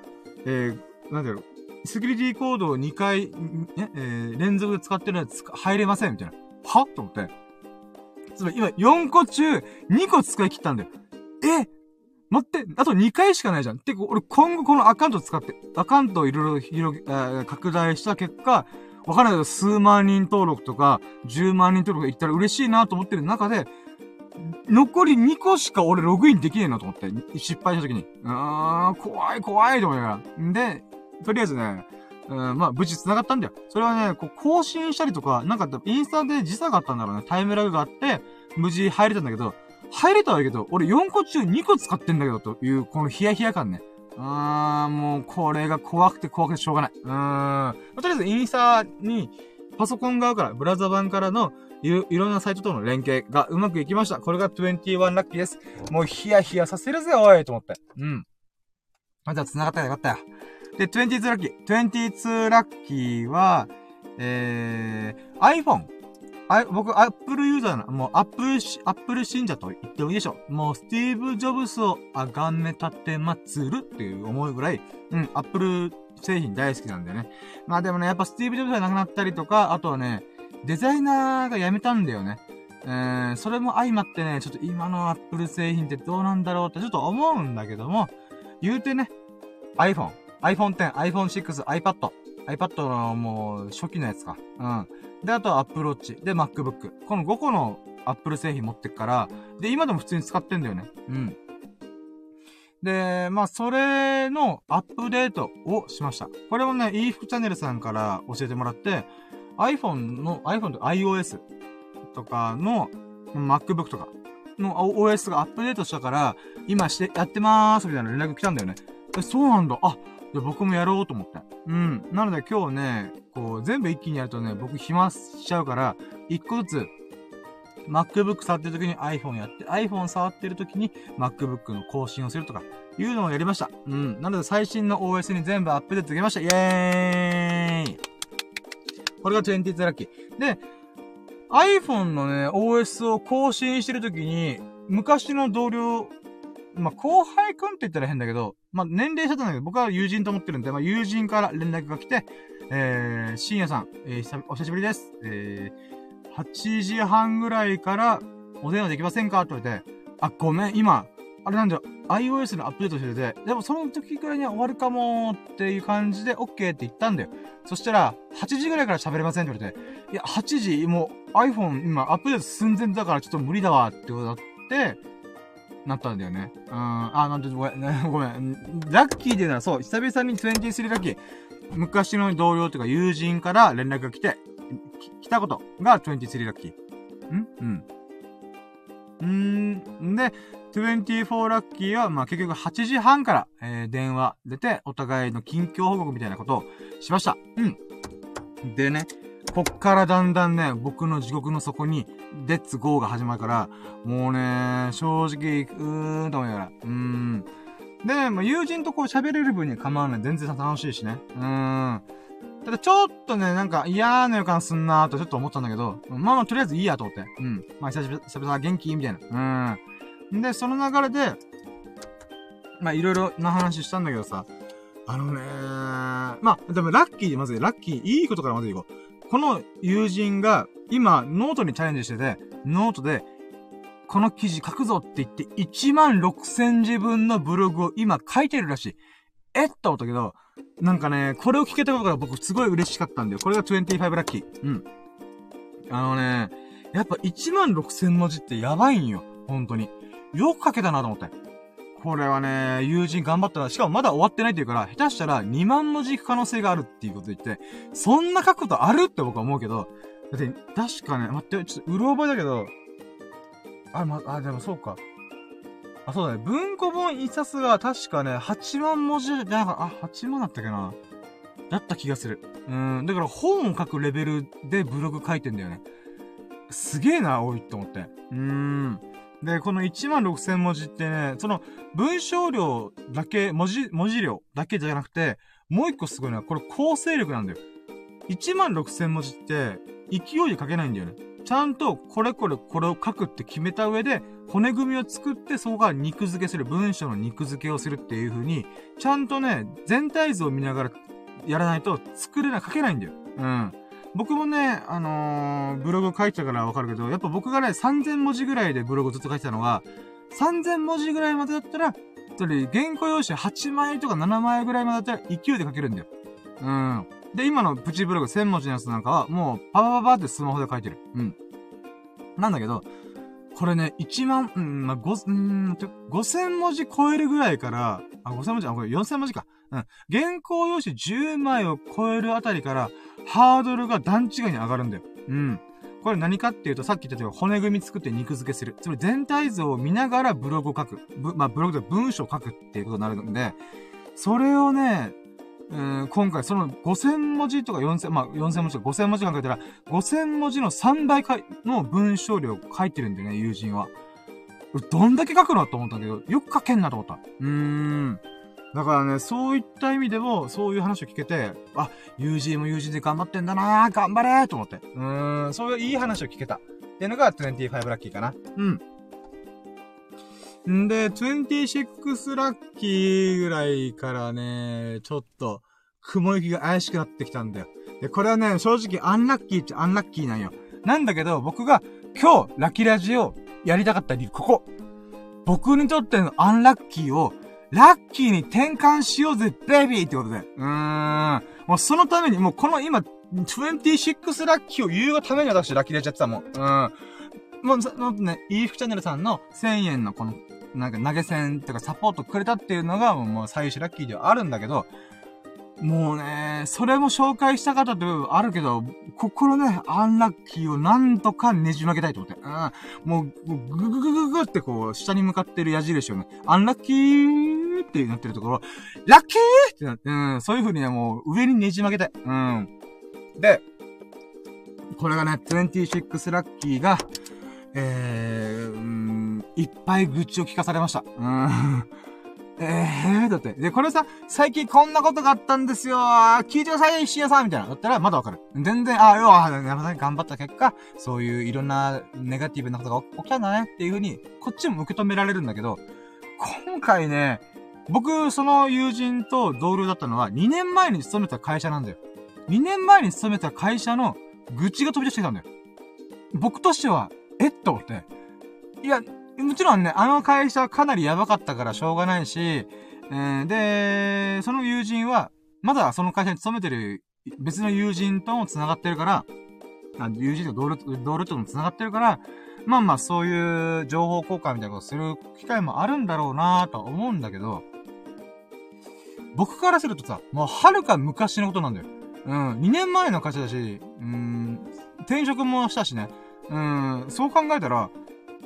えー、なんだろう、セキュリティコードを2回、ね、えー、連続で使ってるやつ入れませんみたいな。はと思って。つまり今4個中2個使い切ったんだよ。え待って、あと2回しかないじゃん。てか、俺今後このアカウント使って、アカウントをいろいろ広げ、えー、拡大した結果、わからないけど、数万人登録とか、10万人登録いったら嬉しいなと思ってる中で、残り2個しか俺ログインできねえなと思って、失敗した時に。うーん、怖い怖いと思いながら。んで、とりあえずね、うん、まあ、無事繋がったんだよ。それはね、こう、更新したりとか、なんか、インスタで時差があったんだろうね。タイムラグがあって、無事入れたんだけど、入れたわけど、俺4個中2個使ってんだけど、という、このヒヤヒヤ感ね。あー、もう、これが怖くて怖くてしょうがない。うーん。とりあえず、インスタに、パソコン側から、ブラウザ版からの、い、いろんなサイトとの連携がうまくいきました。これが21ラッキーです。もうヒヤヒヤさせるぜ、おいと思って。うん。あ、じゃあ繋がったらよかったよ。で、22ラッキー。22ラッキーは、えー、iPhone。あ、僕、アップルユーザーな、もう、アップル、アップル信者と言ってもいいでしょう。もう、スティーブ・ジョブスをあがめ立てまつるっていう思いぐらい、うん、アップル製品大好きなんだよね。まあでもね、やっぱスティーブ・ジョブスが亡くなったりとか、あとはね、デザイナーが辞めたんだよね。えー、それも相まってね、ちょっと今のアップル製品ってどうなんだろうってちょっと思うんだけども、言うてね、iPhone、iPhone X、iPhone 6、iPad、iPad のもう初期のやつか。うん。で、あとは Apple Watch、で MacBook。この5個の Apple 製品持ってっから、で、今でも普通に使ってんだよね。うん。で、まあ、それのアップデートをしました。これもね、e フチャンネルさんから教えてもらって、iPhone の、iPhone と iOS とかの MacBook とかの OS がアップデートしたから、今して、やってまーすみたいな連絡来たんだよね。え、そうなんだ。あ、じゃ僕もやろうと思って。うん。なので今日ね、こう、全部一気にやるとね、僕暇しちゃうから、一個ずつ MacBook 触ってる時に iPhone やって、iPhone 触ってる時に MacBook の更新をするとか、いうのをやりました。うん。なので最新の OS に全部アップデートできました。イェーイこれが20 t ラッキー。で、iPhone のね、OS を更新してる時に、昔の同僚、まあ、後輩くんって言ったら変だけど、まあ、年齢差ったんだけど、僕は友人と思ってるんで、まあ、友人から連絡が来て、えー、深夜さん、えー、お久しぶりです。えー、8時半ぐらいからお電話できませんか？って言われて、あ、ごめん、今、あれなんだよ、iOS のアップデートしてて、でもその時くらいには終わるかもっていう感じで OK って言ったんだよ。そしたら、8時ぐらいから喋れませんって言われて、いや、8時、もう iPhone 今アップデート寸前だからちょっと無理だわってことだって、なったんだよね。うん、あ、なんて、ごめん、[LAUGHS] ごめん。ラッキーでなそう、久々に23ラッキー。昔の同僚とか友人から連絡が来て、来たことが23ラッキー。ん？うん。んーで、24ラッキーは、まあ、結局8時半から、えー、電話出て、お互いの近況報告みたいなことをしました。うん。でね、こっからだんだんね、僕の地獄の底に、レッツゴーが始まるから、もうね、正直、うーんと思いながら、うーん。で、まあ、友人とこう喋れる分には構わない。全然楽しいしね。うーん。ただちょっとね、なんか嫌な予感すんなーとちょっと思ったんだけど、まあまあとりあえずいいやと思って。うん。まあ久々元気？みたいな。うん。で、その流れで、まあいろいろな話したんだけどさ、あのねー、まあ、でもラッキー、まずラッキー、いいことからまずいこう。この友人が今ノートにチャレンジしてて、ノートで、この記事書くぞって言って1万6000字分のブログを今書いてるらしい。えっと思ったけど、なんかね、これを聞けたことが僕すごい嬉しかったんだよ。これが25ラッキー。うん。あのね、やっぱ1万6000文字ってやばいんよ。本当に。よく書けたなと思って。これはね、友人頑張ったら、しかもまだ終わってないって言うから、下手したら2万文字行く可能性があるっていうこと言って、そんな書くことあるって僕は思うけど、だって、確かね、待って、ちょっとうろ覚えだけど、あ、ま、あ、でもそうか。あ、そうだね。文庫本一冊が確かね、8万文字じゃなかあ、8万だったっけな。だった気がする。うん。だから本を書くレベルでブログ書いてんだよね。すげえな、多いって思って。うーん。で、この1万6千文字ってね、その文章量だけ、文字、文字量だけじゃなくて、もう一個すごいのは、これ構成力なんだよ。1万6千文字って、勢いで書けないんだよね。ちゃんと、これこれこれを書くって決めた上で、骨組みを作って、そこから肉付けする、文章の肉付けをするっていう風に、ちゃんとね、全体図を見ながらやらないと作れない、書けないんだよ。うん。僕もね、あのー、ブログ書いてたからわかるけど、やっぱ僕がね、3000文字ぐらいでブログずっと書いてたのが、3000文字ぐらいまでだったら、それ、原稿用紙8枚とか7枚ぐらいまでだったら勢いで書けるんだよ。うん。で、今のプチブログ1000文字のやつなんかは、もう、パパパパってスマホで書いてる。うん。なんだけど、これね、1万、うん、まあ、5、うん、5000文字超えるぐらいから、あ、5000文字、あ、これ4000文字か。うん。原稿用紙10枚を超えるあたりから、ハードルが段違いに上がるんだよ。うん。これ何かっていうと、さっき言ったように骨組み作って肉付けする。つまり全体像を見ながらブログを書く。ぶまあ、ブログで文章を書くっていうことになるんで、それをね、えー、今回その5000文字とか4000、まあ、4000文字とか5000文字考えたら、5000文字の3倍かの文章量書いてるんだよね、友人は。どんだけ書くのと思ったんだけど、よく書けんなと思った。うーん。だからね、そういった意味でも、そういう話を聞けて、あ、友人も友人で頑張ってんだな頑張れと思って。うーん、そういういい話を聞けた。っていうのが25ラッキーかな。うん。んで、26ラッキーぐらいからね、ちょっと、雲行きが怪しくなってきたんだよ。で、これはね、正直アンラッキーっちゃアンラッキーなんよ。なんだけど、僕が今日、ラッキーラジをやりたかった理由、ここ。僕にとってのアンラッキーを、ラッキーに転換しようぜ、ベビーってことで。うーん。もうそのために、もうこの今、26ラッキーを言うがために私ラッキーでやっちゃってたもん。うん。もう、もうね、イーフチャンネルさんの1000円のこの、なんか投げ銭とかサポートくれたっていうのが、もう最終ラッキーではあるんだけど、もうね、それも紹介したかった部分あるけど、心ね、アンラッキーをなんとかねじ曲げたいと思って。うん。もう、ぐぐぐぐぐってこう、下に向かってる矢印をね、アンラッキーってなってるところ、ラッキーってなって、うん、そういう風にね、もう上にねじ曲げたい。うん。で、これがね、26ラッキーが、えー、うん、いっぱい愚痴を聞かされました。うん。ええー、だって。で、これさ、最近こんなことがあったんですよ聞いてください、石屋さんみたいな。だったらまだわかる。全然、あ、要は、頑張った結果、そういういろんなネガティブなことが起きたんだねっていう風に、こっちも受け止められるんだけど、今回ね、僕、その友人と同僚だったのは、2年前に勤めた会社なんだよ。2年前に勤めた会社の愚痴が飛び出してきたんだよ。僕としては、えっと思って。いや、もちろんね、あの会社はかなりやばかったからしょうがないし、えー、で、その友人は、まだその会社に勤めてる別の友人とも繋がってるから、あ友人と同僚同僚とも繋がってるから、まあまあそういう情報交換みたいなことする機会もあるんだろうなと思うんだけど、僕からするとさ、もうはるか昔のことなんだよ。うん、2年前の会社だし、うん、転職もしたしね。うん、そう考えたら、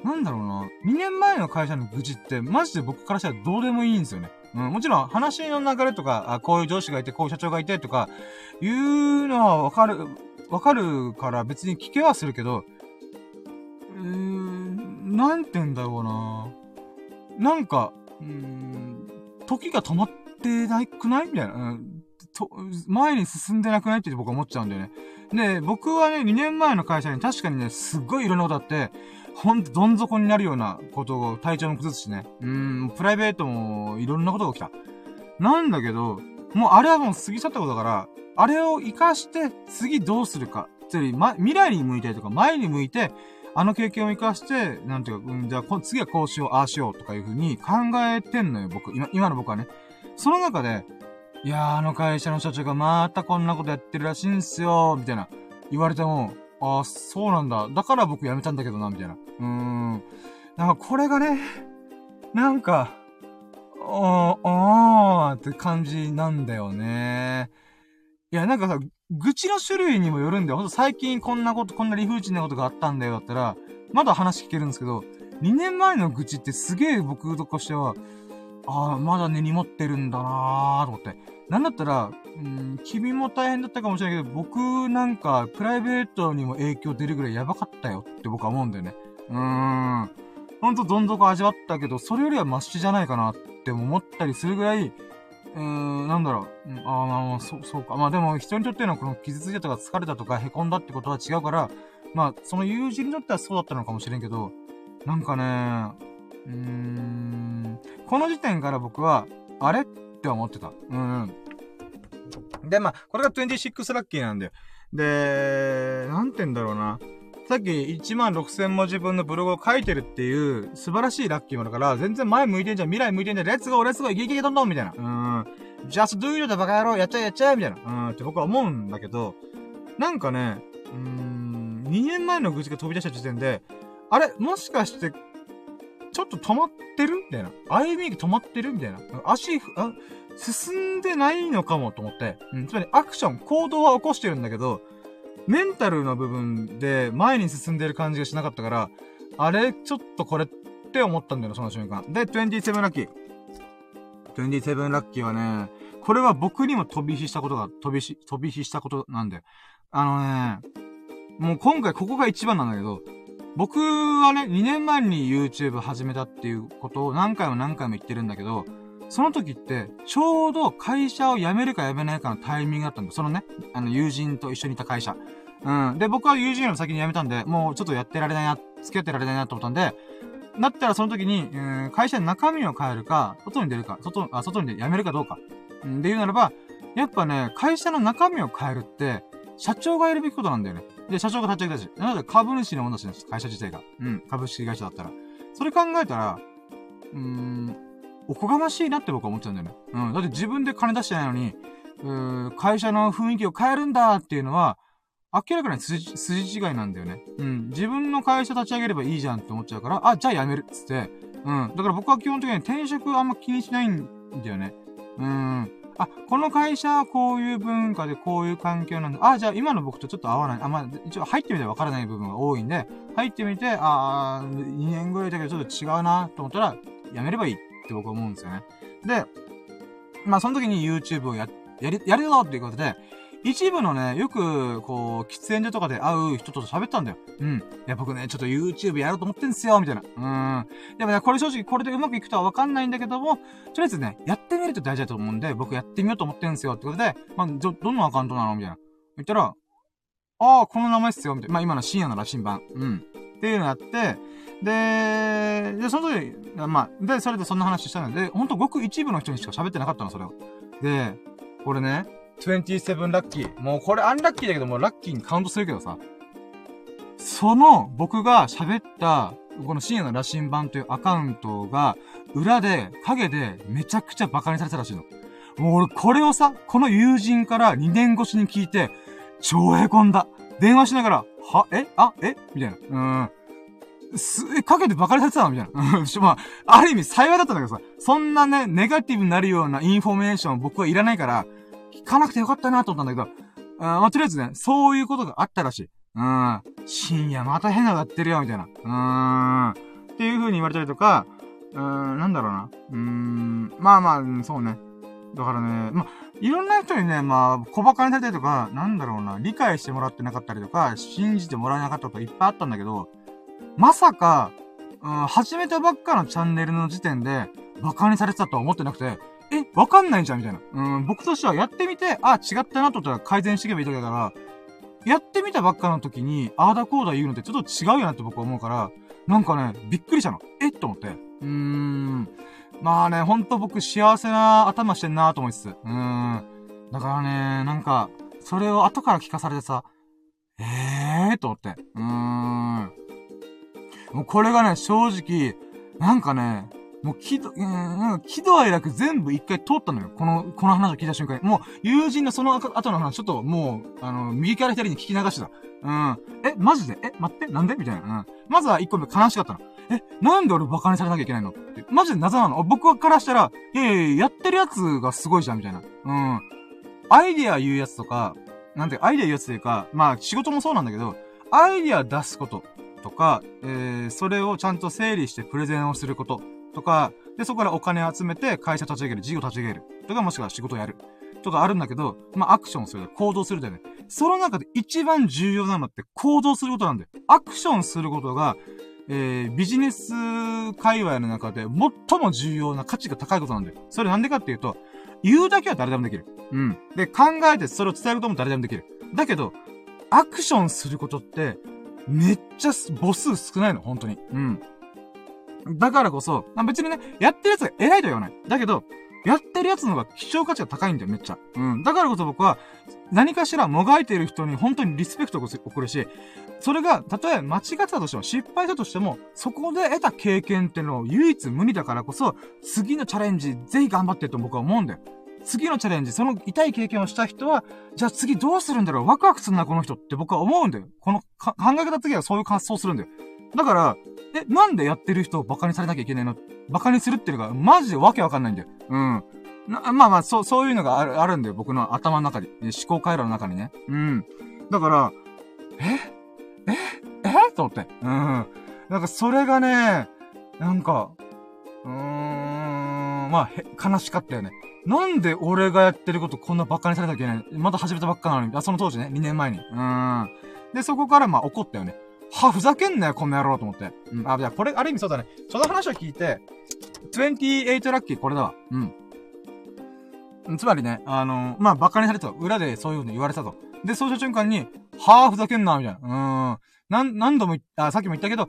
なんだろうな。2年前の会社の愚痴って、マジで僕からしたらどうでもいいんですよね。うん、もちろん話の流れとか、あ、こういう上司がいて、こういう社長がいてとか、いうのはわかる、わかるから別に聞けはするけど、うーん、なんて言うんだろうな。なんか、うーん、時が止まってないくないみたいな。うんと、前に進んでなくないって僕は思っちゃうんだよね。で、僕はね、2年前の会社に確かにね、すっごいいろんなことあって、ほんとどん底になるようなことを体調も崩すしね。うーん、プライベートもいろんなことが起きた。なんだけど、もうあれはもう過ぎ去ったことだから、あれを活かして次どうするか。つまり、ま、未来に向いてとか前に向いて、あの経験を活かして、なんていうか、うん、じゃあ次はこうしよう、ああしようとかいう風に考えてんのよ、僕。今、今の僕はね。その中で、いやー、あの会社の社長がまたこんなことやってるらしいんすよ、みたいな。言われても、ああ、そうなんだ。だから僕辞めたんだけどな、みたいな。うーん。なんかこれがね、なんか、あー、あーって感じなんだよね。いや、なんかさ、愚痴の種類にもよるんだよ。ほんと最近こんなこと、こんな理不尽なことがあったんだよだったら、まだ話聞けるんですけど、2年前の愚痴ってすげえ僕としては、ああ、まだ根に持ってるんだなーと思って。なんだったら、うん、君も大変だったかもしれないけど、僕なんか、プライベートにも影響出るぐらいやばかったよって僕は思うんだよね。うーん。ほんとどん底味わったけど、それよりはマシじゃないかなって思ったりするぐらい、うーん、なんだろう。ああ、まあ、そう、そうか。まあでも、人にとってのこの傷ついたとか疲れたとか凹んだってことは違うから、まあ、その友人にとってはそうだったのかもしれんけど、なんかね、うーん、この時点から僕は、あれ？って思ってた。うん。で、まあ、これが26ラッキーなんだよ。で、なんて言うんだろうな。さっき1万6000文字分のブログを書いてるっていう素晴らしいラッキーもだから、全然前向いてんじゃん、未来向いてんじゃん、レッツゴー、レッツゴー、イケイケどんどんみたいな。うん。just do it だバカ野郎、やっちゃえやっちゃえみたいな。うん、って僕は思うんだけど、なんかね、うん、2年前の愚痴が飛び出した時点で、あれ？もしかして、ちょっと止まってるみたいな。歩みが止まってるみたいな。足、あ、進んでないのかもと思って。うん、つまりアクション、行動は起こしてるんだけど、メンタルの部分で前に進んでる感じがしなかったから、あれちょっとこれって思ったんだよ、その瞬間。で、27ラッキー。27ラッキーはね、これは僕にも飛び火したことが、飛びし、飛び火したことなんで。あのね、もう今回ここが一番なんだけど、僕はね、2年前に YouTube 始めたっていうことを何回も何回も言ってるんだけど、その時って、ちょうど会社を辞めるか辞めないかのタイミングだったんだそのね、あの、友人と一緒にいた会社。うん。で、僕は友人よりも先に辞めたんで、もうちょっとやってられないな、付き合ってられないなと思ったんで、だったらその時に、うん、会社の中身を変えるか、外に出るか、外、あ、外に辞めるかどうか。うん、で言うならば、やっぱね、会社の中身を変えるって、社長がやるべきことなんだよね。で、社長が立ち上げたし。なので株主のものだし、会社自体が。うん、株式会社だったら。それ考えたら、うーん、おこがましいなって僕は思っちゃうんだよね。うん。だって自分で金出してないのに、うー会社の雰囲気を変えるんだっていうのは、明らかに筋、筋違いなんだよね。うん。自分の会社立ち上げればいいじゃんって思っちゃうから、あ、じゃあ辞めるっつって、うん。だから僕は基本的に転職あんま気にしないんだよね。うん。あ、この会社はこういう文化でこういう環境なんだ。あ、じゃあ今の僕とちょっと合わない。あ、まあ、一応入ってみてわからない部分が多いんで、入ってみて、あ2年ぐらいだけどちょっと違うなと思ったら、やめればいいって僕は思うんですよね。で、まあその時に YouTube をや、やり、やるぞっていうことで、一部のね、よく、こう、喫煙所とかで会う人と喋ったんだよ。うん。いや、僕ね、ちょっと YouTube やろうと思ってんすよ、みたいな。うん。でもね、これ正直これでうまくいくとはわかんないんだけども、とりあえずね、やってみると大事だと思うんで、僕やってみようと思ってんすよ、ってことで、まあ、ど、どのアカウントなの？みたいな。言ったら、ああ、この名前っすよ、みたいな。まあ、今の深夜の羅針盤。うん。っていうのやって、で、で、その時、まあ、で、それでそんな話したので、ほんとごく一部の人にしか喋ってなかったの、それを。で、これね、27ラッキー。もうこれアンラッキーだけどもラッキーにカウントするけどさ。その僕が喋った、この深夜の羅針盤というアカウントが、裏で、影でめちゃくちゃ馬鹿にされたらしいの。もう俺これをさ、この友人から2年越しに聞いて、超凹んだ。電話しながら、は、えあえ？みたいな。うん。す、え、影で馬鹿にされてたの？みたいな。うん。[LAUGHS] まあ、ある意味幸いだったんだけどさ、そんなね、ネガティブになるようなインフォメーション僕はいらないから、聞かなくてよかったなと思ったんだけど、あまあ、とりあえずね、そういうことがあったらしい。うん。深夜また変なのやってるよ、みたいな。うん。っていう風に言われたりとか、うん、なんだろうな。うーん。まあまあ、そうね。だからね、まあ、いろんな人にね、まあ、小馬鹿にされたりとか、なんだろうな、理解してもらってなかったりとか、信じてもらえなかったこといっぱいあったんだけど、まさか、うん、始めたばっかのチャンネルの時点で、馬鹿にされてたとは思ってなくて、え、わかんないじゃんみたいな。うん、僕としてはやってみて、あ、違ったなと思ったら改善していけばいいだけだから、やってみたばっかの時に、あーだこーだ言うのってちょっと違うよなって僕は思うから、なんかね、びっくりしたの。えと思って。うーん。まあね、ほんと僕幸せな頭してんなと思いつつ。うーん。だからね、なんか、それを後から聞かされてさ、ええー？と思って。うーん。もうこれがね、正直、なんかね、もう喜怒、うん、喜怒哀楽全部一回通ったのよ。この、この話を聞いた瞬間に。もう、友人のその後の話、ちょっともう、あの、右から左に聞き流してた。うん。え、マジで？え、待って？なんで？みたいな。うん。まずは一個目悲しかったの。え、なんで俺馬鹿にされなきゃいけないの？って。マジで謎なの僕からしたら、いやいやいや、やってるやつがすごいじゃん、みたいな。うん。アイディア言うやつとか、なんて、アイディア言うやつというか、まあ、仕事もそうなんだけど、アイディア出すこととか、えー、それをちゃんと整理してプレゼンをすることとか、で、そこからお金集めて会社立ち上げる、事業立ち上げる。とか、もしくは仕事をやる。とかあるんだけど、まあ、アクションする、行動するだよね。その中で一番重要なのって行動することなんだよ。アクションすることが、えー、ビジネス界隈の中で最も重要な価値が高いことなんだよ。それなんでかっていうと、言うだけは誰でもできる。うん。で、考えてそれを伝えることも誰でもできる。だけど、アクションすることって、めっちゃ母数少ないの、本当に。うん。だからこそ、ま、別にね、やってるやつが偉いとは言わない。だけど、やってるやつの方が希少価値が高いんだよ、めっちゃ。うん。だからこそ僕は、何かしらもがいてる人に本当にリスペクトを送るし、それが、たとえ間違ってたとしても、失敗したとしても、そこで得た経験ってのを唯一無二だからこそ、次のチャレンジ、ぜひ頑張ってと僕は思うんだよ。次のチャレンジ、その痛い経験をした人は、じゃあ次どうするんだろうワクワクするな、この人って僕は思うんだよ。この考え方次はそういう発想するんだよ。だから、え、なんでやってる人を馬鹿にされなきゃいけないの？馬鹿にするっていうのが、マジでわけわかんないんだよ。うん。まあまあ、そう、そういうのがある、あるんだよ。僕の頭の中に。思考回路の中にね。うん。だから、え？え？え？と思って。うん。なんかそれがね、なんか、うーん、まあ、へ、悲しかったよね。なんで俺がやってることこんな馬鹿にされなきゃいけないまだ始めたばっかなのに。あ、その当時ね、2年前に。うん。で、そこからまあ怒ったよね。は、ふざけんなよ、こんな野郎と思って。うん。あ、じゃあこれ、ある意味そうだね。その話を聞いて、28ラッキーこれだわ。うん。つまりね、あのー、まあ、馬鹿にされた裏でそういう風に言われたと。で、そうした瞬間に、はぁ、ふざけんな、みたいな。うーん。なん、何度もあ、さっきも言ったけど、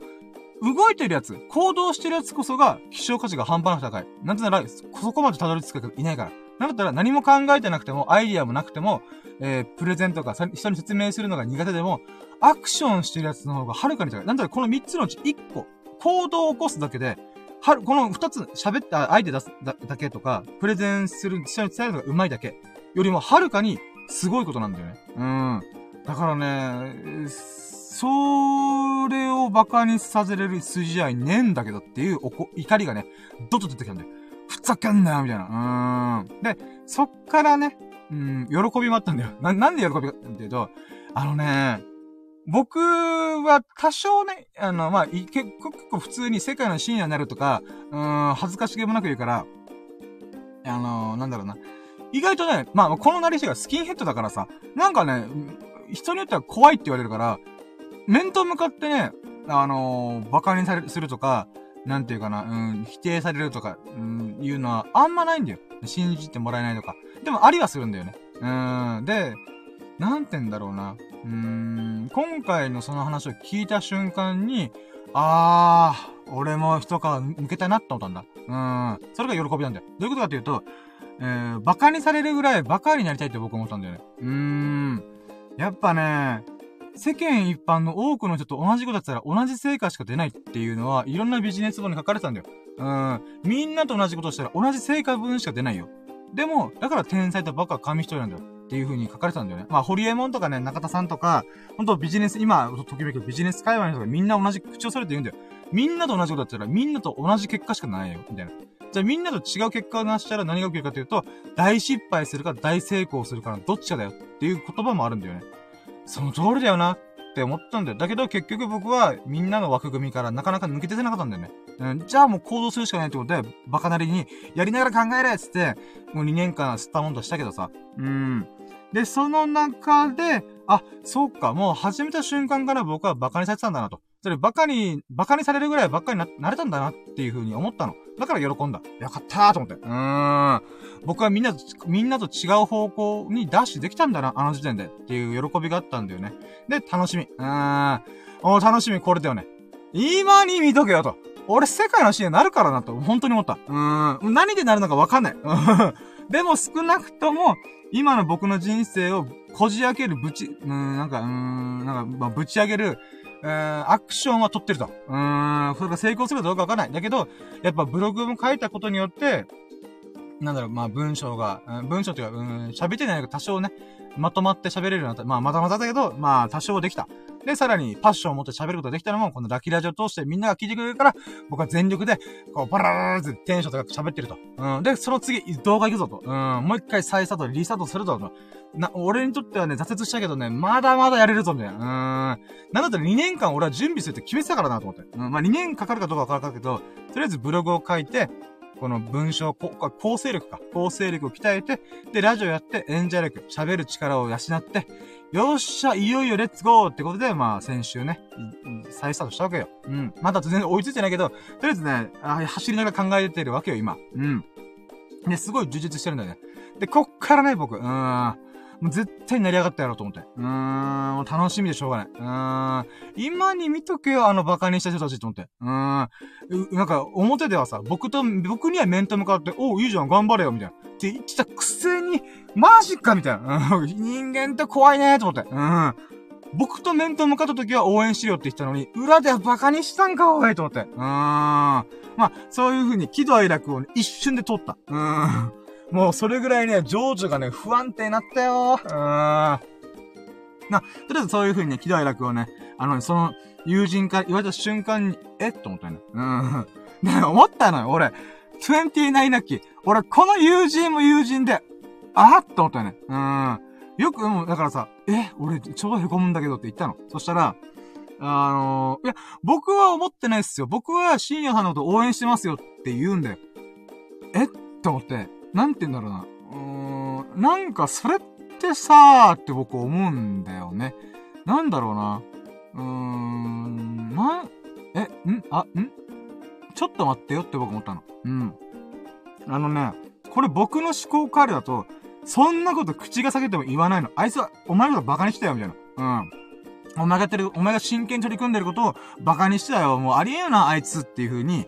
動いてるやつ、行動してるやつこそが、希少価値が半端なく高い。なんてなら、そこまでたどり着くいないから。なんだったら何も考えてなくても、アイディアもなくても、えー、プレゼントか、人に説明するのが苦手でも、アクションしてるやつの方がはるかに高い。なんだろ、この3つのうち1個、行動を起こすだけで、はる、この二つ喋ったアイデア出すだけとか、プレゼンするに、伝えるのが上手いだけよりもはるかにすごいことなんだよね。うん。だからね、それを馬鹿にさせれる筋合いねえんだけどっていうおこ、怒りがね、どっと出てきたんだよ。ふざけんなよみたいな。うん。で、そっからね、うん、喜びもあったんだよ。な、なんで喜びかっていうと、あのね、僕は多少ね、あの、まあ、結構普通に世界の深夜になるとか、うん、恥ずかしげもなく言うから、あのなんだろうな。意外とね、まあ、このなりしがスキンヘッドだからさ、なんかね、人によっては怖いって言われるから、面と向かってね、あのー、馬鹿にされ、するとか、なんていうかな、うん、否定されるとか、うん、いうのはあんまないんだよ。信じてもらえないとか。でもありはするんだよね。うん、で、なんて言うんだろうな。うーん、今回のその話を聞いた瞬間に、あー、俺も一皮向けたいなって思ったんだ。うん。それが喜びなんだよ。どういうことかっていうと、えー、馬鹿にされるぐらい馬鹿になりたいって僕思ったんだよね。うーん。やっぱね、世間一般の多くの人と同じことやったら同じ成果しか出ないっていうのは、いろんなビジネス本に書かれてたんだよ。うん。みんなと同じことしたら同じ成果分しか出ないよ。でも、だから天才とバカは紙一重なんだよ。っていう風に書かれてたんだよね。まあ、ホリエモンとかね、中田さんとか、ほんとビジネス、今、ときめくビジネス界隈の人がみんな同じ口をそれて言うんだよ。みんなと同じことだったら、みんなと同じ結果しかないよ。みたいな。じゃあみんなと違う結果を出したら何が起きるかというと、大失敗するか大成功するかのどっちかだよっていう言葉もあるんだよね。その通りだよなって思ったんだよ。だけど結局僕はみんなの枠組みからなかなか抜け出せなかったんだよね。うん、じゃあもう行動するしかないってことで、バカなりにやりながら考えれっつって、もう2年間吸ったもんとしたけどさ。うん。で、その中で、あ、そうか、もう始めた瞬間から僕はバカにされてたんだなと。それバカに、バカにされるぐらいバカにな、なれたんだなっていう風に思ったの。だから喜んだ。よかったーと思って。うーん。僕はみんなと、みんなと違う方向にダッシュできたんだな、あの時点で。っていう喜びがあったんだよね。で、楽しみ。うーん。お楽しみ、これだよね。今に見とけよと。俺世界のシーンになるからなと、本当に思った。うーん。何でなるのかわかんない。[LAUGHS] でも少なくとも、今の僕の人生をこじ開けるぶち、うん、なんか、うん、なんか、まあ、ぶち上げる、えー、アクションは取ってると。うーん、それが成功するかどうかわからない。だけど、やっぱブログも書いたことによって、なんだろう、まあ文章が、文章というか、うん、喋ってないけど多少ね、まとまって喋れるようになった。まあまだまだだけど、まあ多少できた。で、さらにパッションを持って喋ることができたのも、このラキラジオを通してみんなが聞いてくれるから、僕は全力で、こう、バラララってテンション高く喋ってると。うん。で、その次、動画行くぞと。うん。もう一回再スタート、リスタートするぞと。な、俺にとってはね、挫折したけどね、まだまだやれるぞ、みたいな。うん。なんだったら2年間俺は準備するって決めてたからなと思って。うん。まあ2年かかるかどうかわからんけど、とりあえずブログを書いて、この文章、こ構成力か。構成力を鍛えて、で、ラジオやって、演者力、喋る力を養って、よっしゃ、いよいよレッツゴーってことで、まあ、先週ね、再スタートしたわけよ。うん。まだ全然追いついてないけど、とりあえずね、あ走りながら考えてるわけよ、今。うん。で、すごい充実してるんだよね。で、こっからね、僕、うーん。もう絶対成り上がったやろうと思って。うーん、楽しみでしょうがない。うーん、今に見とけよ、あの馬鹿にした人たちと思って。うーん、なんか、表ではさ、僕と、僕には面と向かって、おう、いいじゃん、頑張れよ、みたいな。って言ってたくせに、マジかみたいな。[LAUGHS] 人間って怖いねと思って。うん。僕と面と向かった時は応援しろって言ったのに、裏では馬鹿にしたんか、おいと思って。うーん。まあ、そういう風に喜怒哀楽を、ね、一瞬で通った。うーん。もうそれぐらいね、情緒がね、不安定になったよ。うーん。な、とりあえずそういう風にね、喜怒哀楽をね、あのね、その、友人から言われた瞬間に、えっ？と思ったよね。うん。で、思ったのよ、俺。29ナッキ。俺、この友人も友人で、あっ？と思ったよね。うん。よく、もう、だからさ、え、俺、超凹むんだけどって言ったの。そしたら、あのー、いや、僕は思ってないっすよ。僕は深夜さんのこと応援してますよって言うんだよ。えっ？と思って。なんて言うんだろうな。うーん、なんかそれってさーって僕思うんだよね。なんだろうな。うーん、な、え、んあ、ん？ちょっと待ってよって僕思ったの。うん。あのね、これ僕の思考カードだと、そんなこと口が裂けても言わないの。あいつは、お前のことバカにしてたよ、みたいな。うん。お前がやってる、お前が真剣に取り組んでることをバカにしてたよ。もうありえんな、あいつっていう風に、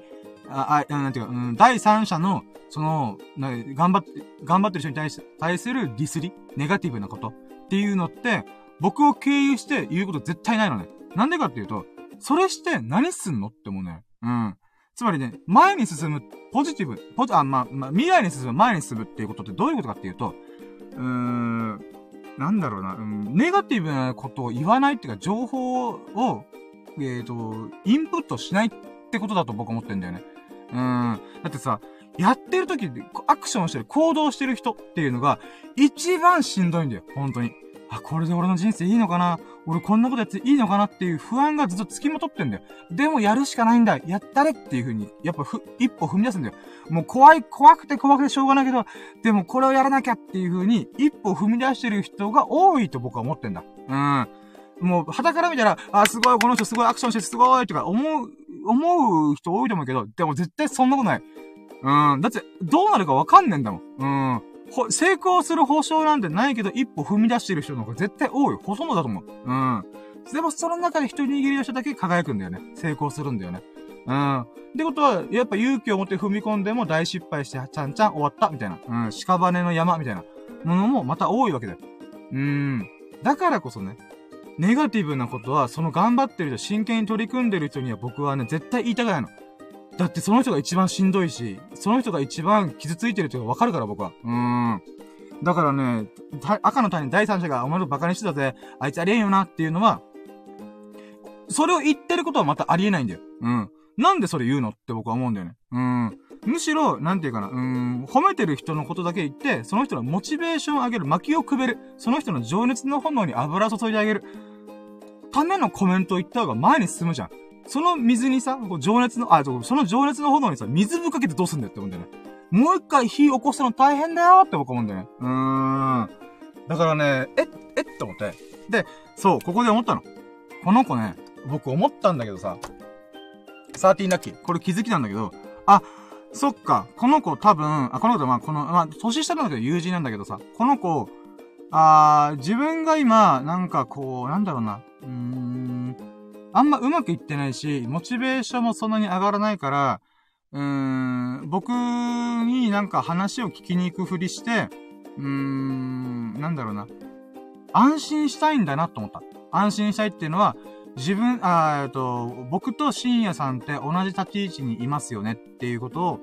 あ、あ、なんていうか、うん、第三者の、その、な、頑張って、頑張ってる人に対して、対するディスリネガティブなことっていうのって、僕を経由して言うこと絶対ないのね。なんでかっていうと、それして何すんのって思うね。うん。つまりね、前に進む、ポジティブ、ポジ、あ、まあ、まあ、未来に進む、前に進むっていうことってどういうことかっていうと、うーん、なんだろうな、うん、ネガティブなことを言わないっていうか、情報を、えっ、ー、と、インプットしないってことだと僕は思ってんだよね。うん。だってさ、やってる時アクションしてる、行動してる人っていうのが、一番しんどいんだよ。本当に。あ、これで俺の人生いいのかな？俺こんなことやっていいのかなっていう不安がずっと付きまとってんだよ。でもやるしかないんだ。やったれっていう風に、やっぱふ、一歩踏み出すんだよ。もう怖い、怖くて怖くてしょうがないけど、でもこれをやらなきゃっていう風に、一歩踏み出してる人が多いと僕は思ってんだ。うん。もう、肌から見たら、あ、すごい、この人すごいアクションしてすごいとか思う、思う人多いと思うけど、でも絶対そんなことない。うん。だって、どうなるかわかんねえんだもん。うん。ほ、成功する保証なんてないけど、一歩踏み出してる人の方が絶対多い。ほとんどだと思う。うん。でも、その中で一握りの人だけ輝くんだよね。成功するんだよね。うん。ってことは、やっぱ勇気を持って踏み込んでも大失敗して、ちゃんちゃん終わった、みたいな。うん。屍の山、みたいな。ものもまた多いわけだよ。うん。だからこそね、ネガティブなことは、その頑張ってる人、真剣に取り組んでる人には僕はね、絶対言いたくないの。だってその人が一番しんどいし、その人が一番傷ついてるっていうのがわかるから僕は。うーん。だからね、赤の他人第三者がお前のバカにしてたぜ、あいつありえんよなっていうのは、それを言ってることはまたありえないんだよ。うん。なんでそれ言うのって僕は思うんだよね。うん。むしろ、なんていうかな、うん、褒めてる人のことだけ言って、その人のモチベーションを上げる、薪をくべる、その人の情熱の炎に油注いであげる、ためのコメントを言った方が前に進むじゃん。その水にさ、こう情熱の、あ、その情熱の炎にさ、水ぶかけてどうすんだよって思うんだよね。もう一回火起こすの大変だよって僕思うんだよね。うーん。だからね、え、えって思って。で、そう、ここで思ったの。この子ね、僕思ったんだけどさ、13ラッキー。これ気づきなんだけど、あ、そっか、この子多分、あ、この子まあ、この、まあ、年下なんだけど友人なんだけどさ、この子、あー、自分が今、なんかこう、なんだろうな、うーん、あんまうまくいってないし、モチベーションもそんなに上がらないから、うーん、僕になんか話を聞きに行くふりして、うーん、なんだろうな。安心したいんだなと思った。安心したいっていうのは、自分、あえっと、僕と深夜さんって同じ立ち位置にいますよねっていうことを、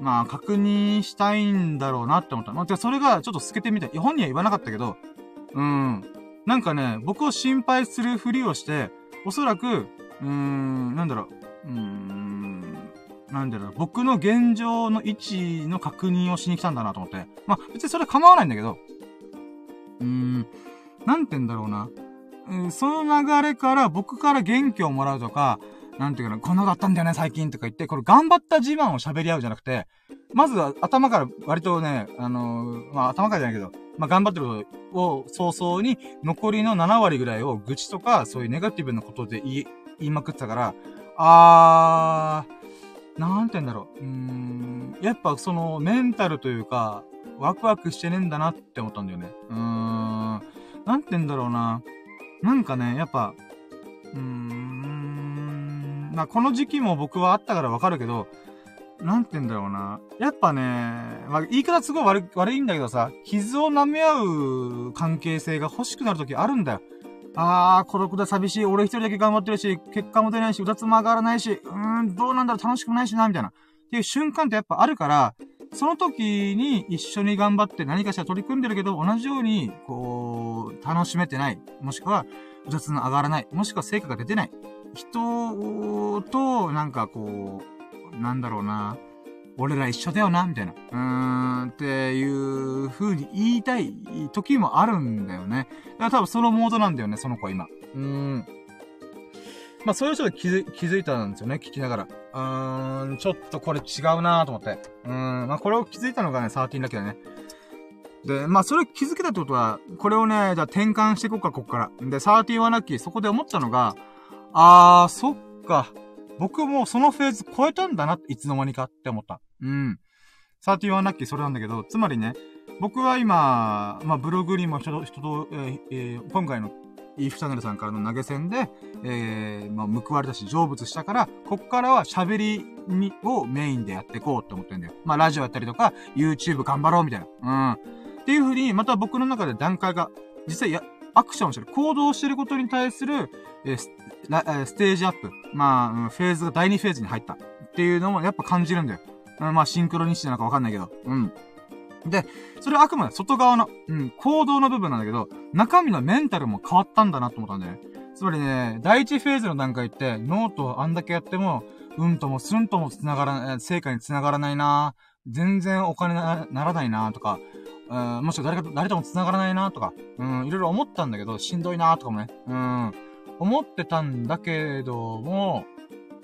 まあ、確認したいんだろうなって思った。まあ、それがちょっと透けてみたい。本人は言わなかったけど、うん。なんかね、僕を心配するふりをして、おそらく、うーん、なんだろう、うーん、なんだろう、僕の現状の位置の確認をしに来たんだなと思って。まあ、別にそれ構わないんだけど、うーん、なんて言うんだろうな。うん、その流れから僕から元気をもらうとか、なんていうかな、こんなだったんだよね、最近とか言って、これ頑張った自慢を喋り合うじゃなくて、まずは頭から割とね、あのー、まあ頭からじゃないけど、まあ頑張ってることを早々に残りの7割ぐらいを愚痴とか、そういうネガティブなことで言い、言いまくってたから、あー、なんて言うんだろう。うーん、やっぱそのメンタルというか、ワクワクしてねえんだなって思ったんだよね。うーん、なんて言うんだろうな。なんかね、やっぱ、うーん、まあこの時期も僕はあったからわかるけど、なんて言うんだろうな。やっぱね、まあ、言い方すごい悪悪いんだけどさ、傷を舐め合う関係性が欲しくなる時あるんだよ。あー、孤独だ、寂しい。俺一人だけ頑張ってるし、結果も出ないし、うだつも上がらないし、うーん、どうなんだろう、楽しくないしな、みたいな。っていう瞬間ってやっぱあるから、その時に一緒に頑張って何かしら取り組んでるけど、同じように、こう、楽しめてない。もしくは、うだつの上がらない。もしくは成果が出てない。人と、なんかこう、なんだろうな、俺ら一緒だよな、みたいな。うーん、っていう風に言いたい時もあるんだよね。だから多分そのモードなんだよね、その子は今。うーん。まあそういう人が気づ気づいたんですよね、聞きながら。うーん、ちょっとこれ違うなと思って。うーん、まあこれを気づいたのがね、13だけだね。で、まあそれ気づけたってことは、これをね、じゃあ転換していこうか、こっから。で、13はラッキー、そこで思ったのが、あー、そっか。僕もそのフェーズ超えたんだな、いつの間にかって思った。うん。31ラッキーそれなんだけど、つまりね、僕は今、まあ、ブログにも人人と、えーえー、今回のイーフチャンネルさんからの投げ銭で、えー、まあ、報われたし、成仏したから、こっからは喋りに、をメインでやっていこうって思ってんだよ。まあ、ラジオやったりとか、YouTube 頑張ろうみたいな。うん。っていうふうに、また僕の中で段階が、実際や、アクションしてる、行動してることに対する、え、ステージアップ。まあ、フェーズが第2フェーズに入った。っていうのもやっぱ感じるんだよ。うん、まあ、シンクロニシティなのかわかんないけど。うん。で、それはあくまで外側の、うん、行動の部分なんだけど、中身のメンタルも変わったんだなと思ったんだよね。つまりね、第一フェーズの段階って、ノートをあんだけやっても、うんともすんとも繋がら、成果に繋がらないな全然お金ならないなとか、うん、もしくは誰か、誰とも繋がらないなとか、うん、いろいろ思ったんだけど、しんどいなとかもね、うん、思ってたんだけども、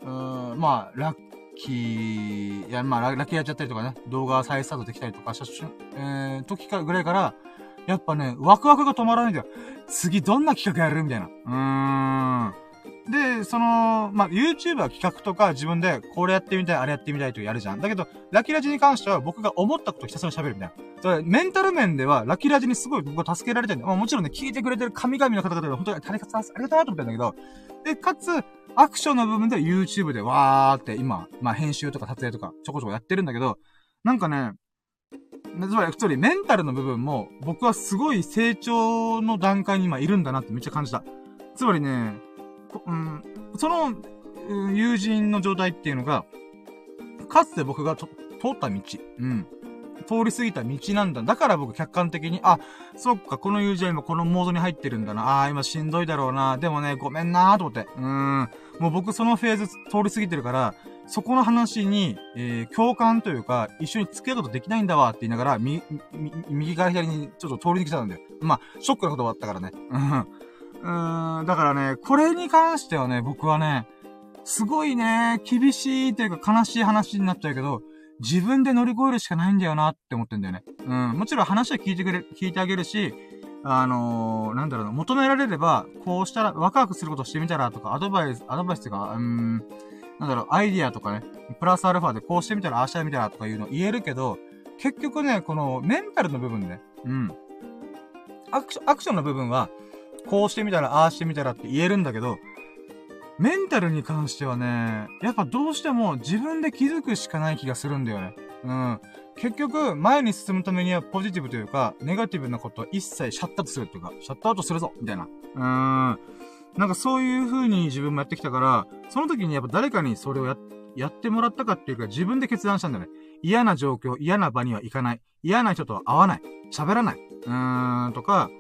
うん、まあ、ラッキー、いや、まあ、ラッキーやっちゃったりとかね、動画再スタートできたりとか、写真、えー、時かぐらいから、やっぱね、ワクワクが止まらないんだよ。次どんな企画やる？みたいな。うーん。で、その、まあ、YouTube は企画とか自分でこれやってみたい、あれやってみたいとやるじゃん。だけど、ラキラジに関しては僕が思ったことをひたすら喋るみたいな。それメンタル面ではラキラジにすごい僕は助けられてるんだ。まあ、もちろんね、聞いてくれてる神々の方々は本当にありがとうなと思ったんだけど、で、かつ、アクションの部分で YouTube でわーって今、まあ、編集とか撮影とかちょこちょこやってるんだけど、なんかね、つまり、普通にメンタルの部分も、僕はすごい成長の段階に今いるんだなってめっちゃ感じた。つまりね、うん、その、友人の状態っていうのが、かつて僕が通った道、うん。通り過ぎた道なんだ。だから僕客観的に、あ、そっか、この友人は今このモードに入ってるんだな。ああ今しんどいだろうな。でもね、ごめんなーと思って。うん。もう僕そのフェーズ通り過ぎてるから、そこの話に、えー、共感というか、一緒に付き合うことできないんだわって言いながら、み、み、右から左にちょっと通りに来たんだよ。まあ、ショックなことがあったからね。うん。うーん、だからね、これに関してはね、僕はね、すごいね、厳しいというか悲しい話になっちゃうけど、自分で乗り越えるしかないんだよなって思ってんだよね。うん。もちろん話は聞いてくれ、聞いてあげるし、あのー、なんだろうな、求められれば、こうしたら、ワクワクすることしてみたらとか、アドバイス、アドバイスっていうか、うん、なんだろう、アイディアとかね、プラスアルファでこうしてみたら、ああしたらみたらとかいうの言えるけど、結局ね、このメンタルの部分ね、うん。アクション、アクションの部分は、こうしてみたら、ああしてみたらって言えるんだけど、メンタルに関してはね、やっぱどうしても自分で気づくしかない気がするんだよね。うん。結局、前に進むためにはポジティブというか、ネガティブなことを一切シャットアウトするというか、シャットアウトするぞみたいな。うーん。なんかそういう風に自分もやってきたから、その時にやっぱ誰かにそれをや、やってもらったかっていうか自分で決断したんだよね。嫌な状況、嫌な場には行かない。嫌な人とは会わない。喋らない。うーん、とか、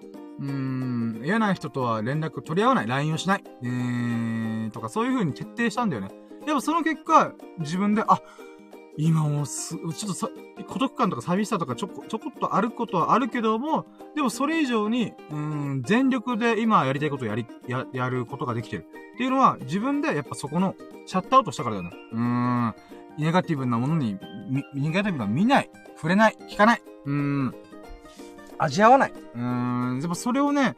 うーん、嫌な人とは連絡取り合わない。LINE をしない。えー、とかそういう風に徹底したんだよね。でもその結果、自分で、あ、今もす、ちょっとさ、孤独感とか寂しさとかちょこ、ちょこっとあることはあるけども、でもそれ以上に、うん、全力で今やりたいことをやり、や、やることができてる。っていうのは、自分でやっぱそこの、シャットアウトしたからだよね。うーん、ネガティブなものに、ネガティブな見ない、触れない、聞かない、うーん、味合わない。うーん、でもそれをね、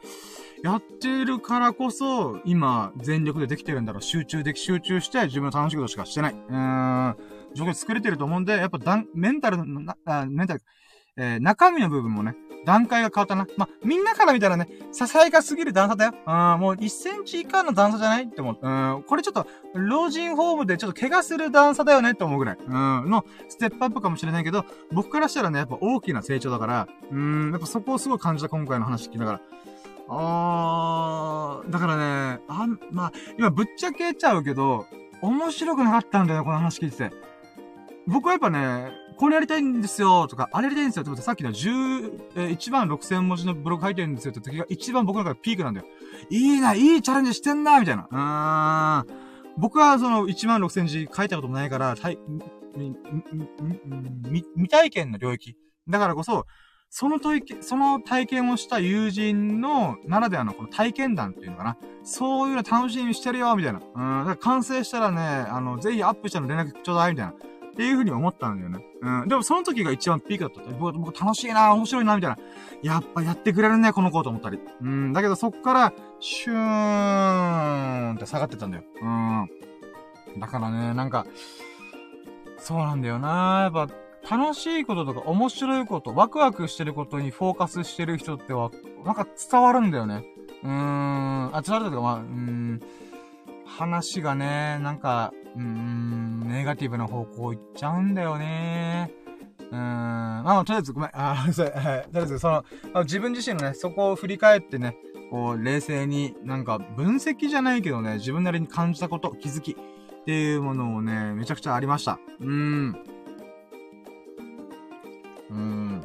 やってるからこそ、今、全力でできてるんだろう。集中でき、集中して自分の楽しいことしかしてない。うーん。状況作れてると思うんで、やっぱだん、メンタルの、あメンタル、えー、中身の部分もね、段階が変わったな。まあみんなから見たらね、ささやかすぎる段差だよ。うん、もう1センチ以下の段差じゃない？って思う。うん、これちょっと、老人ホームでちょっと怪我する段差だよねって思うぐらい。うん、の、ステップアップかもしれないけど、僕からしたらね、やっぱ大きな成長だから、うん、やっぱそこをすごい感じた今回の話聞きながら。あー、だからね、あん、まあ、今ぶっちゃけちゃうけど、面白くなかったんだよ、この話聞いてて。僕はやっぱね、これやりたいんですよとか、あれやりたいんですよってことさっきの10、えー、1万6000文字のブログ書いてるんですよって時が一番僕の中でピークなんだよ。いいな、いいチャレンジしてんな、みたいな。うーん。僕はその1万6000字書いたこともないから、たい、未体験の領域。だからこそ、その体験、その体験をした友人の、ならではのこの体験談っていうのかな。そういうの楽しみにしてるよ、みたいな。うん。だから完成したらね、あの、ぜひアップしたの連絡ちょうだい、みたいな。っていうふうに思ったんだよね。うん。でもその時が一番ピークだった。僕、僕楽しいな、面白いな、みたいな。やっぱやってくれるね、この子と思ったり。うん。だけどそっから、シューンって下がってたんだよ。うん。だからね、なんか、そうなんだよなやっぱ、楽しいこととか面白いこと、ワクワクしてることにフォーカスしてる人っては、なんか伝わるんだよね。うーん。あ、伝わるというか、まあ、うーん。話がね、なんか、うーん、ネガティブな方向行っちゃうんだよね。うーん。まあ、とりあえず、ごめん。[LAUGHS] あ、そう、はい。とりあえず、その、自分自身のね、そこを振り返ってね、こう、冷静に、なんか、分析じゃないけどね、自分なりに感じたこと、気づき、っていうものをね、めちゃくちゃありました。うーん。うーん。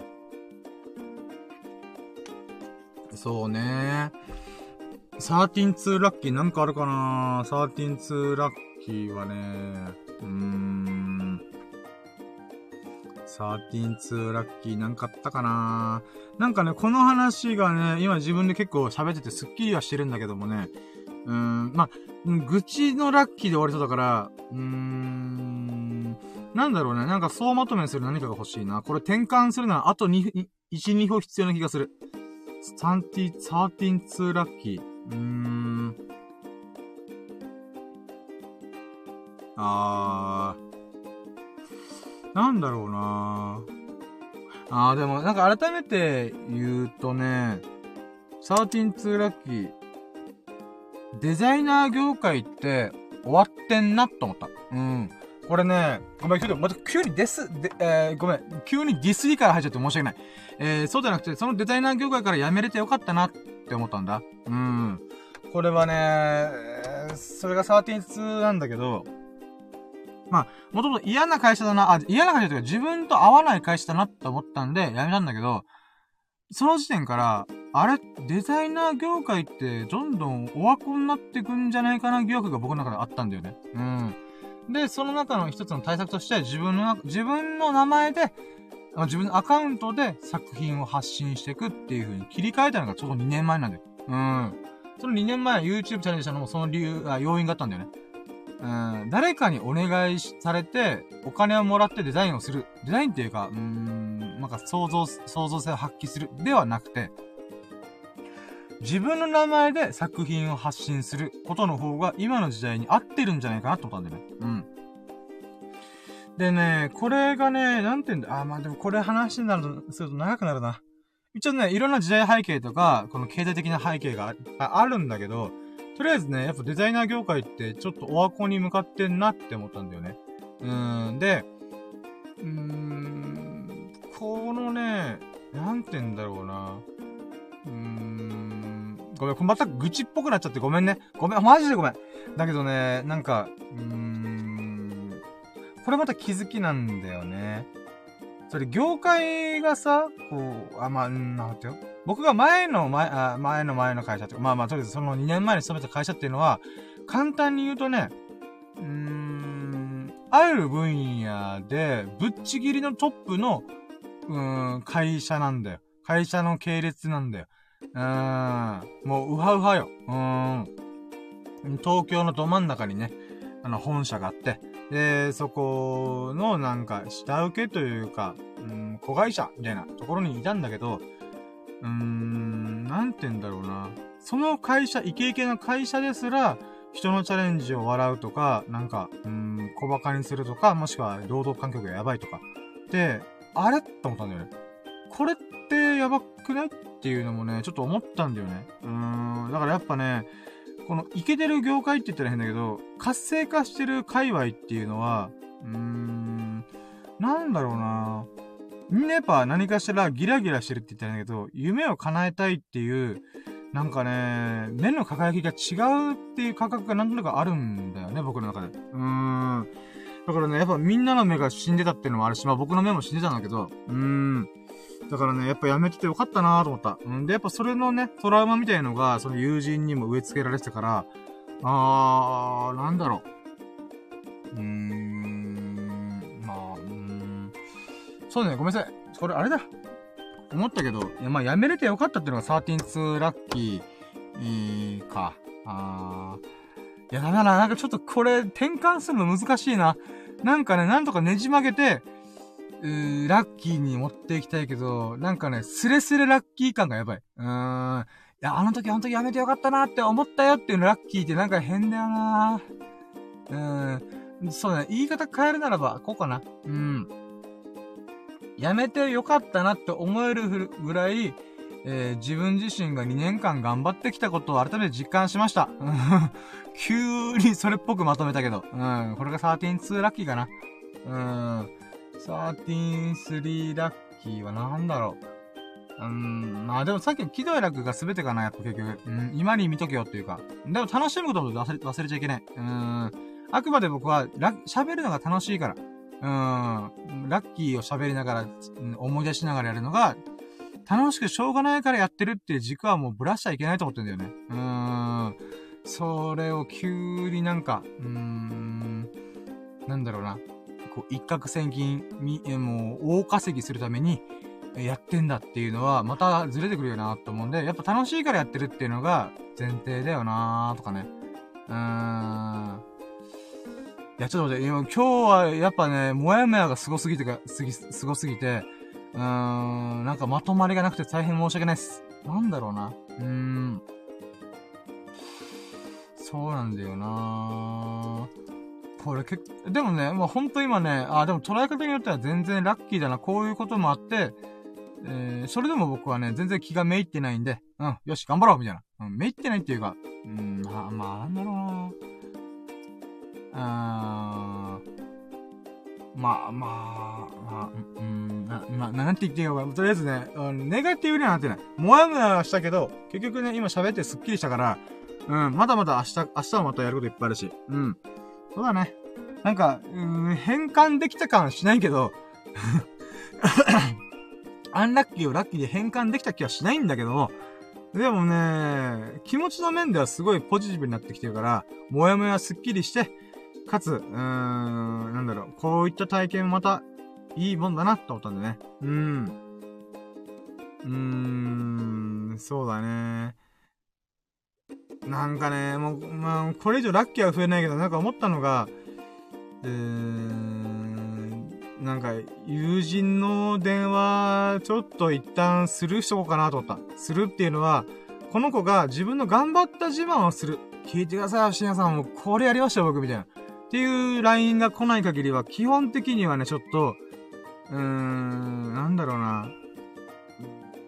そうね。13 132ラッキーなんかあるかな ?13 2ラッキーはね、うーん。13 2ラッキーなんかあったかななんかね、この話がね、今自分で結構喋っててスッキリはしてるんだけどもね、うーん、ま、愚痴のラッキーで終わりそうだから、うーん、なんだろうね、なんか総まとめする何かが欲しいな。これ転換するならあと2、1、2歩必要な気がする。13、13 2ラッキー。うーん。あー。なんだろうなあー、でもなんか改めて言うとね、13 2ラッキー。デザイナー業界って終わってんなと思った。うん。これね、ごめん、ちょっとまた急にデス、で、えー、ごめん、急にディスリから入っちゃって申し訳ない。えー、そうじゃなくて、そのデザイナー業界から辞めれてよかったなっって思ったんだ。うん。これはね、それが13なんだけど、まあ、もともと嫌な会社だな、あ、嫌な会社というか自分と合わない会社だなって思ったんで辞めたんだけど、その時点から、あれ、デザイナー業界ってどんどんオワコンになってくんじゃないかな？疑惑が僕の中であったんだよね。うん。で、その中の一つの対策として、自分の、自分の名前で、自分のアカウントで作品を発信していくっていう風に切り替えたのがちょうど2年前なんだよ。うん。その2年前 YouTube チャレンジしたのもその理由、あ、要因があったんだよね。うん、誰かにお願いされて、お金をもらってデザインをする。デザインっていうか、うーん、なんか想像、創造性を発揮する。ではなくて、自分の名前で作品を発信することの方が今の時代に合ってるんじゃないかなと思ったんだよね。うん。でね、これがね、なんて言うんだ、あ、まあでもこれ話になると、すると長くなるな。一応ね、いろんな時代背景とか、この経済的な背景があるんだけど、とりあえずね、やっぱデザイナー業界ってちょっとオワコンに向かってんなって思ったんだよね。うーん、で、うーん、このね、なんて言うんだろうな。うーん、ごめん、また愚痴っぽくなっちゃってごめんね。ごめん、マジでごめん。だけどね、なんか、うーん、これまた気づきなんだよね。それ、業界がさ、こう、あ、まあ、なんてよ。僕が前の前、あ前の前の会社ってまあまあ、とりあえずその2年前に勤めた会社っていうのは、簡単に言うとね、うーん、ある分野で、ぶっちぎりのトップの、うーん、会社なんだよ。会社の系列なんだよ。うーん、もう、ウハウハよ。うーん。東京のど真ん中にね、あの、本社があって、で、そこのなんか、下請けというか、うん、子会社みたいなところにいたんだけど、うーん、なんて言うんだろうな。その会社、イケイケの会社ですら、人のチャレンジを笑うとか、なんか、うん、小馬鹿にするとか、もしくは労働環境がやばいとか。で、あれ？っと思ったんだよね。これってやばくない？っていうのもね、ちょっと思ったんだよね。うーん、だからやっぱね、このイケてる業界って言ったら変だけど、活性化してる界隈っていうのは、うーん、なんだろうなみんなやっぱ何かしらギラギラしてるって言ったら変だけど、夢を叶えたいっていう、なんかね、目の輝きが違うっていう感覚がなんとなくあるんだよね、僕の中で。うーん。だからね、やっぱみんなの目が死んでたっていうのもあるし、まあ僕の目も死んでたんだけど、うーん。だからね、やっぱやめててよかったなと思った。うんで、やっぱそれのね、トラウマみたいのが、その友人にも植え付けられてたから、あー、なんだろう。うーん、まあ、うーん。そうね、ごめんなさい。これあれだ。思ったけど、いや、まあ、やめれてよかったっていうのが13-2ラッキー、か。あー。いや、だからなんかちょっとこれ、転換するの難しいな。なんかね、なんとかねじ曲げて、ラッキーに持っていきたいけど、なんかね、スレスレラッキー感がやばい。うーん。いや、あの時あの時やめてよかったなって思ったよっていうのラッキーってなんか変だよなうん。そうね、言い方変えるならば、こうかな。うん。やめてよかったなって思えるぐらい、えー、自分自身が2年間頑張ってきたことを改めて実感しました。[LAUGHS] 急にそれっぽくまとめたけど。うん。これが13-2ラッキーかな。うん。13-3ラッキーはなんだろう。うん、まあでもさっきの喜怒哀楽が全てかな、やっぱ結局。うん、今に見とけよっていうか。でも楽しむことも忘れ忘れちゃいけない。うん。あくまで僕は、喋るのが楽しいから。うん、ラッキーを喋りながら、思い出しながらやるのが、楽しくしょうがないからやってるっていう軸はもうぶらしちゃいけないと思ってんだよね。うーん。それを急になんか、うーん、なんだろうな。こう、一攫千金、み、もう、大稼ぎするために、やってんだっていうのは、またずれてくるよなと思うんで、やっぱ楽しいからやってるっていうのが前提だよなとかね。うーん。いや、ちょっと待って、今日はやっぱね、もやもやがすごすぎてか、すぎ、すごすぎて、うーん、なんかまとまりがなくて大変申し訳ないっす。なんだろうな。うーん。そうなんだよなこれ結構、でもね、まあ、ほんと今ね、あ、でも捉え方によっては全然ラッキーだな、こういうこともあって、えー、それでも僕はね、全然気がめいってないんで、うん、よし、頑張ろうみたいな。うん、めいってないっていうか、うん、まあ、まあ、なんだろうなあーまあ、まあ、まあ、うん、な、まあ、なんて言っていいのか、とりあえずね、うん、ネガティブにはなってない。もやもやしたけど、結局ね、今喋ってスッキリしたから、うん、まだまだ明日、明日はまたやることいっぱいあるし、うん。そうだね。なんか、うん、変換できた感はしないけど、[COUGHS] アンラッキーをラッキーで変換できた気はしないんだけど、でもね、気持ちの面ではすごいポジティブになってきてるから、もやもやすっきりして、かつ、うーん、なんだろう、こういった体験また、いいもんだなって思ったんでね。うん。うーん、そうだね。なんかね、もう、まあ、これ以上ラッキーは増えないけど、なんか思ったのが、うーん、なんか、友人の電話、ちょっと一旦スルーしとこうかなと思った。するっていうのは、この子が自分の頑張った自慢をする。聞いてください、深夜さん。もうこれやりましたよ、僕、みたいな。っていう LINE が来ない限りは、基本的にはね、ちょっと、うーん、なんだろうな。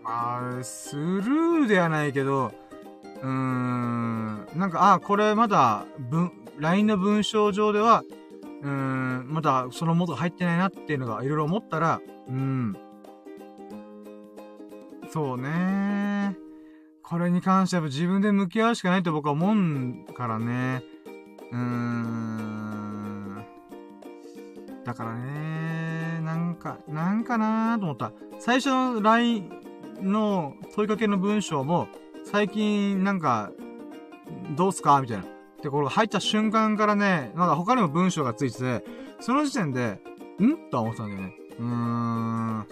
まあ、スルーではないけど、うーん、なんか、あ、これまだ、文、LINE の文章上では、うーん、まだその元入ってないなっていうのがいろいろ思ったら、うん。そうねこれに関しては自分で向き合うしかないと僕は思うからね。うーん。だからねなんか、なんかなーと思った。最初の LINE の問いかけの文章も、最近なんか、どうすかみたいな。で、これ入った瞬間からね、まだ他にも文章がついてて、その時点で、ん？とは思ってたんだよね。うーん。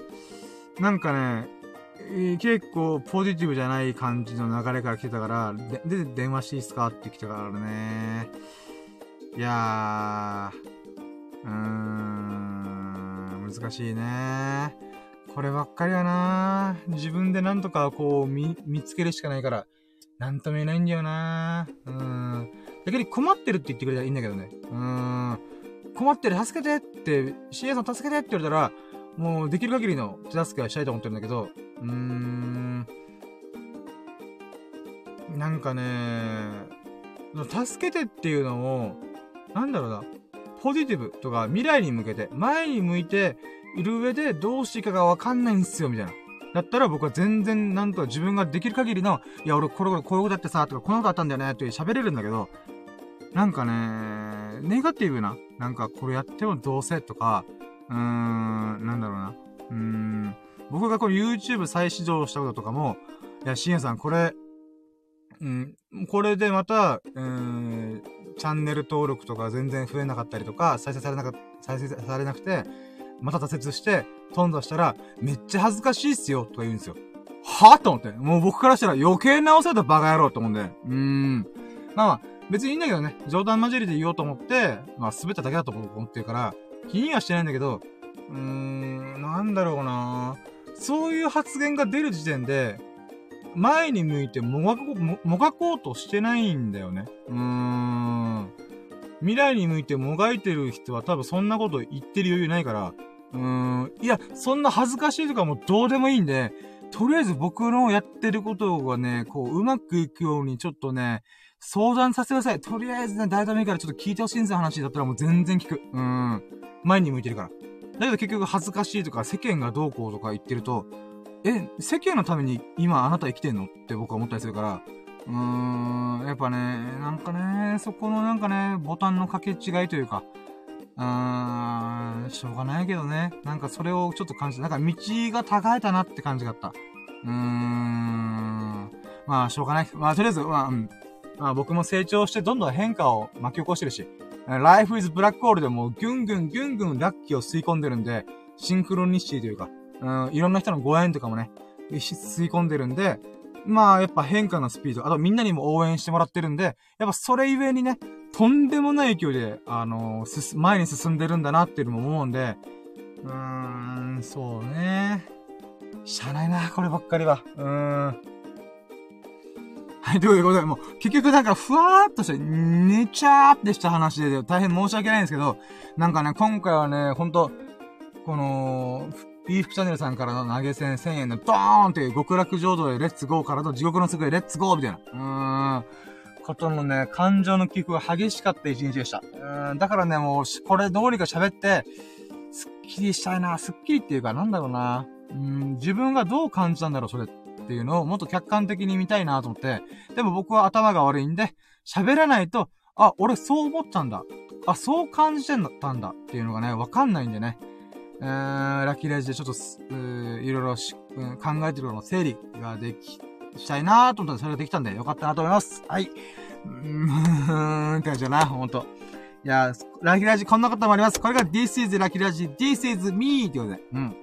なんかね、結構ポジティブじゃない感じの流れから来てたから、で、で電話していいっすかって来たからね。いやー、うーん、難しいね。こればっかりはな自分でなんとかこう見、見つけるしかないから、なんとも言えないんだよなうん。逆に困ってるって言ってくれたらいいんだけどね。うん。困ってる、助けてって、CA さん助けてって言われたら、もうできる限りの手助けはしたいと思ってるんだけど、うーん。なんかね、助けてっていうのを、なんだろうな、ポジティブとか未来に向けて、前に向いて、いる上でどうしていいかがわかんないんすよ、みたいな。だったら僕は全然なんとか自分ができる限りの、いや、俺これこれこういうことやってさ、とかこんなことあったんだよね、って喋れるんだけど、なんかね、ネガティブな、なんかこれやってもどうせとか、うーん、なんだろうな。うーん、僕がこの YouTube 再始動したこととかも、いや、しんやさん、これ、うん、これでまた、うん、チャンネル登録とか全然増えなかったりとか、再生されなか、再生されなくて、また挫折して、頓挫したら、めっちゃ恥ずかしいっすよ、とか言うんですよ。はぁと思って。もう僕からしたら余計直せたバカ野郎と思うんで。うーん。まあ、別にいいんだけどね。冗談交じりで言おうと思って、まあ滑っただけだと思ってるから、気にはしてないんだけど、うーん、なんだろうなそういう発言が出る時点で、前に向いてもがこう、もがこうとしてないんだよね。うーん。未来に向いてもがいてる人は多分そんなこと言ってる余裕ないから、うーん、いや、そんな恥ずかしいとかもうどうでもいいんで、とりあえず僕のやってることがね、こう、うまくいくようにちょっとね、相談させてください。とりあえずね、誰でもいいからちょっと聞いてほしいんですよ、話だったらもう全然聞く。うん。前に向いてるから。だけど結局恥ずかしいとか世間がどうこうとか言ってると、え、世間のために今あなた生きてんの？って僕は思ったりするから、うーん、やっぱね、なんかね、そこのなんかね、ボタンの掛け違いというか、うーん、しょうがないけどね。なんかそれをちょっと感じた。なんか道が高えたなって感じがあった。うーん。まあ、しょうがない。まあ、とりあえず、まあ、うん。まあ、僕も成長してどんどん変化を巻き起こしてるし、Life is Black Hole でもギュンギュンギュンギュンラッキーを吸い込んでるんで、シンクロニシティというか、うん、いろんな人のご縁とかもね、吸い込んでるんで、まあ、やっぱ変化のスピード、あとみんなにも応援してもらってるんで、やっぱそれゆえにね、とんでもない勢いで、あのー、前に進んでるんだなっていうのも思うんで、うーん、そうね。しゃあないな、こればっかりは。うーん。はい、ということで、もう、結局なんか、ふわーっとして、寝ちゃーってした話で、大変申し訳ないんですけど、なんかね、今回はね、ほんと、この、ビーフチャンネルさんからの投げ銭1000円のドーンっていう極楽浄土へレッツゴーからの地獄の世へレッツゴーみたいな。うーん。ことのね、感情の起伏が激しかった一日でした。うん。だからね、もう、これどうにか喋って、スッキリしたいな。スッキリっていうか、なんだろうな。うん、自分がどう感じたんだろう、それっていうのをもっと客観的に見たいなと思って。でも僕は頭が悪いんで、喋らないと、あ、俺そう思ったんだ。あ、そう感じてんだったんだっていうのがね、わかんないんでね。えー、ラッキーレイジでちょっと、ういろいろし、うん、考えてるの整理ができ、したいなーと思ったらそれができたんでよかったなと思います。はい。うーん、って感じだな、ほんと。いや、ラッキーラジこんなこともあります。これが This is ラッキーラジ This is me ってことで。うん。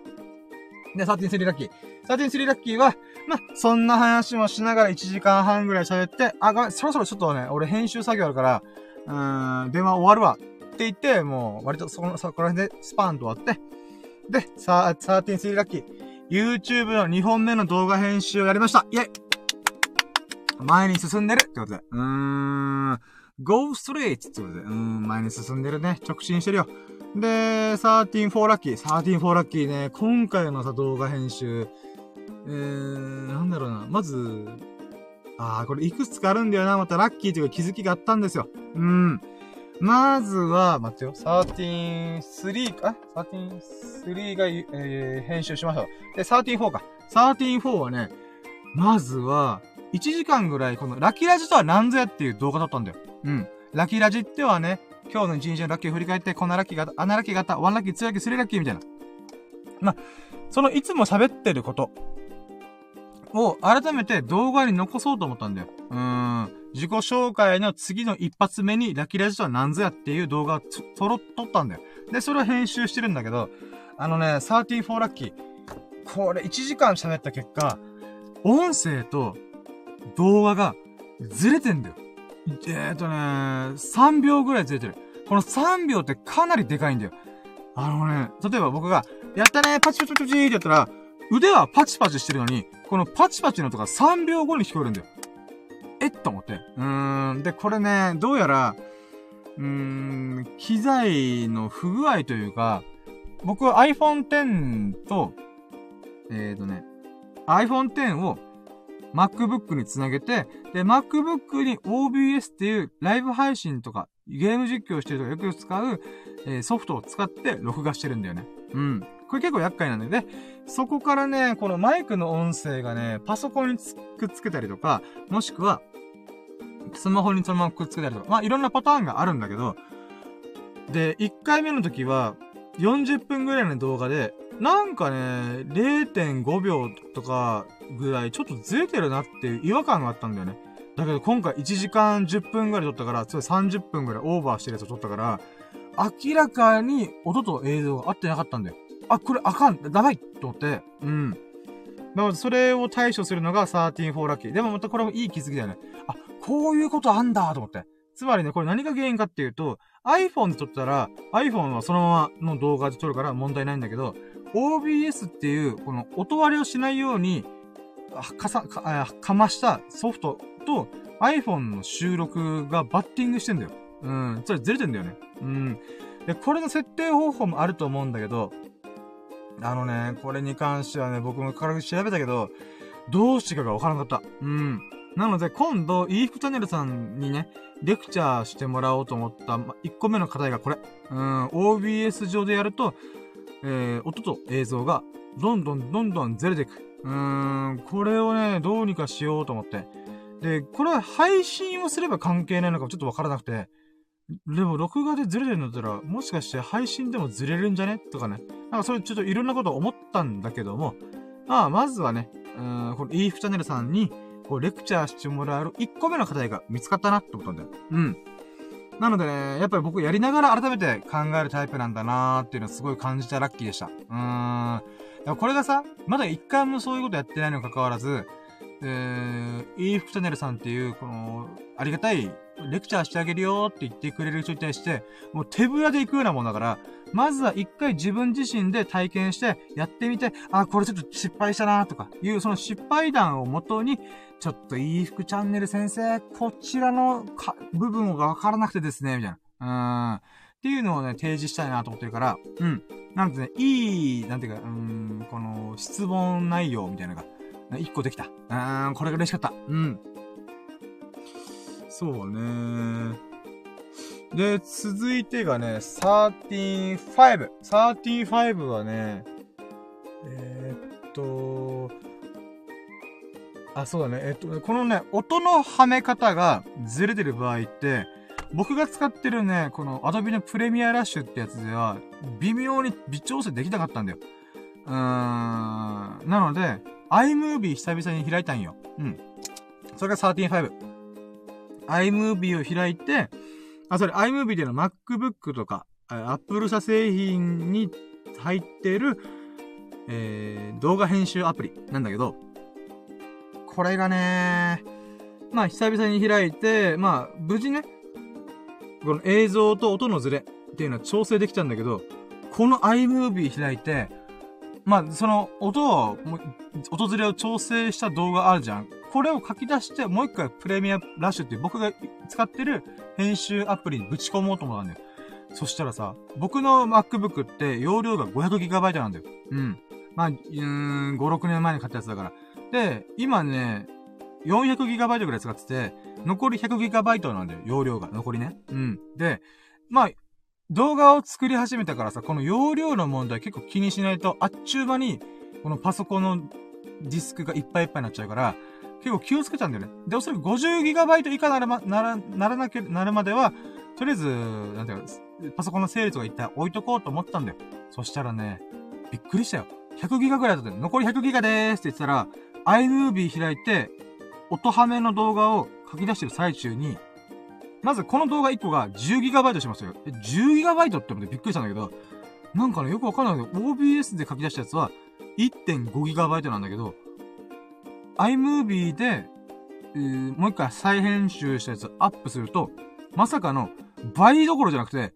で、13-3ラッキー。13-3ラッキーは、まそんな話もしながら1時間半ぐらい喋って、あ、ごめん、そろそろちょっとね、俺編集作業あるから、うーん、電話終わるわ。って言って、もう、割とそこの、そこら辺でスパーンと終わって、で、さあ、13-3ラッキー。YouTube の2本目の動画編集をやりました。イェイ前に進んでるってことで。うーん。go straight ってことで。うーん、前に進んでるね。直進してるよ。で、13-4ラッキー。13-4ラッキーね。今回のさ、動画編集。えー、なんだろうな。まず、あー、これいくつかあるんだよな。またラッキーというか気づきがあったんですよ。うーん。まずは、待ってよ、13-3か ?13-3 が、えー、編集しましょう。で、13-4か。13-4はね、まずは、1時間ぐらい、この、ラキラジとは何ぞやっていう動画だったんだよ。うん。ラキラジってはね、今日の一日のラッキーを振り返って、こんなラッキーがあった、あんなラッキーがあった、ワンラッキー、ツーラッキー、スリーラッキーみたいな。まあ、そのいつも喋ってることを改めて動画に残そうと思ったんだよ。うーん。自己紹介の次の一発目にラキラジとは何ぞやっていう動画をとろ、撮ったんだよ。で、それを編集してるんだけど、あのね、34ラッキー。これ1時間喋った結果、音声と動画がずれてんだよ。えー、っとね、3秒ぐらいずれてる。この3秒ってかなりでかいんだよ。あのね、例えば僕が、やったねパチパチパチってやったら、腕はパチパチしてるのに、このパチパチの音が3秒後に聞こえるんだよ。えっ？と思って。うーん。で、これね、どうやら、うーん、機材の不具合というか、僕は iPhone X と、えーとね、iPhone X を MacBook につなげて、で、MacBook に OBS っていうライブ配信とか、ゲーム実況してるとかよく使う、えー、ソフトを使って録画してるんだよね。うん。これ結構厄介なんだよね。そこからね、このマイクの音声がね、パソコンにくっつけたりとか、もしくは、スマホにそのままくっつけたりとか、まあいろんなパターンがあるんだけど、で、1回目の時は、40分ぐらいの動画で、なんかね、0.5秒とかぐらいちょっとずれてるなっていう違和感があったんだよね。だけど今回1時間10分ぐらい撮ったから、それ30分ぐらいオーバーしてるやつを撮ったから、明らかに音と映像が合ってなかったんだよ。あ、これあかん、ダメと思って、うん。なので、それを対処するのが13-4ラッキー。でもまたこれもいい気づきだよね。あ、こういうことあんだと思って。つまりね、これ何が原因かっていうと、iPhone で撮ったら、iPhone はそのままの動画で撮るから問題ないんだけど、OBS っていう、この音割れをしないように、かさ、か、かましたソフトと iPhone の収録がバッティングしてんだよ。うん。それずれてんだよね。うん。で、これの設定方法もあると思うんだけど、あのね、これに関してはね、僕も軽く調べたけど、どうしてかがわからなかった。うん。なので、今度、イーフチャンネルさんにね、レクチャーしてもらおうと思った、ま、1個目の課題がこれ。うん、OBS 上でやると、えー、音と映像が、どんどんどんどんずれていく。うーん、これをね、どうにかしようと思って。で、これは配信をすれば関係ないのかもちょっとわからなくて、でも録画でずれてるんだったら、もしかして配信でもずれるんじゃね？とかね。なんかそれちょっといろんなこと思ったんだけども、まあ、まずはね、うん、この EF チャンネルさんに、こう、レクチャーしてもらえる1個目の課題が見つかったなって思ったんだよ。うん。なのでね、やっぱり僕やりながら改めて考えるタイプなんだなーっていうのはすごい感じたラッキーでした。うーん。これがさ、まだ一回もそういうことやってないにもかかわらず、えー、e フチャンネルさんっていう、この、ありがたい、レクチャーしてあげるよって言ってくれる人に対して、もう手ぶらで行くようなもんだから、まずは一回自分自身で体験して、やってみて、あ、これちょっと失敗したなとか、いう、その失敗談をもとに、ちょっといい服チャンネル先生、こちらのか部分がわからなくてですね、みたいな。うん。っていうのをね、提示したいなと思ってるから、うん。なんてね、いい、なんていうか、うん、この、質問内容みたいなのが、一個できた。うーん、これが嬉しかった。うん。そうねで、続いてがね、135。135はね、えー、っと、あ、そうだね。えっと、このね、音のはめ方がずれてる場合って、僕が使ってるね、この Adobe のプレミアラッシュってやつでは、微妙に微調整できなかったんだよ。うーん。なので、iMovie 久々に開いたんよ。うん。それが135。iMovie を開いて、あ、それ iMovie での MacBook とか、Apple 社製品に入ってる、えー、動画編集アプリなんだけど、これがね、まあ久々に開いて、まあ無事ね、この映像と音のズレっていうのは調整できたんだけど、この iMovie 開いて、まあその音を、音ズレを調整した動画あるじゃん。これを書き出して、もう一回プレミアラッシュっていう僕が使ってる編集アプリにぶち込もうと思ったんだよ。そしたらさ、僕の MacBook って容量が 500GB なんだよ。うん。まあ、うーん、5、6年前に買ったやつだから。で、今ね、400GB ぐらい使ってて、残り 100GB なんだよ、容量が。残りね。うん。で、まあ、動画を作り始めたからさ、この容量の問題結構気にしないと、あっちゅう間に、このパソコンのディスクがいっぱいいっぱいになっちゃうから、結構気をつけちゃうんだよね。で、おそらく 50GB 以下ならま、なら、ならなきゃ、なるまでは、とりあえず、なんていうか、パソコンの整列が一体置いとこうと思ったんだよ。そしたらね、びっくりしたよ。100GB ぐらいだったんだよ残り 100GB でーすって言ってたら、iMovie 開いて、音ハメの動画を書き出してる最中に、まずこの動画1個が 10GB しますよ。10GB って思ってびっくりしたんだけど、なんかね、よくわかんないけど、OBS で書き出したやつは 1.5GB なんだけど、iMovie で、えー、もう一回再編集したやつアップすると、まさかの倍どころじゃなくて、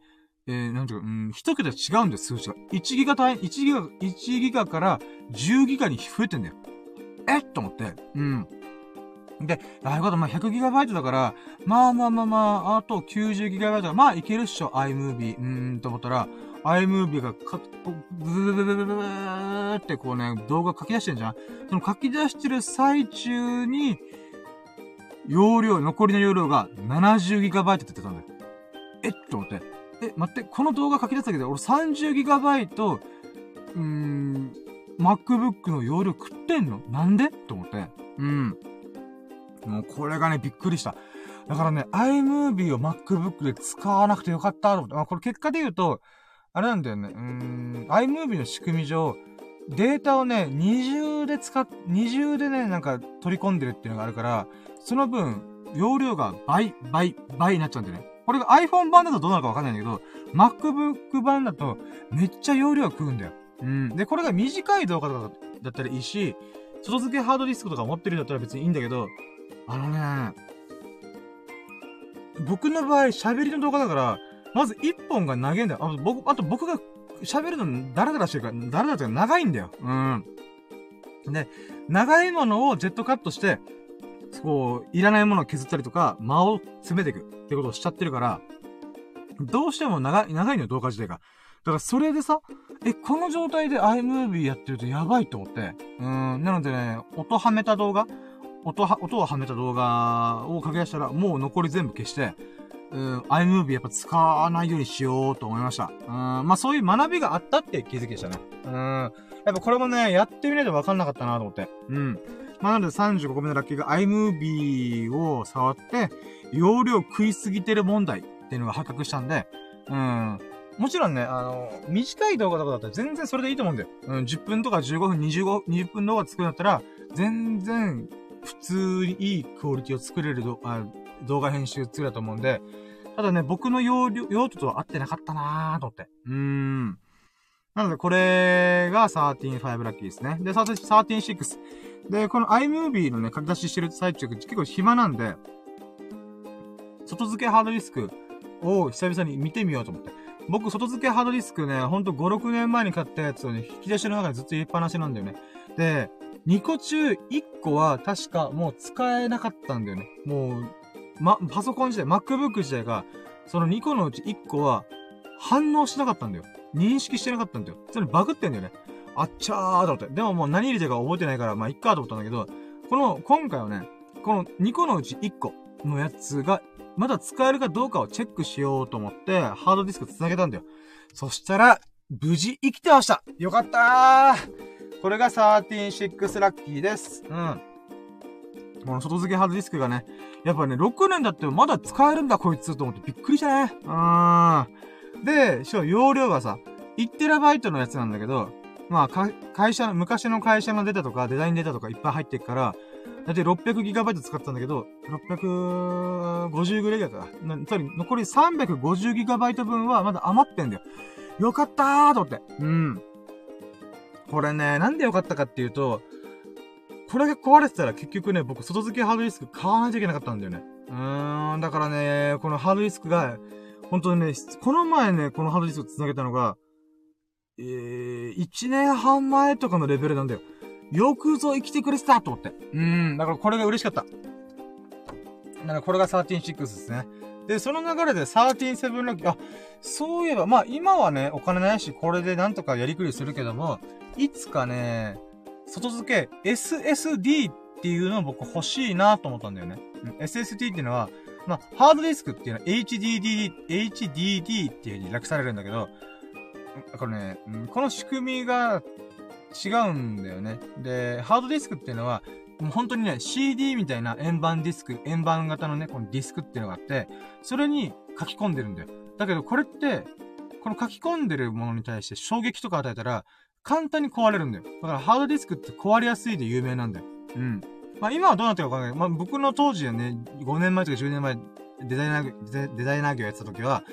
えー、なんていうか、うん、一桁違うんです、数値が。1ギガ単位、1ギガ、1ギガから10ギガに増えてんだよ。えと思って。うん。で、ああいうこと、まあ、100GB だから、まあまあまあまあ、あと 90GB だまあいけるっしょ、iMovie。うーん、と思ったら、iMovie がか、ブブブブブブブーってこうね、動画書き出してんじゃんその書き出してる最中に、容量、残りの容量が 70GB って言ってたんだよ。えっと思って。え、待って、この動画書き出したけど、俺 30GB、うーん、MacBook の容量食ってんの？なんで？と思って。うん。もうこれがね、びっくりした。だからね、iMovie を MacBook で使わなくてよかったと思って。まあ、これ結果で言うと、あれなんだよね。うーん、iMovie の仕組み上、データをね、二重で使っ、二重でね、なんか取り込んでるっていうのがあるから、その分、容量が倍、倍、倍になっちゃうんだよね。これが iPhone 版だとどうなるかわかんないんだけど、MacBook 版だとめっちゃ容量食うんだよ。うん。で、これが短い動画とかだったらいいし、外付けハードディスクとか持ってるんだったら別にいいんだけど、あのね、僕の場合喋りの動画だから、まず一本が長いんだよ。あ僕、あと僕が喋るのダラダラしてるから、ダラダラって長いんだよ。うん。で、長いものをジェットカットして、こう、いらないものを削ったりとか、間を詰めていくってことをしちゃってるから、どうしても長い、長いのよ、動画自体が。だからそれでさ、え、この状態で iMovie やってるとやばいと思って。うん、なのでね、音はめた動画音は、音をはめた動画を書き出したら、もう残り全部消して、うん、iMovie やっぱ使わないようにしようと思いました。うん、まあそういう学びがあったって気づきでしたね。うん。やっぱこれもね、やってみないとわかんなかったなと思って。うん。まあ、なので35個目のラッキーが iMovie を触って、容量食いすぎてる問題っていうのが発覚したんで、うん。もちろんね、あの、短い動画とかだったら全然それでいいと思うんだよ。うん、10分とか15分、25、20分動画作るんだったら、全然、普通にいいクオリティを作れるあ動画編集ツールだと思うんで、ただね、僕の用用途とは合ってなかったなーと思って。うーん。なので、これが13.5ラッキーですね。で、13.6。で、この iMovie のね、書き出ししてる最中、結構暇なんで、外付けハードディスクを久々に見てみようと思って。僕、外付けハードディスクね、ほんと5、6年前に買ったやつをね、引き出しの中でずっと入れっぱなしなんだよね。で、2個中1個は確かもう使えなかったんだよね。もう、ま、パソコン自体、MacBook 自体が、その2個のうち1個は反応しなかったんだよ。認識してなかったんだよ。それバグってんだよね。あっちゃーと思って。でももう何入れてるか覚えてないから、まあ、いっかと思ったんだけど、この、今回はね、この2個のうち1個のやつが、まだ使えるかどうかをチェックしようと思って、ハードディスク繋げたんだよ。そしたら、無事生きてましたよかったーこれが136ラッキーです。うん。この外付けハードディスクがね、やっぱね、6年だってまだ使えるんだこいつと思ってびっくりしたね。うーん。で、しかも容量がさ、1TB のやつなんだけど、まあ、会社の、昔の会社のデータとか、デザインデータとかいっぱい入ってるから、だいたい 600GB 使ったんだけど、650ぐらいだから。つまり、残り 350GB 分はまだ余ってんだよ。よかったーと思って。うん。これね、なんでよかったかっていうと、これが壊れてたら結局ね、僕外付けハードディスク買わないといけなかったんだよね。うーん、だからね、このハードディスクが、本当にね、この前ね、このハードディスク繋げたのが、えー、1年半前とかのレベルなんだよ。よくぞ生きてくれてたと思って。うーん、だからこれが嬉しかった。だからこれが136ですね。で、その流れで137ラッキー、あ、そういえば、まあ今はね、お金ないし、これでなんとかやりくりするけども、いつかね、外付け SSD っていうのを僕欲しいなと思ったんだよね。うん、SSD っていうのは、まあ、ハードディスクっていうのは HDD、HDD っていう風に略されるんだけど、これね、この仕組みが違うんだよね。で、ハードディスクっていうのは、もう本当にね、CD みたいな円盤ディスク、円盤型のね、このディスクっていうのがあって、それに書き込んでるんだよ。だけどこれって、この書き込んでるものに対して衝撃とか与えたら、簡単に壊れるんだよ。だからハードディスクって壊れやすいで有名なんだよ。うん。まあ今はどうなってるかわかんない。まあ僕の当時はね、5年前とか10年前、デザイナー、デザイナー業やってた時は、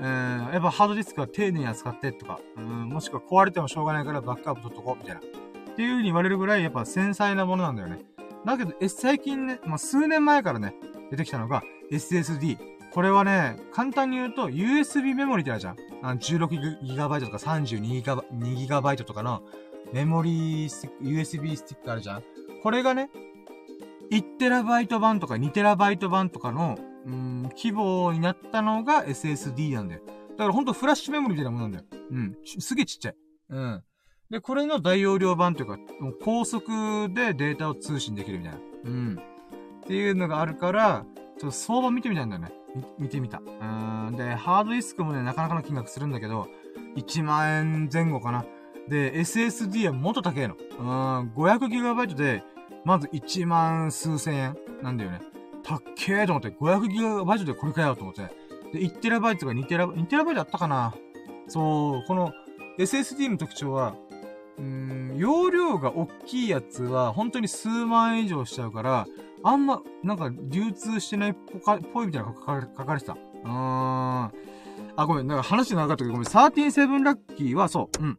うん、やっぱハードディスクは丁寧に扱ってとか、うん、もしくは壊れてもしょうがないからバックアップ取っとこう、みたいな。っていう風に言われるぐらい、やっぱ繊細なものなんだよね。だけど、え、最近ね、まあ、数年前からね、出てきたのが SSD。これはね、簡単に言うと、USB メモリってあるじゃん。あの 16GB とか 32GB とかのメモリースティック、USB スティックあるじゃん。これがね、1TB 版とか 2TB 版とかの、うん、規模になったのが SSD なんだよ。だからほんとフラッシュメモリみたいなものなんだよ。うん。すげえちっちゃい。うん。で、これの大容量版というか、高速でデータを通信できるみたいな。うん。っていうのがあるから、ちょっと相場見てみたいんだよね。見てみた。うん。で、ハードディスクもね、なかなかの金額するんだけど、1万円前後かな。で、SSD はもっと高いの。うん。500GB で、まず1万数千円なんだよね。たっけーと思って、500GB でこれかよと思って。で、1TB とか 2TB、2TB あったかなそう、この SSD の特徴は、うん、容量が大きいやつは、本当に数万円以上しちゃうから、あんま、なんか、流通してないっぽか、ぽいみたいなのが書かれてた。うーん。あ、ごめん、なんか話長かったけど、ごめん、137ラッキーは、そう、うん。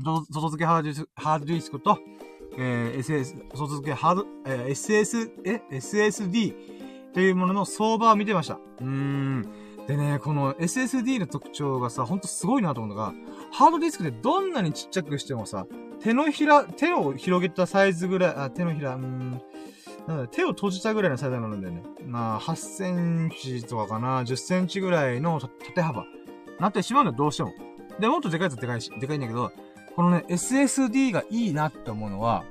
外付けハードディスク、ハードディスクと、えー、SS、外付けハード、えー、SS、え ?SSD というものの相場を見てました。うーん。でね、この SSD の特徴がさ、ほんとすごいなと思うのが、ハードディスクでどんなにちっちゃくしてもさ、手のひら、手を広げたサイズぐらい、あ、手のひら、うん、なん手を閉じたぐらいのサイズなんだよね。まあ、8センチとかかな、10センチぐらいの縦幅。なってしまうんだよ、どうしても。で、もっとでかいやつでかいし、でかいんだけど、このね、SSD がいいなって思うのは、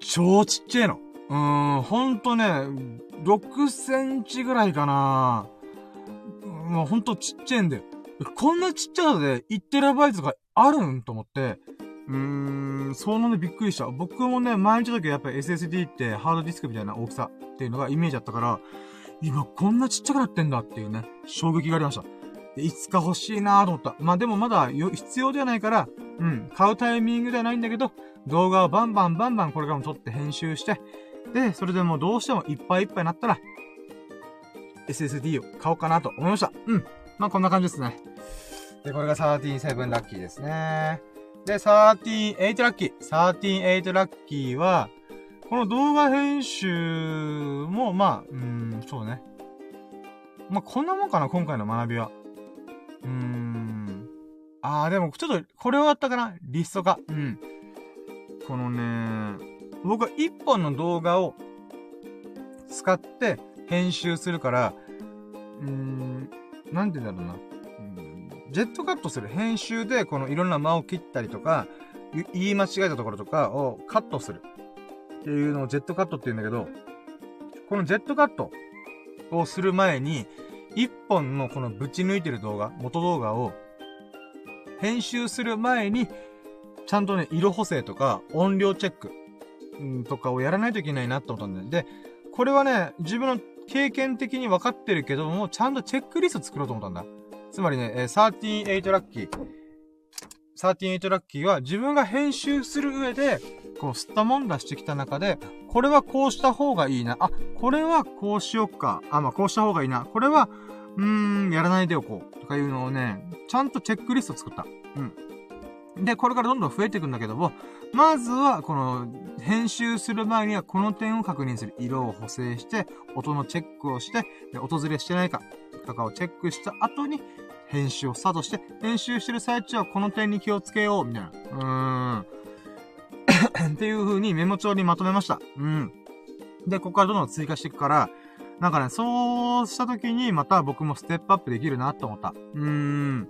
超ちっちゃいの。うーん、ほんとね、6センチぐらいかな。もうほんとちっちゃいんだよ。こんなちっちゃいので1テラバイトがあるんと思って、うーん、そのね、びっくりした。僕もね、前見た時やっぱり SSD ってハードディスクみたいな大きさっていうのがイメージあったから、今こんなちっちゃくなってんだっていうね、衝撃がありました。いつか欲しいなと思った。まあでもまだ必要ではないから、うん、買うタイミングではないんだけど、動画をバンバンバンバンこれからも撮って編集して、で、それでもどうしてもいっぱいいっぱいになったら、SSD を買おうかなと思いました。うん。まあこんな感じですね。で、これが137ラッキーですね。で、138ラッキー。138ラッキーは、この動画編集も、まあ、うん、そうね。まあ、こんなもんかな、今回の学びは。うーん。あー、でも、ちょっと、これはあったかなリスト化。うん。このね、僕は一本の動画を使って編集するから、うーん、なんて言うんだろうな。ジェットカットする編集で、このいろんな間を切ったりとか、言い間違えたところとかをカットする。っていうのをジェットカットって言うんだけど、このジェットカットをする前に、一本のこのぶち抜いてる動画、元動画を、編集する前に、ちゃんとね、色補正とか、音量チェック、とかをやらないといけないなって思ったんだよ。で、これはね、自分の経験的に分かってるけども、ちゃんとチェックリスト作ろうと思ったんだ。つまりね、え。138ラッキー。138ラッキーは自分が編集する上で、こう、吸ったもん出してきた中で、これはこうした方がいいな。あ、これはこうしよっか。あ、まあ、こうした方がいいな。これは、うーん、やらないでおこう。とかいうのをね、ちゃんとチェックリスト作った。うん。で、これからどんどん増えていくんだけども、まずは、この、編集する前にはこの点を確認する。色を補正して、音のチェックをして、で、音ずれしてないか、とかをチェックした後に、編集をスタートして、編集してる最中はこの点に気をつけよう、みたいな。うーん。[COUGHS] っていう風にメモ帳にまとめました。うん。で、ここからどんどん追加していくから、なんかね、そうした時にまた僕もステップアップできるなって思った。うーん。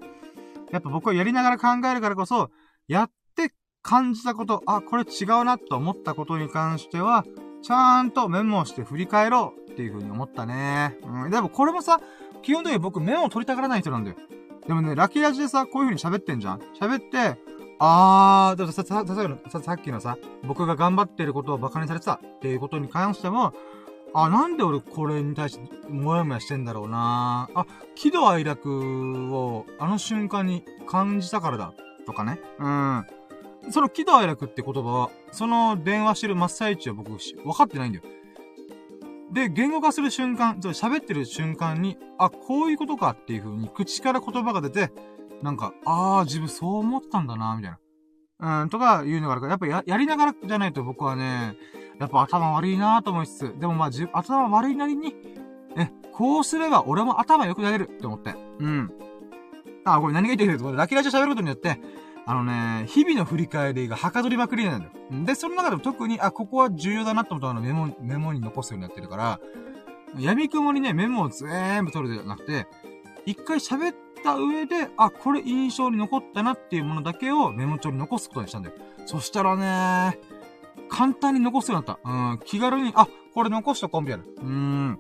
やっぱ僕はやりながら考えるからこそ、やって感じたこと、あ、これ違うなと思ったことに関しては、ちゃんとメモして振り返ろうっていう風に思ったね。うん。でもこれもさ、基本的に僕メモを取りたがらない人なんだよ。でもね、ラッキーラジでさ、こういう風に喋ってんじゃん喋って、あー、ださ、さ、さ、さっきのさ、僕が頑張ってることを馬鹿にされてたっていうことに関しても、あ、なんで俺これに対してもやもやしてんだろうなあ、喜怒哀楽をあの瞬間に感じたからだ。とかね。うん。その喜怒哀楽って言葉は、その電話してる真っ最中は僕、分かってないんだよ。で、言語化する瞬間、喋ってる瞬間に、あ、こういうことかっていう風に口から言葉が出て、なんか、ああ、自分そう思ったんだな、みたいな。うん、とか言うのがあるから、やっぱや、やりながらじゃないと僕はね、やっぱ頭悪いなと思いつつ、でもまあ、じ頭悪いなりに、え、こうすれば俺も頭良くなれるって思って。うん。あ、これ何が言ってるかラキラジオ喋ることによって、あのね、日々の振り返りがはかどりまくりなんだよ。で、その中でも特に、あ、ここは重要だなって思ったのメモ、メモに残すようになってるから、闇雲にね、メモを全部取るではなくて、一回喋った上で、あ、これ印象に残ったなっていうものだけをメモ帳に残すことにしたんだよ。そしたらね、簡単に残すようになった。うん、気軽に、あ、これ残しとこうみたいな。うーん。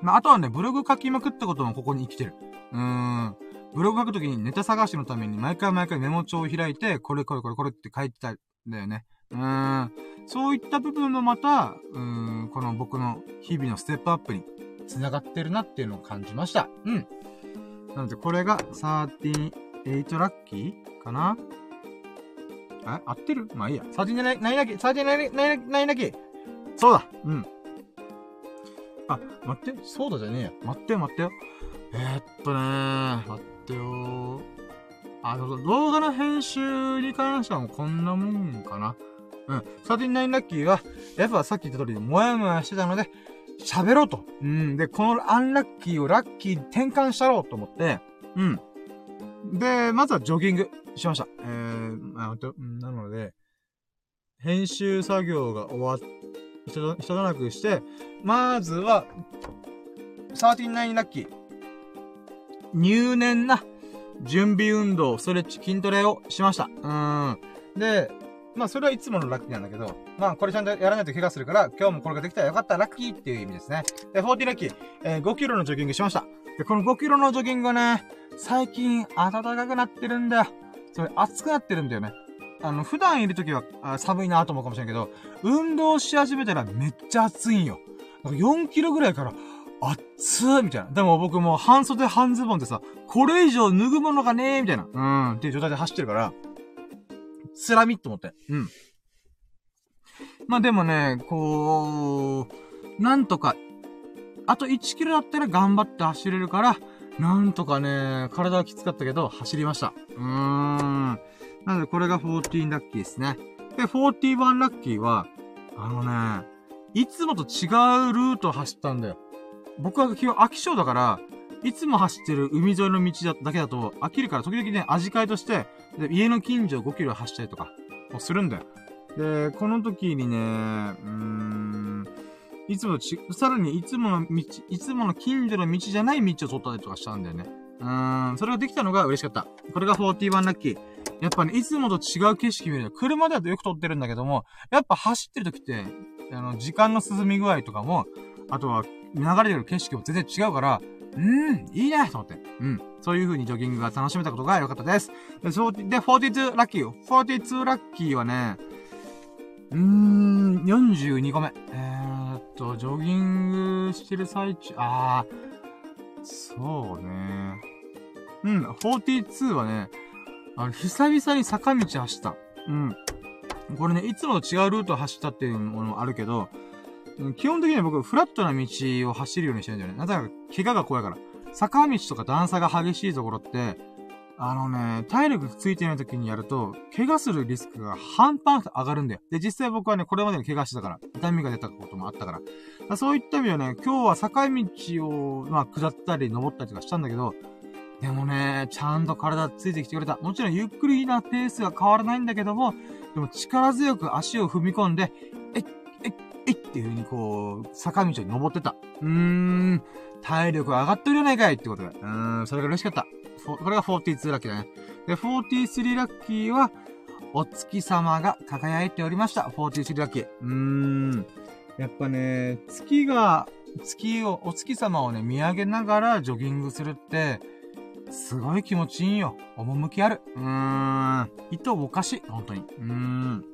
まあ、あとはね、ブログ書きまくったこともここに生きてる。うーん。ブログ書くときにネタ探しのために毎回毎回メモ帳を開いて、これこれこれこれって書いてたんだよね。うん。そういった部分もまた、うん、この僕の日々のステップアップに繋がってるなっていうのを感じました。うん。なので、これが38ラッキーかな？え合ってる？まあいいや。39ラッキー、39ラッキー。そうだうん。あ、待って、そうだじゃねえや。待ってよ、待ってよ。えー、っとねー、待ってよあの、動画の編集に関してはもうこんなもんかな。うん。39ラッキーは、やっぱさっき言った通り、もやもやしてたので、喋ろうと。うん。で、このアンラッキーをラッキーに転換したろうと思って、うん。で、まずはジョギングしました。えー、あ、と、なので、編集作業が終わっ、一段落して、まずは、39ラッキー。入念な準備運動、ストレッチ、筋トレをしました。うん。で、まあ、それはいつものラッキーなんだけど、まあ、これちゃんとやらないと怪我するから、今日もこれができたらよかった、ラッキーっていう意味ですね。で、40ラッキー、えー、5キロのジョギングしました。で、この5キロのジョギングはね、最近暖かくなってるんだよ。それ暑くなってるんだよね。あの、普段いる時は寒いなと思うかもしれないけど、運動し始めたらめっちゃ暑いんよ。4キロぐらいから、暑ーみたいな。でも僕も半袖半ズボンでさ、これ以上脱ぐものがねーみたいな。うん。っていう状態で走ってるから、つらみって思って。うん。まあでもね、こう、なんとか、あと1キロだったら頑張って走れるから、なんとかね、体はきつかったけど、走りました。うーん。なので、これが14ラッキーですね。で、41ラッキーは、あのね、いつもと違うルートを走ったんだよ。僕は基本飽き性だから、いつも走ってる海沿いの道だけだと飽きるから、時々ね、味変えとして、で家の近所5キロ走ったりとか、もするんだよ。で、この時にね、うーん、いつもち、さらにいつもの道、いつもの近所の道じゃない道を取ったりとかしたんだよね。うーん、それができたのが嬉しかった。これが41ラッキー。やっぱね、いつもと違う景色見る車だとよく撮ってるんだけども、やっぱ走ってる時って、あの、時間の進み具合とかも、あとは、流れてる景色も全然違うから、うん、いいねと思って。うん。そういう風にジョギングが楽しめたことが良かったです。で、で42ラッキー。42ラッキーはね、うーん、42個目。えーっと、ジョギングしてる最中、あー、そうね。うん、42はね、あの、久々に坂道走った。うん。これね、いつもと違うルート走ったっていうものもあるけど、基本的には僕、フラットな道を走るようにしてるんだよね。なぜなら、怪我が怖いから。坂道とか段差が激しいところって、あのね、体力ついてない時にやると、怪我するリスクが半端なく上がるんだよ。で、実際僕はね、これまでに怪我してたから、痛みが出たこともあったから。からそういった意味ではね、今日は坂道を、まあ、下ったり登ったりとかしたんだけど、でもね、ちゃんと体ついてきてくれた。もちろんゆっくりなペースが変わらないんだけども、でも力強く足を踏み込んで、えっ、えっ、えっっていう風にこう、坂道に登ってた。うーん、体力上がってるじゃないかいってことで。うーん、それが嬉しかった。これが42ラッキーだね。で、43ラッキーは、お月様が輝いておりました。43ラッキー。うーん。やっぱね、月が、月を、お月様をね、見上げながらジョギングするって、すごい気持ちいいよ。趣ある。うーん。糸おかしい。本当に。うーん。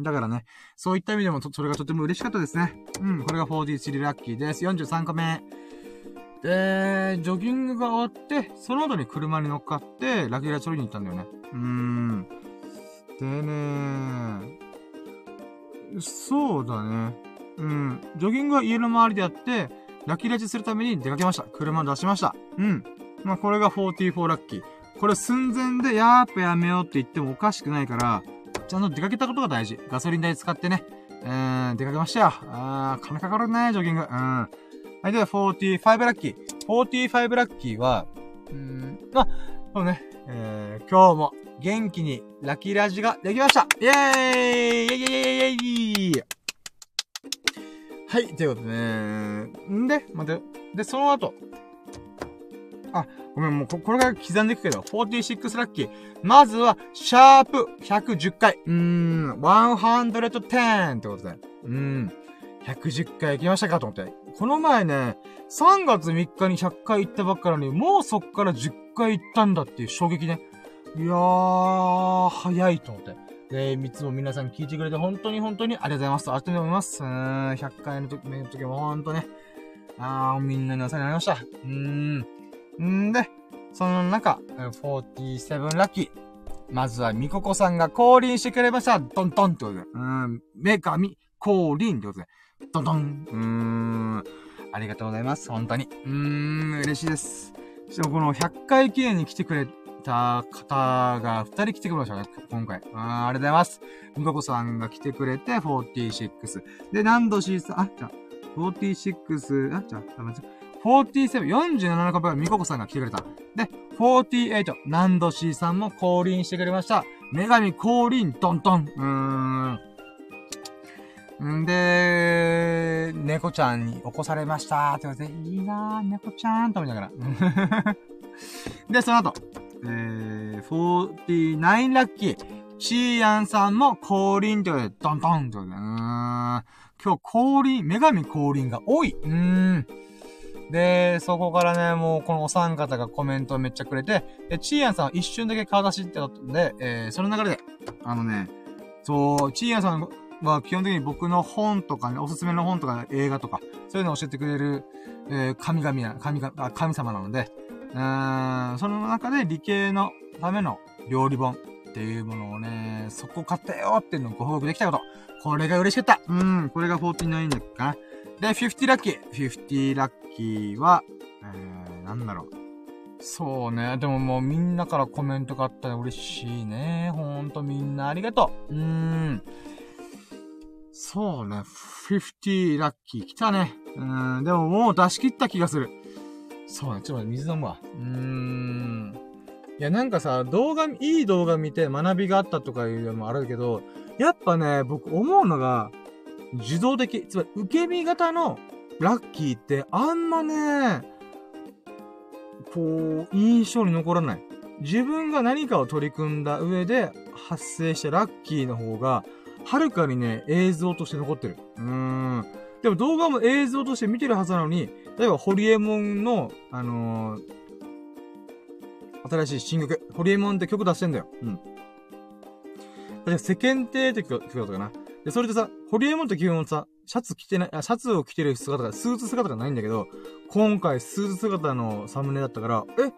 だからね、そういった意味でも、それがとても嬉しかったですね。うん、これが 4D3 ラッキーです。43個目。で、ジョギングが終わって、その後に車に乗っかって、ラキラチョリに行ったんだよね。うーん。でねそうだね。うん。ジョギングは家の周りでやって、ラキラチするために出かけました。車出しました。うん。まあ、これが44ラッキー。これ寸前でやーっぱやめようって言ってもおかしくないから、ちゃんと出かけたことが大事。ガソリン代使ってね。うん、出かけましたよ。あー、金かかるね、ジョギング。うん。はい、では45ラッキー。45ラッキーは、うん、あ、そうね。えー、今日も元気にラッキーラジができましたイェーイイェイイェイイェイイェイはい、ということでね。んで、待って。で、その後、あ、ごめん、もうこ、これが刻んでいくけど、46ラッキー。まずは、シャープ110回。うーん、110ってことで。うーん、110回行きましたかと思って。この前ね、3月3日に100回行ったばっかりに、もうそっから10回行ったんだっていう衝撃ね。いやー、早いと思って。で、いつも皆さん聞いてくれて本当に本当にありがとうございます。ありがとうございます。うーん、100回の時、の時もほんとね、あー、みんなにお世話になりました。うーん。んで、その中、47ラッキー。まずは、みここさんが降臨してくれました。ドンドンってことで。うん、女神降臨ってことで。ドンドン。うーん。ありがとうございます。本当に。うーん、嬉しいです。しかもこの100回記念に来てくれた方が2人来てくれましたね、今回。あありがとうございます。みここさんが来てくれて、46。で、何度 C さん、あ、じゃあ、46、あ、じゃあ、47、47個目はミココさんが来てくれた。で、48、ナンドシーさんも降臨してくれました。女神降臨、トントン。うーん。んで、猫ちゃんに起こされましたって言われて、いいなぁ、猫ちゃんと思いながら。[LAUGHS] で、その後、えー、49ラッキー。シーアンさんも降臨ってことで、ドンドンってことで、うーん。今日降臨、女神降臨が多い。うーん。で、そこからね、もうこのお三方がコメントをめっちゃくれて、で、チーヤンさんは一瞬だけ顔出しってことで、えー、その流れで、あのね、そう、チーヤンさんは基本的に僕の本とかね、おすすめの本とか映画とか、そういうのを教えてくれる、えー、神々な、神が、神様なので、うーん、その中で理系のための料理本っていうものをね、そこ買ったよっていうのをご報告できたこと。これが嬉しかった。うん、これが49だっけかな。で、50ラッキー。50ラッキーは、えー、なんだろう。そうね。でももうみんなからコメントがあったら嬉しいね。ほんとみんなありがとう。うーん。そうね。50ラッキー来たね。うん。でももう出し切った気がする。そうね。ちょっと待って、水飲むわ。うーん。いや、なんかさ、動画、いい動画見て学びがあったとかいうのもあるけど、やっぱね、僕思うのが、受動的、つまり受け身型のラッキーってあんまね、こう、印象に残らない。自分が何かを取り組んだ上で発生したラッキーの方が、はるかにね、映像として残ってる。うーん。でも動画も映像として見てるはずなのに、例えば、ホリエモンの、あのー、新しい新曲、ホリエモンって曲出してんだよ。うん。世間体って曲だったかな。で、それでさ、ホリエモンって基本さ、シャツ着てない、あ、シャツを着てる姿が、スーツ姿がないんだけど、今回スーツ姿のサムネだったから、え、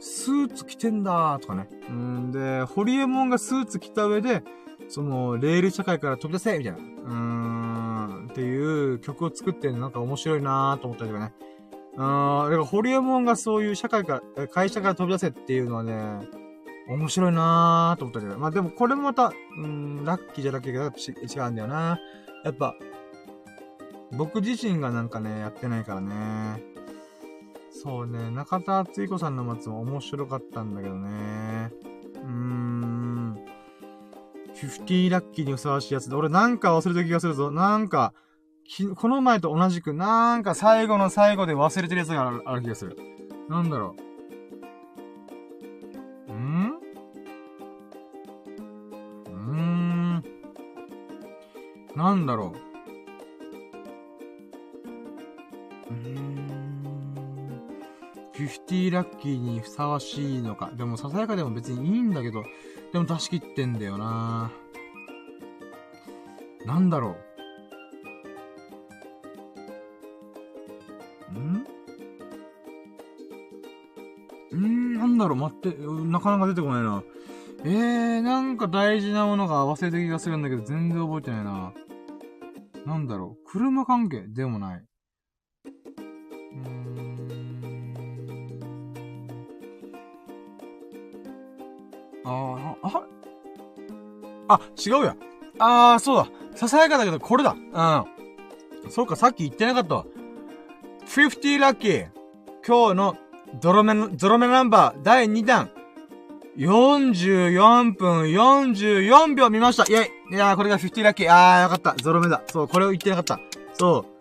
スーツ着てんだーとかね。うんで、ホリエモンがスーツ着た上で、その、レール社会から飛び出せみたいな。うーん、っていう曲を作ってなんか面白いなーと思ったりとかね。うーん、だからホリエモンがそういう社会から、会社から飛び出せっていうのはね、面白いなーと思ったけど。まあでもこれもまた、うん、ラッキーじゃラッキーが違うんだよな。やっぱ、僕自身がなんかね、やってないからね。そうね、中田敦彦さんの松も面白かったんだけどね。うーん。50ラッキーにふさわしいやつで、俺なんか忘れた気がするぞ。なんか、この前と同じく、なんか最後の最後で忘れてるやつがある気がする。なんだろう。ん？うーんなんだろう。うーん。50ラッキーにふさわしいのか。でも、ささやかでも別にいいんだけど、でも出し切ってんだよななんだろう。ん？んなんだろう待って、なかなか出てこないな。えー、なんか大事なものが忘れた気がするんだけど、全然覚えてないな。なんだろう。車関係？でもない。うーん。ああ、違うや。ああ、そうだ。ささやかだけど、これだ。うん。そうか、さっき言ってなかったわ。50ラッキー。今日のゾロ目の、ゾロ目ナンバー第2弾。44分44秒見ましたイェイいやー、これが50ラッキー。あー、よかった。ゾロ目だ。そう、これを言ってなかった。そう。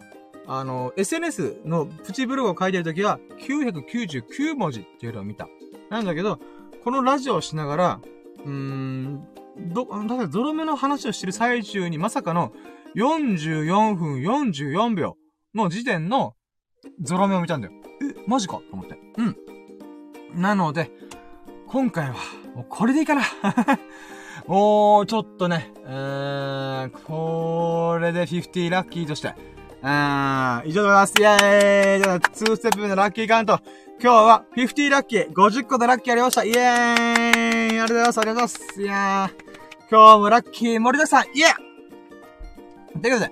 あの、SNS のプチブログを書いてるときは、999文字っていうのを見た。なんだけど、このラジオをしながら、うーん、ど、だからゾロ目の話をしてる最中にまさかの44分44秒の時点のゾロ目を見たんだよ。え、マジかと思って。うん。なので、今回は、もうこれでいいかな [LAUGHS] もう、ちょっとね、うー、これで50ラッキーとして、うー、以上でございます。イェーイじゃあ、2ステップ目のラッキーカウント。今日は50ラッキー、50個でラッキーありました。イェーイありがとうございます。ありがとうございます。いやー、今日もラッキー盛りだくさん、イェーということで、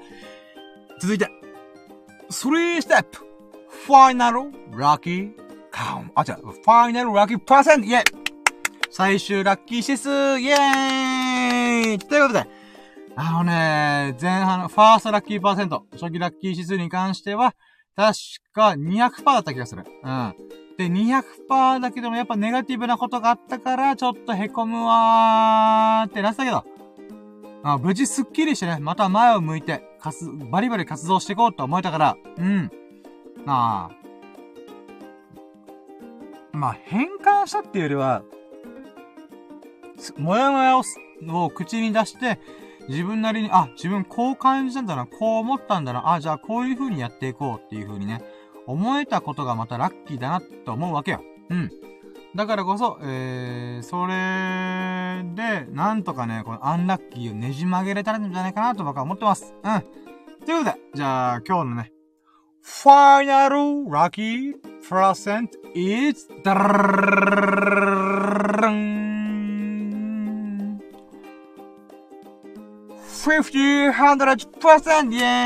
続いて、3ステップ、ファイナルラッキーカウント。あ、違う、ファイナルラッキーパーセントイェーイ最終ラッキー指数イェーイということで、あのね、前半のファーストラッキーパーセント、初期ラッキー指数に関しては、確か200%だった気がする。うん。で、200%だけどもやっぱネガティブなことがあったから、ちょっと凹むわーってなってたけど、あ無事スッキリしてね、また前を向いて、かす、バリバリ活動していこうと思えたから、うん。まあ、まあ変換したっていうよりは、もやもやをを口に出して、自分なりに、あ、自分こう感じたんだな、こう思ったんだな、あ、じゃあこういう風にやっていこうっていう風にね、思えたことがまたラッキーだなと思うわけよ。うん。だからこそ、えー、それで、なんとかね、このアンラッキーをねじ曲げれたらいいんじゃないかなと僕は思ってます。うん。ということで、じゃあ、今日のね、ファイナルラッキープラセント is ダルン50、100%! イェ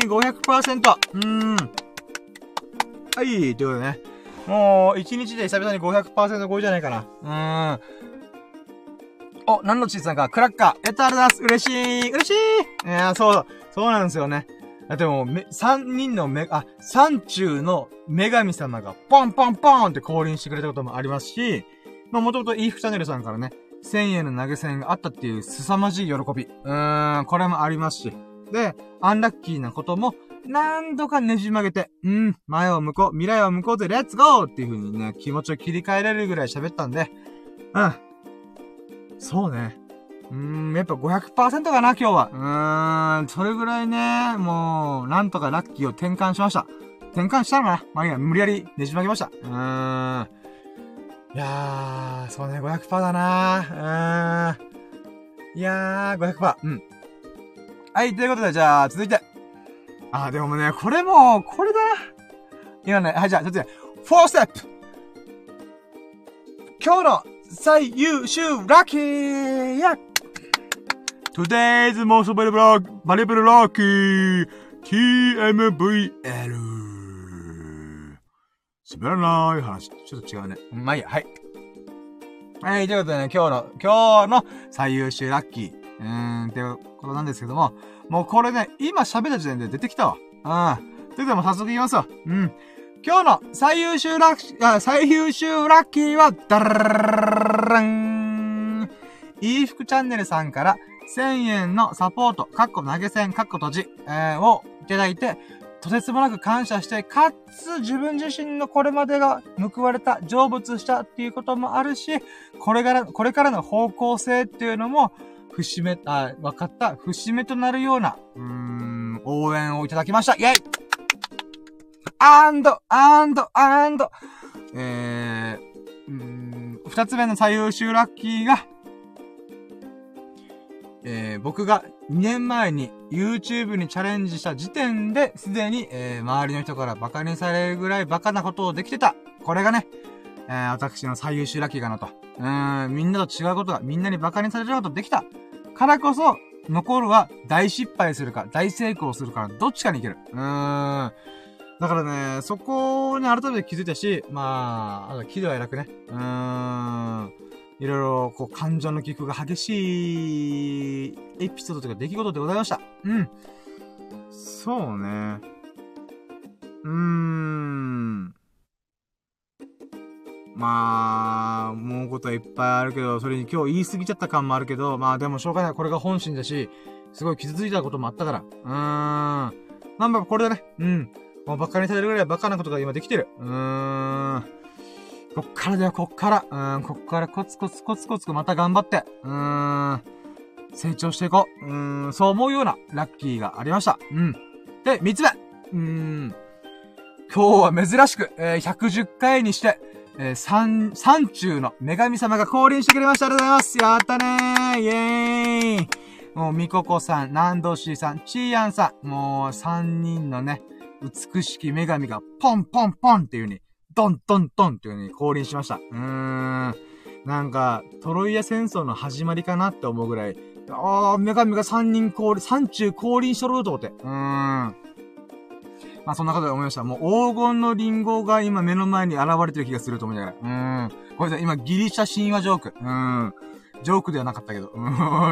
ーイ !500%! うーん。はい、ということでね。もう、1日で久々に500%超えじゃないかな。うーん。お、何のチーズさんか、クラッカー。やったありがとうございます。嬉しい嬉しいいやそう、そうなんですよね。だってもう、め、三人のめ、あ、三中の女神様がポンポンポンって降臨してくれたこともありますし、まあもともとイーフチャンネルさんからね、1000円の投げ銭があったっていう凄まじい喜び。うーん、これもありますし。で、アンラッキーなことも、何度かねじ曲げて、うん、前を向こう、未来を向こうぜ、レッツゴーっていう風にね、気持ちを切り替えられるぐらい喋ったんで、うん。そうね。うーん、やっぱ500%かな、今日は。うーん、それぐらいね、もう、なんとかラッキーを転換しました。転換したのかなまあいいや、無理やりねじ曲げました。うーん。いやー、そうね、500%だなー。うーん。いやー、500%。うん。はい、ということで、じゃあ、続いて。あ、でもね、これも、これだな。今ね、はい、じゃあ、続いて、4ステップ今日の最優秀ラッキーや Today's most valuable, valuable lucky TMVL 滑らない話。ちょっと違うね。まあいいや、はい。はい、ということでね、今日の、今日の最優秀ラッキー。うーん、っていうことなんですけども、もうこれね、今喋った時点で出てきたわ。うん。ということでも早速言いますわ。うん。今日の最優秀ラッキー、最優秀ラッキーは、ダランいい服チャンネルさんから1000円のサポート、カッコ投げ銭、カッコ閉じ、えー、をいただいて、とてつもなく感謝して、かつ自分自身のこれまでが報われた、成仏したっていうこともあるし、これから、これからの方向性っていうのも、節目、あ、分かった、節目となるような、うーん、応援をいただきました。イェイアンド、アンド、アンド、えー、うん、二つ目の最優秀ラッキーが、えー、僕が2年前に YouTube にチャレンジした時点で、すでに、えー、周りの人から馬鹿にされるぐらい馬鹿なことをできてた。これがね、えー、私の最優秀ラッキーかなと。うん、みんなと違うことが、みんなに馬鹿にされることできた。からこそ、残るは大失敗するか、大成功するか、どっちかにいける。うーん。だからね、そこに改めて気づいたし、まあ、喜怒哀楽ね。うーん。いろいろ、こう、感情の起伏が激しいエピソードとか出来事でございました。うん。そうね。うーん。まあ、思うことはいっぱいあるけど、それに今日言い過ぎちゃった感もあるけど、まあでもしょうがない。これが本心だし、すごい傷ついたこともあったから。うーん。まあまあ、これだね。うん。もうバカにされるぐらいバカなことが今できてる。うーん。こっからだよ、こっから。うん、こっからコツコツコツコツまた頑張って。うーん。成長していこう。うん、そう思うようなラッキーがありました。うん。で、三つ目。うん。今日は珍しく、えー、110回にして、えー、三、三中の女神様が降臨してくれました。ありがとうございます。やったねーイェーイもう、みここさん、ナンドシーさん、チーヤンさん、もう、三人のね、美しき女神が、ポンポンポンっていう風に、ドンドンドンっていう風に降臨しました。うーん。なんか、トロイア戦争の始まりかなって思うぐらい、あー、女神が三人降臨、三中降臨しとると思って。うーん。まあそんなことで思いました。もう黄金のリンゴが今目の前に現れてる気がすると思いながら。うーん。これさ、今ギリシャ神話ジョーク。うーん。ジョークではなかったけど。うん。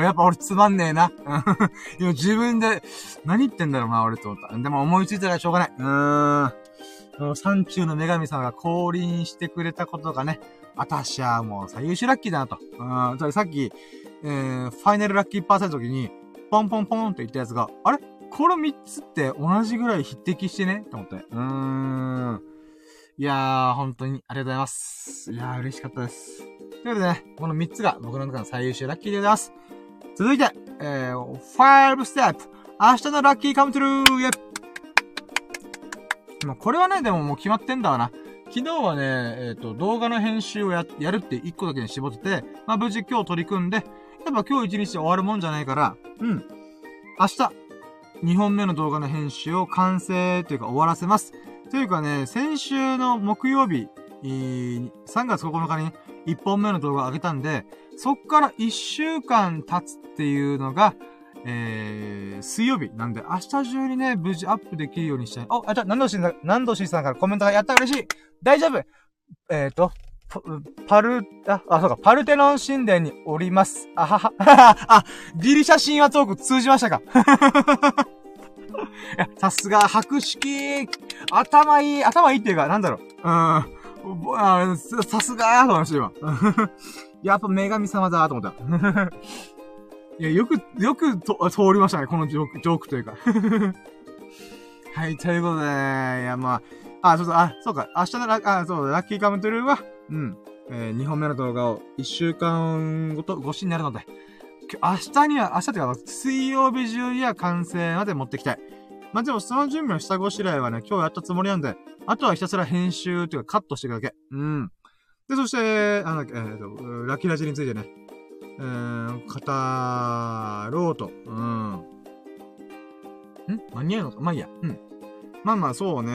やっぱ俺つまんねえな。[LAUGHS] 今自分で、何言ってんだろうな、俺と思った。でも思いついたらしょうがない。うーん。山中の女神様が降臨してくれたことがね、私はもう最優秀ラッキーだなと。うん。それさっき、えー、ファイナルラッキーパーセントの時に、ポンポンポンって言ったやつが、あれ？この3つって同じぐらい匹敵してね？と思って。うーん。いやー、本当にありがとうございます。いやー、嬉しかったです。ということでね、この3つが僕の中の最優秀ラッキーでございます。続いて、えー、5ステップ。明日のラッキーカムトゥルーイェまあ、これはね、でももう決まってんだわな。昨日はね、えっ、ー、と、動画の編集をや、やるって一個だけに絞ってて、まあ、無事今日取り組んで、やっぱ今日一日終わるもんじゃないから、うん。明日、2本目の動画の編集を完成というか終わらせます。というかね、先週の木曜日、3月9日に1本目の動画を上げたんで、そっから1週間経つっていうのが、えー、水曜日なんで、明日中にね、無事アップできるようにしたい。お、あ、じゃ、何度しんさん、何度しさんからコメントがやった嬉しい大丈夫えっ、ー、と、パル、あ、あ、そうか、パルテノン神殿におります。あはは、[LAUGHS] あ、ギリシャ神話トーク通じましたか、[LAUGHS] さすが、白式頭いい、頭いいっていうか、なんだろう。うん。あさすがーと思いました、今。[LAUGHS] やっぱ女神様だーと思った。いや、よく、よくと通りましたね、このジョーク、ジョークというか。[LAUGHS] はい、ということで、いや、まあ、あ、そうそう、あ、そうか、明日のラあ、そうラッキーカムトゥルーは、うん、えー、2本目の動画を1週間ごと、越しになるので、明日には、明日というか、水曜日中には完成まで持ってきたい。まあ、でもその準備の下ごしらえはね、今日やったつもりなんで、あとはひたすら編集というかカットしていくだけ。うん。で、そして、あの、えっ、ー、と、ラッキーラジについてね、えー、語ろうと。うん。ん？間に合うのか？まあいいや。うん。まあまあ、そうね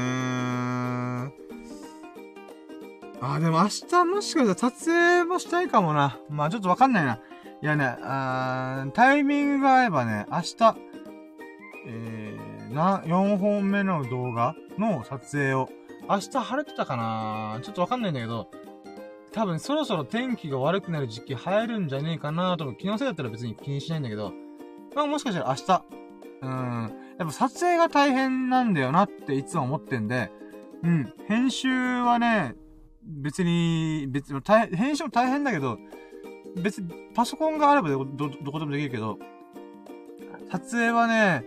あ、でも明日もしかしたら撮影もしたいかもな。まあちょっとわかんないな。いやね、あタイミングが合えばね、明日、えー、な、4本目の動画の撮影を、明日晴れてたかなちょっとわかんないんだけど、多分そろそろ天気が悪くなる時期入るんじゃねえかなと思う。気のせいだったら別に気にしないんだけど、まあもしかしたら明日、うん、やっぱ撮影が大変なんだよなっていつも思ってんで、うん、編集はね、別に、別に、編集も大変だけど、別にパソコンがあればど、ど、どこでもできるけど、撮影はね、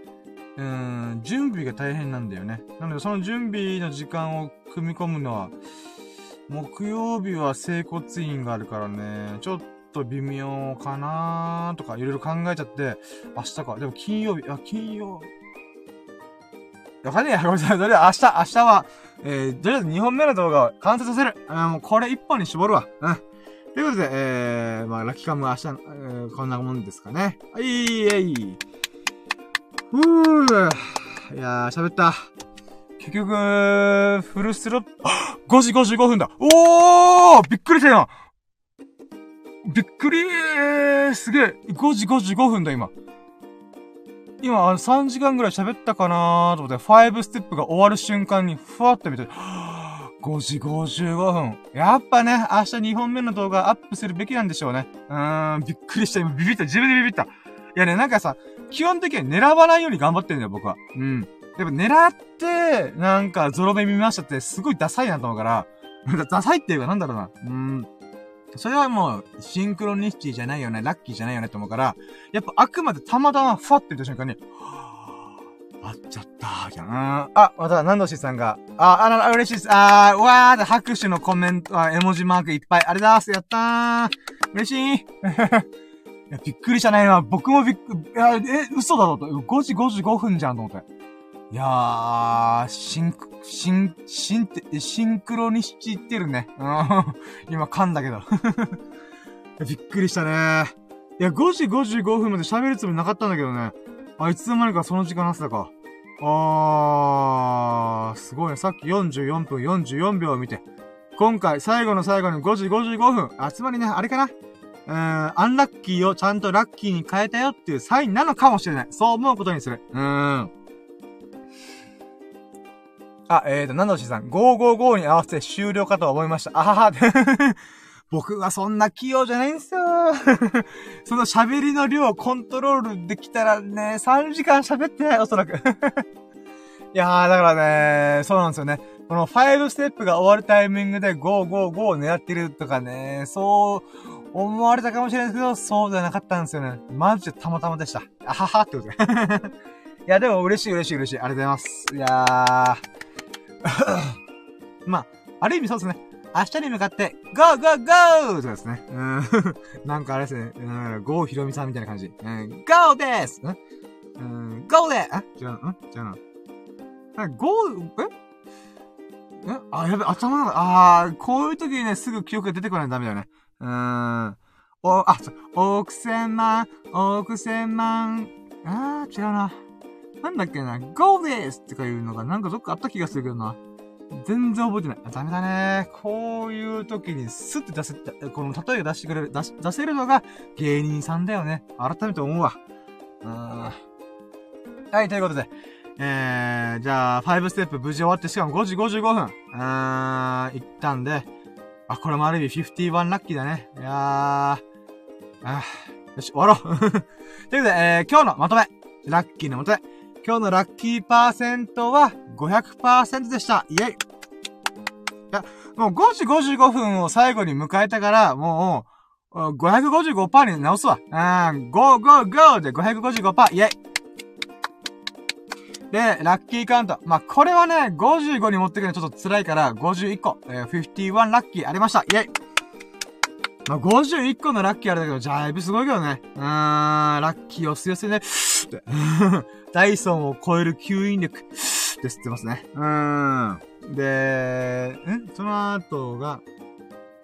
うん、準備が大変なんだよね。なので、その準備の時間を組み込むのは、木曜日は整骨院があるからね、ちょっと微妙かなーとかいろいろ考えちゃって、明日か。でも金曜日、あ、金曜。わかんねえや、ごめんなさい。とりあえず明日、明日は、えー、とりあえず2本目の動画を完成させる。あもうこれ1本に絞るわ。うん。ということで、えー、まあ、ラッキーカムは明日、えー、こんなもんですかね。はい、えい。ふぅ。いやー、喋った。結局、フルスロット、5時55分だおーびっくりしたよびっくりーすげえ !5 時55分だ、今。今、あの、3時間ぐらい喋ったかなーと思って、5ステップが終わる瞬間に、ふわっと見て、5時55分。やっぱね、明日2本目の動画アップするべきなんでしょうね。うーん、びっくりした。今ビビった。自分でビビった。いやね、なんかさ、基本的に狙わないように頑張ってんだよ、僕は。うん。やっぱ狙って、なんかゾロ目見ましたってすごいダサいなと思うから、[LAUGHS] ダサいっていうかなんだろうな。うん。それはもう、シンクロニシティじゃないよね、ラッキーじゃないよねって思うから、やっぱあくまでたまたまふわって言った瞬間に、[GASPS] あっちゃったーじゃん。あ、また、ナンドシーさんが、あ、あら、嬉しいです。あー、わー拍手のコメント、あ、絵文字マークいっぱい。ありがとうございます。やったー。嬉しい。[LAUGHS] いや、びっくりしたね。僕もびっくり、いや、え、嘘だろと。5時55分じゃんと思って。いやー、シンク、シン、シンって、シンクロにしちってるね。うん。[LAUGHS] 今噛んだけど。[LAUGHS] びっくりしたね。いや、5時55分まで喋るつもりなかったんだけどね。あ、いつの間にかその時間なってたか。あー、すごいね。さっき44分44秒を見て。今回、最後の最後に5時55分。あ、つまりね、あれかなうん、アンラッキーをちゃんとラッキーに変えたよっていうサインなのかもしれない。そう思うことにする。うーん。あ、えーと、ナンドシさん、555に合わせて終了かと思いました。あはは。[LAUGHS] 僕はそんな器用じゃないんですよ。[LAUGHS] その喋りの量をコントロールできたらね、3時間喋ってない、おそらく。[LAUGHS] いやー、だからね、そうなんですよね。この5ステップが終わるタイミングで555を狙ってるとかね、そう思われたかもしれないですけど、そうではなかったんですよね。マジでたまたまでした。あははってことで。いや、でも嬉しい嬉しい嬉しい。ありがとうございます。いやー。まあ、ある意味そうですね。明日に向かって、 go go go とかですね。うん。[LAUGHS] なんかあれですね。うん、郷ひろみさんみたいな感じ。うん、ゴーですうん、ゴーであ？違うの？ん？違うの？あ、ゴー、え？え？あ、やべ、頭の、あー、こういう時にね、すぐ記憶が出てこないとダメだよね。うーん。お、あ、そう、億千万、億千万、あー、違うな。なんだっけな、ゴーですとかいうのがなんかどっかあった気がするけどな。全然覚えてない。ダメだね。こういう時にスッて出せた、この例えを出してくれる、出し、出せるのが芸人さんだよね。改めて思うわ。うん。はい、ということで。えー、じゃあ、5ステップ無事終わって、しかも5時55分。うーん、行ったんで、あ、これもある意味51ラッキーだね。いやー、あーよし、終わろう。[LAUGHS] ということで、えー、今日のまとめ。ラッキーのまとめ。今日のラッキーパーセントは500%でした。イェイ。いや、もう5時55分を最後に迎えたから、もう、555%に直すわ。うん、5、5、5で555%。イェイ。で、ラッキーカウント。まあ、これはね、55に持ってくるのちょっと辛いから、51個。えー、51ラッキーありました。イェイ。まあ、51個のラッキーあれだけど、だいぶすごいけどね。うーん、ラッキーをすよせね。[LAUGHS] ダイソンを超える吸引力。って吸ってますね。うーん。で、んその後が、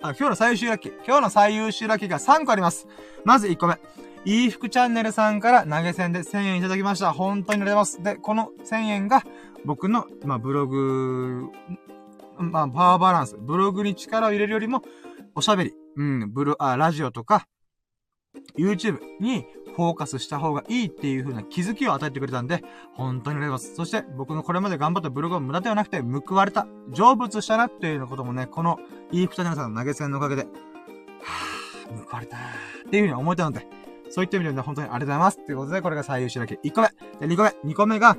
あ、今日の最優秀ラッキー。今日の最優秀ラッキーが3個あります。まず1個目。いい服チャンネルさんから投げ銭で1000円いただきました。本当にありがとうございます。で、この1000円が僕の、まあ、ブログ、まあ、パワーバランス。ブログに力を入れるよりも、おしゃべり、うん、ブロ、あ、ラジオとか、YouTube にフォーカスした方がいいっていう風な気づきを与えてくれたんで、本当にありがとうございます。そして、僕のこれまで頑張ったブログは無駄ではなくて、報われた、成仏したなっていうようなこともね、この、いい二人さんの投げ銭のおかげで、はぁ、報われたっていう風に思えたので、そういった意味でね、本当にありがとうございます。ということで、これが最優秀だけ。1個目。で、2個目。2個目が、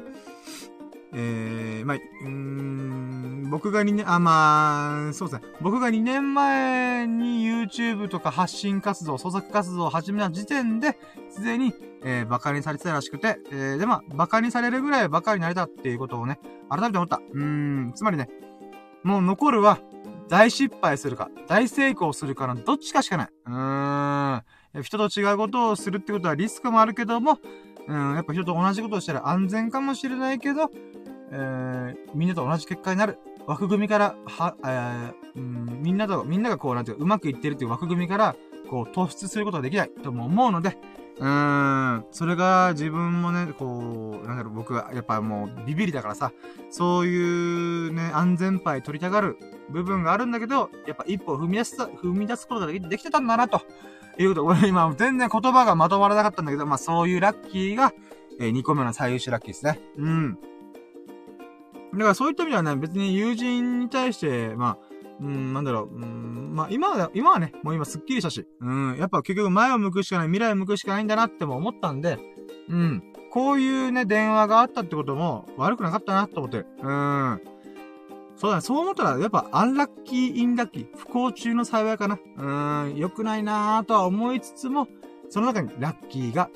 えー、まあ、うーん、僕が2年、あ、まあ、そうですね。僕が2年前に YouTube とか発信活動、創作活動を始めた時点で、すでに、えー、馬鹿にされてたらしくて、えー、で、まあ、馬鹿にされるぐらい馬鹿になれたっていうことをね、改めて思った。うーん、つまりね、もう残るは、大失敗するか、大成功するかのどっちかしかない。うーん。人と違うことをするってことはリスクもあるけども、うん、やっぱ人と同じことをしたら安全かもしれないけど、えー、みんなと同じ結果になる。枠組みから、は、えー、うん、みんなと、みんながこう、なんていうか、うまくいってるっていう枠組みから、こう、突出することができないとも思うので、うーん、それが自分もね、こう、なんだろう、僕はやっぱもうビビりだからさ、そういうね、安全牌取りたがる部分があるんだけど、やっぱ一歩踏み出す、踏み出すことができできてたんだな、ということ。俺今全然言葉がまとまらなかったんだけど、まあそういうラッキーが、えー、2個目の最優秀ラッキーですね。うん。だからそういった意味ではね、別に友人に対して、まあ、うん、なんだろう、うん、まあ今は、今はね、もう今スッキリしたし、うん、やっぱ結局前を向くしかない、未来を向くしかないんだなっても思ったんで、うん、こういうね、電話があったってことも悪くなかったなと思ってる。うん。そうだね、そう思ったら、やっぱ、アンラッキー、インラッキー、不幸中の幸いかな。うん、良くないなぁとは思いつつも、その中にラッキーが、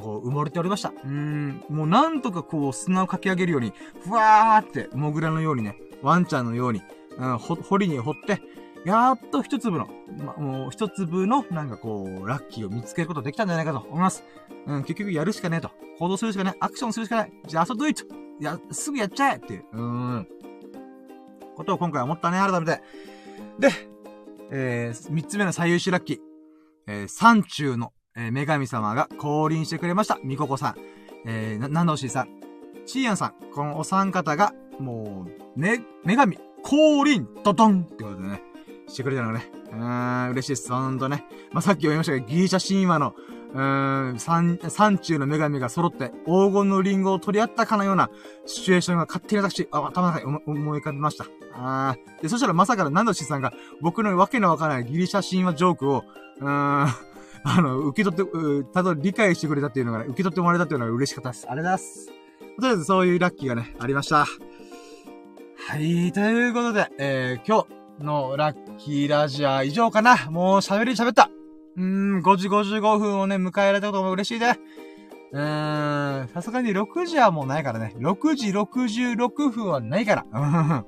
こう、埋もれておりました。うーん、もうなんとかこう、砂をかき上げるように、ふわーって、モグラのようにね、ワンちゃんのように、うん、ほ、掘りに掘って、やっと一粒の、ま、もう一粒の、なんかこう、ラッキーを見つけることできたんじゃないかと思います。うん、結局やるしかねえと。行動するしかない。アクションするしかない。じゃあ、あそどいと。や、すぐやっちゃえっていう。うーん。ことを今回思ったね、改めて。で、えー、三つ目の最優秀ラッキー。えー、山中の、えー、女神様が降臨してくれました。みここさん。えー、な、なのしさん。ちーやんさん。このお三方が、もう、ね、女神、降臨、ドドンってことでね、してくれたのがね。うーん、嬉しいです。ほんとね。まあ、さっき言いましたけど、ギリシャ神話のうーん、三、三中の女神が揃って黄金のリンゴを取り合ったかのようなシチュエーションが勝手に私、あ、頭の中に思い浮かびました。あーで、そしたらまさかのナンドシさんが僕のわけのわからないギリシャ神話ジョークを、うーん、あの、受け取って、うただ理解してくれたっていうのがね、受け取ってもらえたっていうのが嬉しかったです。ありがとうございます。とりあえずそういうラッキーがね、ありました。はい、ということで、えー、今日のラッキーラジア以上かな。もう喋り喋った。うーん、5時55分をね、迎えられたことも嬉しいね。うーん、さすがに6時はもうないからね。6時66分はないから。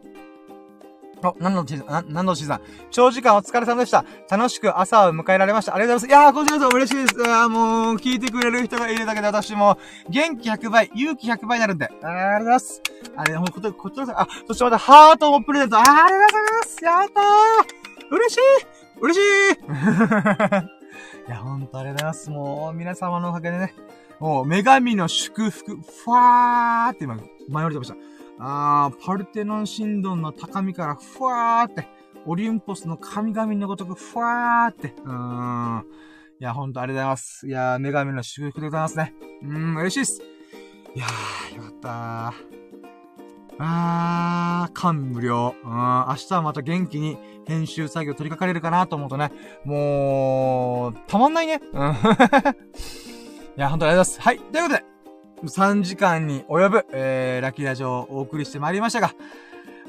お、なんのし、な、なんのしさん。長時間お疲れ様でした。楽しく朝を迎えられました。ありがとうございます。いやー、こちらこそ嬉しいです。いやもう、聞いてくれる人がいるだけで私も、元気100倍、勇気100倍になるんで。ありがとうございます。あれ、ほんと、こちらあ、そしてまた、ハートもプレゼント。あありがとうございます。やったー嬉しい嬉しいいや、ほんとありがとうございます。もう、皆様のおかげでね、もう、女神の祝福、ふわーって今、前降りてました。あー、パルテノン神殿の高みからふわーって、オリンポスの神々のごとくふわーって、うーん。いや、ほんとありがとうございます。いやー、女神の祝福でございますね。うーん、嬉しいです。いやー、よかったー。あー、感無量。うん、明日はまた元気に編集作業取り掛かれるかなと思うとね、もう、たまんないね。うん。[LAUGHS] いや、ほんとありがとうございます。はい。ということで、3時間に及ぶ、えー、ラッキーラジオをお送りしてまいりましたが、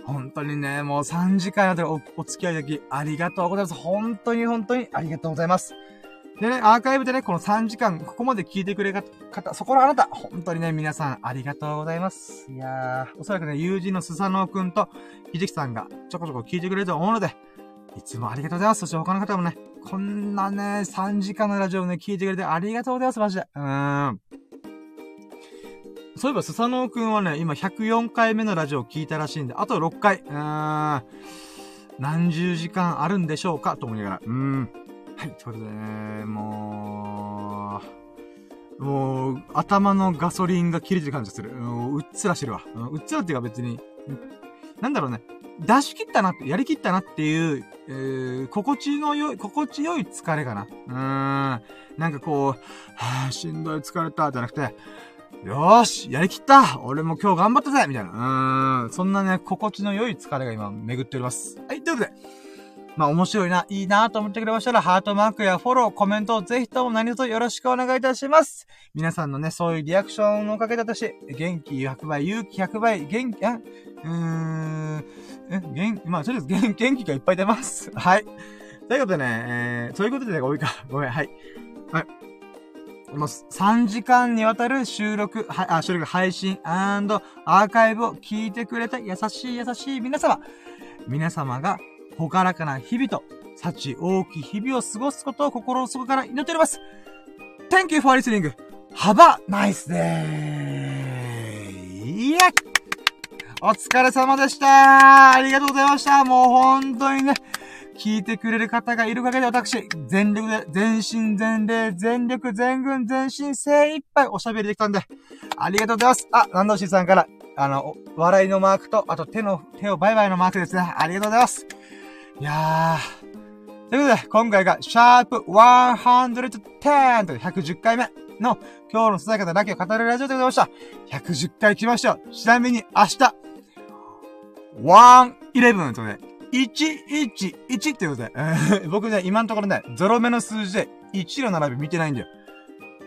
本当にね、もう3時間あたりおお付き合いいただき、ありがとうございます。本当に本当にありがとうございます。でね、アーカイブでね、この3時間、ここまで聞いてくれた方、そこのあなた、本当にね、皆さんありがとうございます。いやー、おそらくね、友人のスサノオくんと、ひじきさんがちょこちょこ聞いてくれると思うので、いつもありがとうございます。そして他の方もね、こんなね、3時間のラジオをね、聞いてくれてありがとうございます、マジで。うーん。そういえば、スサノオくんはね、今104回目のラジオを聞いたらしいんで、あと6回、うーん、何十時間あるんでしょうかと思いながら、うん。はい、ということでね、もう、もう、頭のガソリンが切れてる感じがする。うっつらしてるわ。うっつらっていうか別に、なんだろうね、出し切ったなって、やりきったなっていう、えー、心地の良い、心地良い疲れかな。うーん。なんかこう、はぁ、しんどい疲れた、じゃなくて、よーしやりきった俺も今日頑張ったぜみたいな。うーん。そんなね、心地の良い疲れが今巡っております。はい、ということで。まあ面白いな、いいなと思ってくれましたら、ハートマークやフォロー、コメントをぜひとも何卒よろしくお願いいたします。皆さんのね、そういうリアクションのおかげだとし、元気100倍、勇気100倍、元気、あ、うーん、え、元気、まあとりあえず元元気がいっぱい出ます。はい。ということでね、えー、そういうことでね多いか。ごめん、はい。はい。もう3時間にわたる収録、あ、収録配信アーカイブを聞いてくれた優しい優しい皆様。皆様が、ほからかな日々と、幸大きい日々を過ごすことを心の底から祈っております。Thank you for listening. Have a nice day! いやお疲れ様でしたありがとうございましたもう本当にね、聞いてくれる方がいるかけで私、全力で、全身全霊、全力、全軍、全身精一杯おしゃべりできたんで、ありがとうございます。あ、南道しさんから、あの、笑いのマークと、あと手の、手をバイバイのマークですね。ありがとうございます。いやー。ということで、今回が、シャープ110という110回目の、今日の伝え方だけを語るラジオでございました。110回来ましたよ。ちなみに、明日、111ということで、111ってことで、[LAUGHS] 僕ね、今のところね、ゾロ目の数字で1の並び見てないんだよ。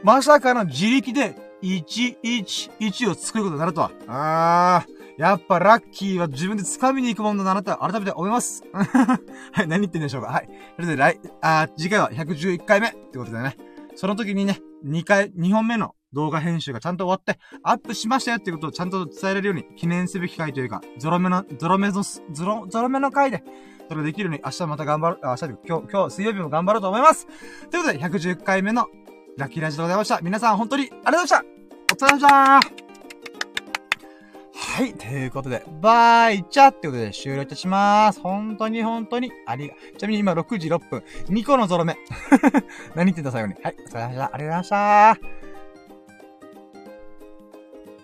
まさかの自力で111を作ることになるとは。あー、やっぱラッキーは自分で掴みに行くものだなと改めて思います。[LAUGHS] はい、何言ってんでしょうか。はい。それで来、あ次回は111回目ってことでね。その時にね、2回、2本目の動画編集がちゃんと終わって、アップしましたよっていうことをちゃんと伝えられるように、記念すべき回というか、ゾロ目の、ゾロ目の、ゾロ、ゾロ目の回で、それできるように明日また頑張る、明日で、今日、今日、水曜日も頑張ろうと思います。ということで、110回目のラッキーラジでございました。皆さん本当にありがとうございましたお疲れ様でしたはい。ということで、バイチャってことで終了いたします。本当に本当にありが、ちなみに今6時6分、2個のゾロ目。[LAUGHS] 何言ってんだ最後に。はい。お疲れ様でした。ありがとうございました。